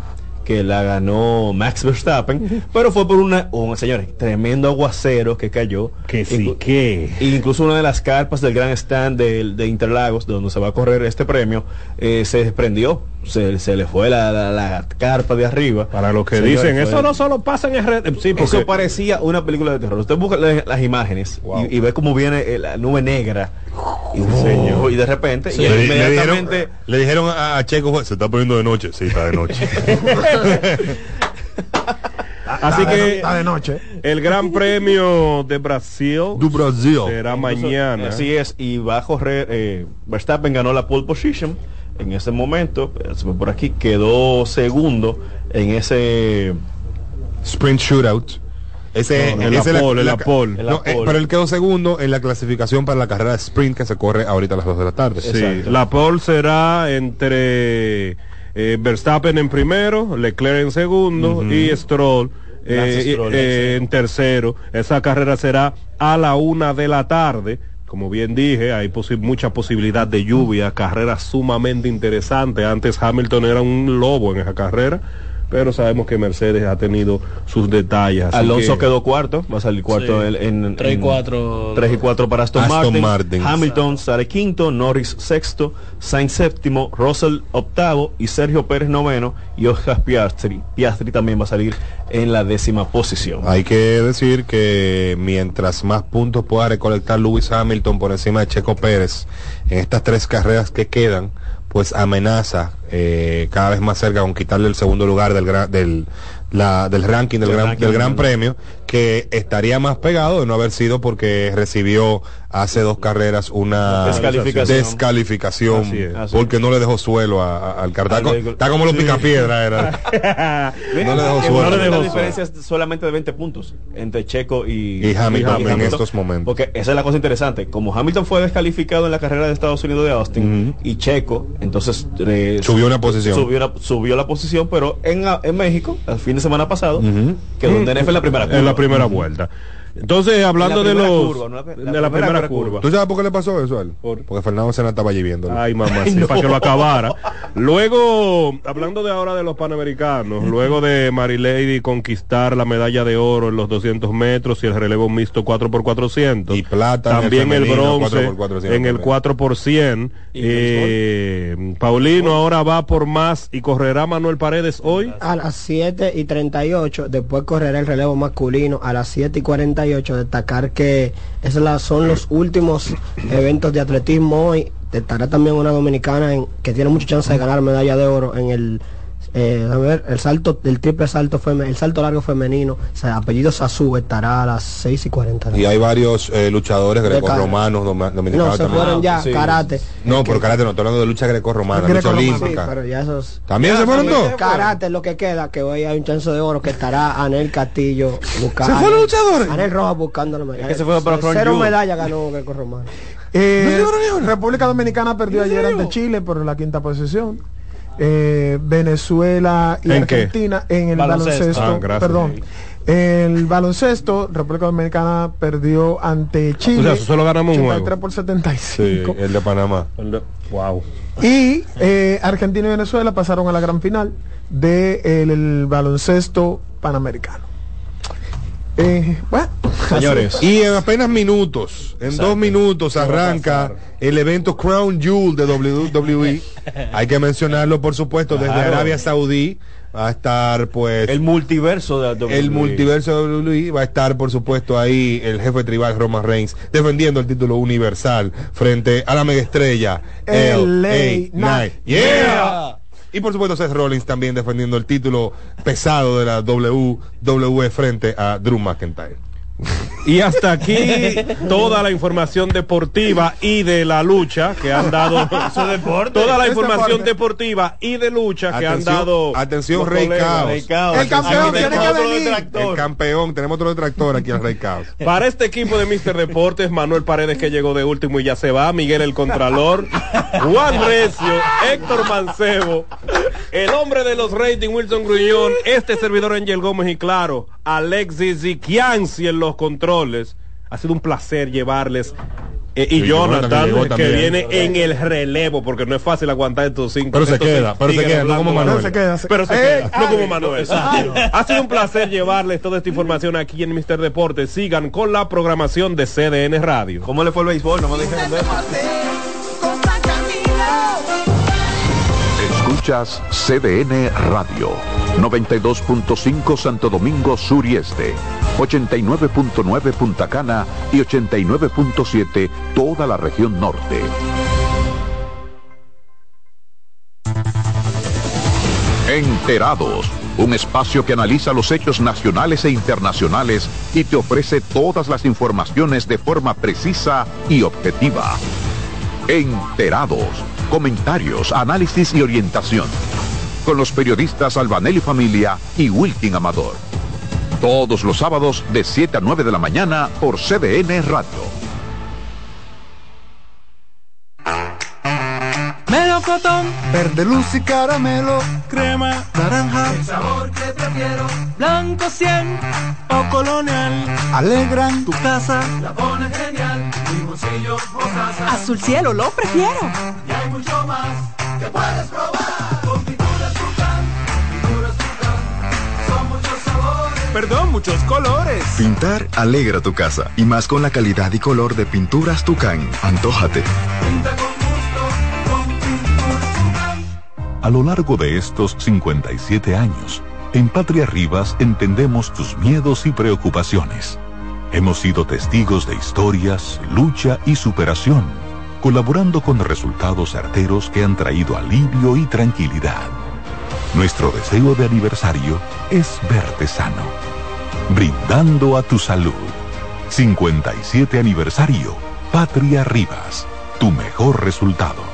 que la ganó Max Verstappen, pero fue por una, un señores, tremendo aguacero que cayó. Que sí, que. Incluso una de las carpas del gran stand de, de Interlagos, donde se va a correr este premio, eh, se desprendió. Se, se le fue la, la- la carpa de arriba. Para los que Señores, dicen, eso no solo pasa en red. Sí, porque Eso parecía una película de terror. Usted busca la- las imágenes y, y ve cómo viene eh, la nube negra. Y, de repente, y Le, le dijeron, inmediatamente le dijeron a, Checo, se está poniendo de noche. Sí, está de noche. Así que está de noche. el Gran Premio de Brasil Du Brasil. será Incluso, mañana. Así es, y va a correr. eh, Verstappen ganó la pole position en ese momento. eh, se fue por aquí, quedó segundo en ese. Sprint Shootout. Ese, No, la pole, la pole. La no, eh, pero él quedó segundo en la clasificación para la carrera de sprint que se corre ahorita a las 2 de la tarde. Sí, Exacto. la pole será entre eh, Verstappen en primero, Leclerc en segundo y Stroll. eh, Stroll, eh, en tercero, esa carrera será a la una de la tarde. Como bien dije, hay mucha posibilidad de lluvia, carrera sumamente interesante. Antes Hamilton era un lobo en esa carrera, pero sabemos que Mercedes ha tenido sus detalles. así Alonso que- quedó cuarto, va a salir cuarto Sí. en, en- 3 y en- 4. 3 y 4 para Aston, Aston Martin, Martin. Hamilton sale quinto, Norris sexto, Sainz séptimo, Russell octavo y Sergio Pérez noveno y Oscar Piastri. Piastri también va a salir en la décima posición. Hay que decir que mientras más puntos pueda recolectar Lewis Hamilton por encima de Checo Pérez en estas tres carreras que quedan, pues amenaza eh, cada vez más cerca con quitarle el segundo lugar del, gra- del, la, del ranking del, gran, ranking del gran premio, que estaría más pegado de no haber sido porque recibió hace dos carreras una Descalificación. descalificación, Así es. Así porque no le dejó suelo a- a- al cartaco. Al- Está como los Sí. picapiedra, era. no le dejó suelo. bueno, La diferencia es solamente de 20 puntos entre Checo y, Y Hamilton en estos momentos. Porque esa es la cosa interesante. Como Hamilton fue descalificado en la carrera de Estados Unidos de Austin y Checo, entonces eh, Subió una posición. Subió, una- subió la posición, pero en, en México, el fin de semana pasado, Ujú. quedó en DNF en la primera. En la primera vuelta. Entonces, hablando La de primera los curva, no la- la de la primera primera curva. curva. ¿Tú sabes por qué le pasó eso a él? Porque Fernando Sena estaba allí viéndolo. Ay, mamá, sí, para que lo acabara. Luego, hablando de ahora de los panamericanos, luego de Marilady conquistar la medalla de oro en los 200 metros y el relevo mixto 4x400. Y plata el También el, femenino, bronce 4x400 en el también. 4 por 100. Eh, Paulino ahora va por más y correrá Manuel Paredes hoy. A las 7 y 38, después correrá el relevo masculino a las 7 y 48. Destacar que esos son los últimos eventos de atletismo hoy. Estará también una dominicana en- que tiene mucha chance de ganar medalla de oro en el eh, a ver, el salto, el triple salto femenino, el salto largo femenino, o sea, apellido Sasú estará a las 6 y 40. Y hay varios eh, luchadores grecorromanos doma- No, dominicanos se también. fueron ya, karate. No, pero karate no, estoy hablando de lucha grecorromana, lucha Grecorromano. olímpica. Sí, pero ya esos... ¿También se fueron todos? Karate es lo que queda, que hoy hay un chance de oro que estará Anel Castillo buscando. ¿Se fueron luchadores? Anel Rojas buscando la medalla. Es que se fue para Cero medalla ganó Greco Romano. Eh, República Dominicana perdió ayer ante Chile por la quinta posición. Eh, Venezuela y ¿En qué? Argentina en el Baloncesto. baloncesto. Ah, perdón. El baloncesto, República Dominicana perdió ante Chile. O sea, eso solo ganamos un 83 por 75. Sí, el de Panamá. Wow. Y eh, Argentina y Venezuela pasaron a la gran final del de el, el baloncesto panamericano. Eh, bueno, Señores, y en apenas minutos, en dos minutos arranca el evento Crown Jewel de WWE. Hay que mencionarlo, por supuesto, desde Claro. Arabia Saudí. Va a estar, pues. El multiverso de WWE. El multiverso de WWE va a estar, por supuesto, ahí el jefe tribal Roman Reigns defendiendo el título universal frente a la mega estrella LA Knight. Yeah. Y por supuesto Seth Rollins también defendiendo el título pesado de la WWE frente a Drew McIntyre. Y hasta aquí toda la información deportiva y de la lucha que han dado. Toda la información deportiva y de lucha que han dado. Atención, Rey. Caos. Rey Caos. El campeón tiene que otro venir. El campeón, tenemos otro detractor aquí al Rey Caos. Para este equipo de Mr. Deportes, Manuel Paredes que llegó de último y ya se va, Miguel el Contralor, Juan Recio, Héctor Mancebo, el hombre de los ratings, Wilson Gruñón, este servidor Angel Gómez y claro, Alexis Zikiansi en los controles. Ha sido un placer llevarles. eh, y Sí, Jonathan, Jonathan, que viene en el relevo, porque no es fácil aguantar estos cinco. Pero se queda, pero se queda, no como Manuel. mal. Se queda, se- Pero se Eh, queda, no como Manuel. Ha sido un placer llevarles toda esta información aquí en Mister Deportes. Sigan con la programación de CDN Radio. ¿Cómo le fue el béisbol? No me dijeron de eso. Escuchas CDN Radio, 92.5 Santo Domingo Sur y Este, 89.9 Punta Cana y 89.7 toda la región norte. Enterados, un espacio que analiza los hechos nacionales e internacionales y te ofrece todas las informaciones de forma precisa y objetiva. Enterados, comentarios, análisis y orientación. Con los periodistas Albanelli Familia y Wilkin Amador. Todos los sábados de 7 a 9 de la mañana por CDN Radio. Melocotón, Verde luz y caramelo, crema, naranja, el sabor que prefiero. Blanco 100 o colonial. alegran Tu casa la pone genial. Bolsillo mostaza. Azul cielo, lo prefiero. Y hay mucho más que puedes probar. Perdón, muchos colores. Pintar alegra tu casa y más con la calidad y color de pinturas Tucán. Antójate. Pinta con gusto, con pinturas Tucán. A lo largo de estos 57 años, en Patria Rivas entendemos tus miedos y preocupaciones. Hemos sido testigos de historias, lucha y superación, colaborando con resultados certeros que han traído alivio y tranquilidad. Nuestro deseo de aniversario es verte sano. Brindando a tu salud. 57 aniversario. Patria Rivas. Tu mejor resultado.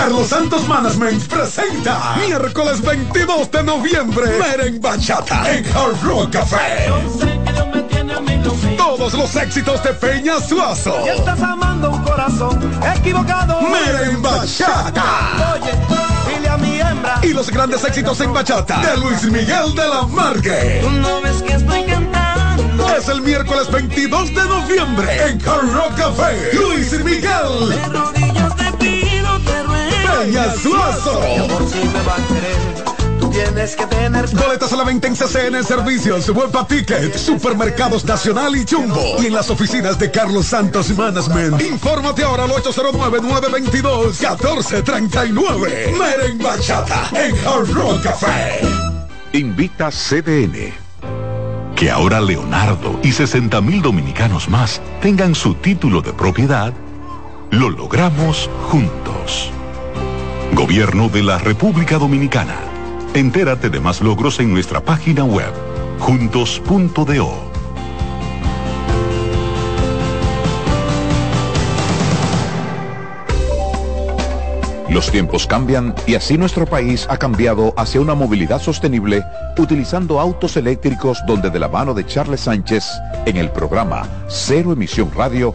Carlos Santos Management presenta miércoles 22 de noviembre Meren Bachata en Hard Rock Café. Todos los éxitos de Peña Suazo. Y estás amando un corazón equivocado. Meren Bachata. Oye, dile a mi hembra. Y los grandes éxitos en bachata de Luis Miguel de la Margue. Tú no ves que estoy cantando. Es el miércoles 22 de noviembre en Hard Rock Café. Luis Miguel. Tienes que tener. Boletas a la venta en CCN Servicios, Huepa Ticket, Supermercados Nacional y Jumbo. Y en las oficinas de Carlos Santos Management. Infórmate ahora al 809-922-1439. Meren Bachata en Hard Rock Café. Invita CDN. Que ahora Leonardo y 60 mil dominicanos más tengan su título de propiedad, lo logramos juntos. Gobierno de la República Dominicana. Entérate de más logros en nuestra página web, juntos.do. Los tiempos cambian y así nuestro país ha cambiado hacia una movilidad sostenible utilizando autos eléctricos donde de la mano de Charles Sánchez en el programa Cero Emisión Radio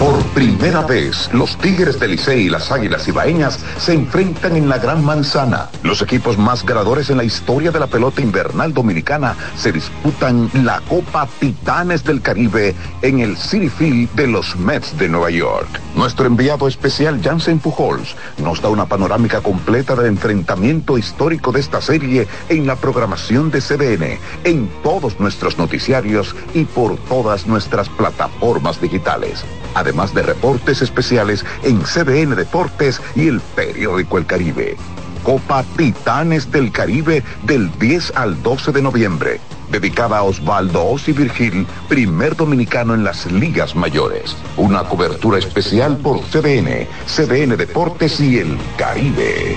Por primera vez, los Tigres del Licey y las Águilas Ibaeñas se enfrentan en la Gran Manzana. Los equipos más ganadores en la historia de la pelota invernal dominicana se disputan la Copa Titanes del Caribe en el City Field de los Mets de Nueva York. Nuestro enviado especial Jansen Pujols nos da una panorámica completa del enfrentamiento histórico de esta serie en la programación de CDN, en todos nuestros noticiarios y por todas nuestras plataformas digitales de reportes especiales en CDN Deportes y el periódico El Caribe. Copa Titanes del Caribe del 10 al 12 de noviembre, dedicada a Osvaldo Osi Virgil, primer dominicano en las ligas mayores. Una cobertura especial por CDN, CDN Deportes y El Caribe.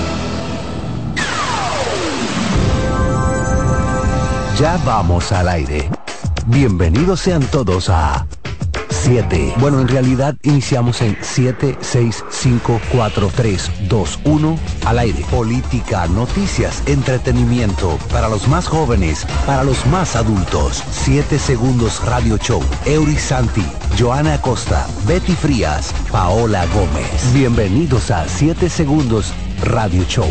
Ya vamos al aire. Bienvenidos sean todos a 7. Bueno, en realidad iniciamos en 7, 6, 5, 4, 3, 2, 1 al aire. Política, noticias, entretenimiento para los más jóvenes, para los más adultos. 7 segundos Radio Show. Eury Santi, Joana Acosta, Betty Frías, Paola Gómez. Bienvenidos a 7 segundos Radio Show.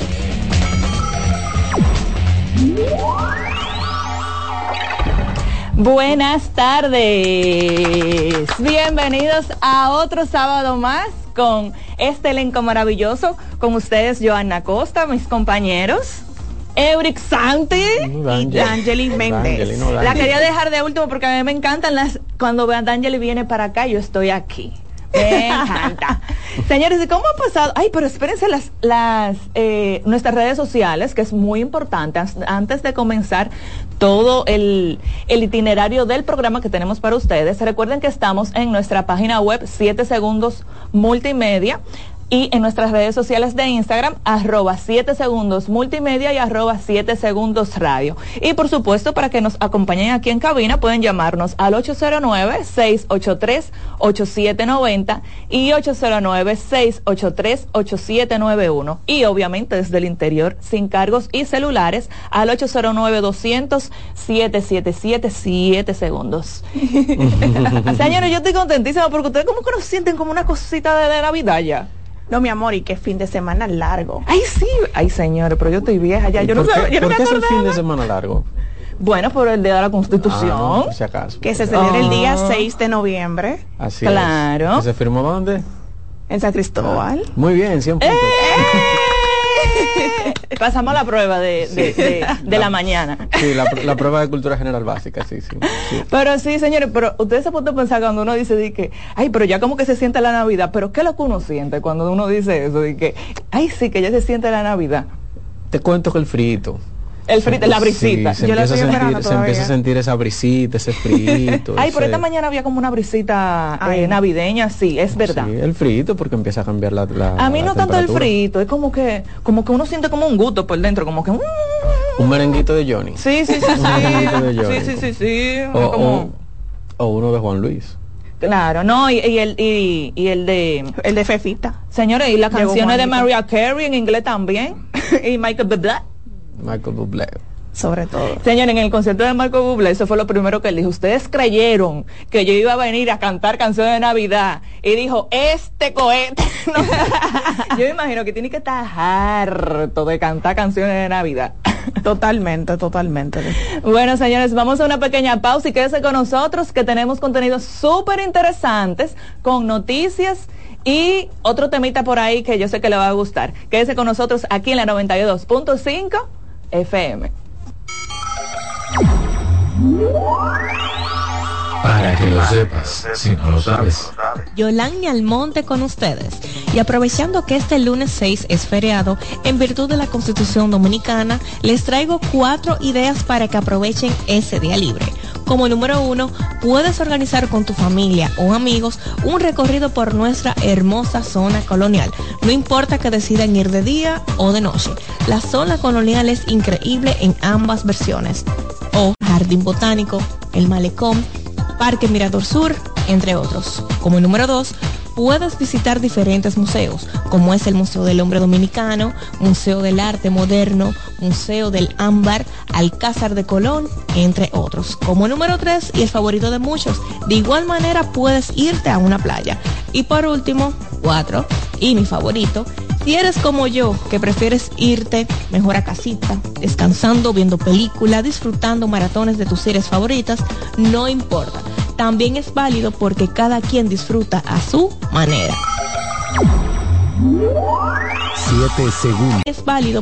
Buenas tardes. Bienvenidos a otro sábado más con este elenco maravilloso. Con ustedes, Joana Costa, mis compañeros. Euric Santi y D'Angeli Méndez. D'Angeli, no, La quería dejar de último porque a mí me encantan las. Cuando vean D'Angeli viene para acá, yo estoy aquí. Me encanta. Señores, ¿y cómo ha pasado? Ay, pero espérense las, las eh, nuestras redes sociales, que es muy importante, antes de comenzar todo el, el itinerario del programa que tenemos para ustedes. Recuerden que estamos en nuestra página web 7 segundos multimedia y en nuestras redes sociales de Instagram, arroba 7 segundos multimedia y arroba 7 segundos radio. Y por supuesto, para que nos acompañen aquí en cabina, pueden llamarnos al 809-683-8790 y 809-683-8791. Y obviamente desde el interior, sin cargos y celulares, al 809-200-777-7 segundos. Señores, yo estoy contentísima porque ustedes como que nos sienten como una cosita de, de Navidad ya. No, mi amor, y qué fin de semana largo. Ay, sí. Ay, señores, pero yo estoy vieja ya. Yo no, ¿Por qué, yo no por me qué es el fin de semana largo? Bueno, por el día de la Constitución. Ah, si acaso. Que se celebra el día Ah. 6 de noviembre Así Claro. es. ¿Que ¿Se firmó dónde? en San Cristóbal. Muy bien, 100 puntos. Pasamos a la prueba de, de- de- de la mañana. Sí, la, pr- la prueba de cultura general básica, sí, sí. sí. Pero sí, señores, pero ustedes se pueden pensar cuando uno dice de que, ay, pero ya como que se siente la Navidad, pero ¿qué es lo que uno siente cuando uno dice eso? De que, ay, sí, que ya se siente la Navidad. Te cuento que el frito. El frito, la brisita. Sí, se, Yo la empieza a estoy sentir, se empieza a sentir esa brisita, ese frito. Ay, pero ese- esta mañana había como una brisita Ay. eh, navideña, sí, es verdad. Sí, el frito porque empieza a cambiar la, la A mí la no tanto el frito, es como que, como que uno siente como un gusto por dentro, como que, mm, Un merenguito de Johnny. sí, sí, sí, Un merenguito de sí, Johnny. sí, sí, sí, sí, O, como- o- o uno de Juan Luis. Claro, no, y, y el y, y el de El de Fefita. señores y las canciones de. Mariah Carey en inglés también y Michael Bublé. Michael Bublé. Sobre todo. Señores, en el concierto de Michael Bublé, eso fue lo primero que él dijo. Ustedes creyeron que yo iba a venir a cantar canciones de Navidad y dijo, este cohete. No. yo me imagino que tiene que estar harto de cantar canciones de Navidad. Totalmente, totalmente. Bueno, señores, vamos a una pequeña pausa y quédese con nosotros que tenemos contenidos súper interesantes con noticias y otro temita por ahí que yo sé que le va a gustar. Quédese con nosotros aquí en la 92.5 FM. Para que lo sepas, si no lo sabes. Yolani Almonte con ustedes. Y aprovechando que este lunes 6 es feriado, en virtud de la Constitución Dominicana, les traigo cuatro ideas para que aprovechen ese día libre. Como número uno, puedes organizar con tu familia o amigos un recorrido por nuestra hermosa zona colonial. No importa que decidan ir de día o de noche. La zona colonial es increíble en ambas versiones. O Jardín Botánico, el Malecón, Parque Mirador Sur, entre otros. Como número dos, puedes visitar diferentes museos, como es el Museo del Hombre Dominicano, Museo del Arte Moderno, Museo del Ámbar, Alcázar de Colón, entre otros. Como número tres, y el favorito de muchos, de igual manera puedes irte a una playa. Y por último, cuatro, y mi favorito, si eres como yo, que prefieres irte mejor a casita, descansando, viendo película, disfrutando maratones de tus series favoritas, no importa. También es válido porque cada quien disfruta a su manera. 7 segundos. Es válido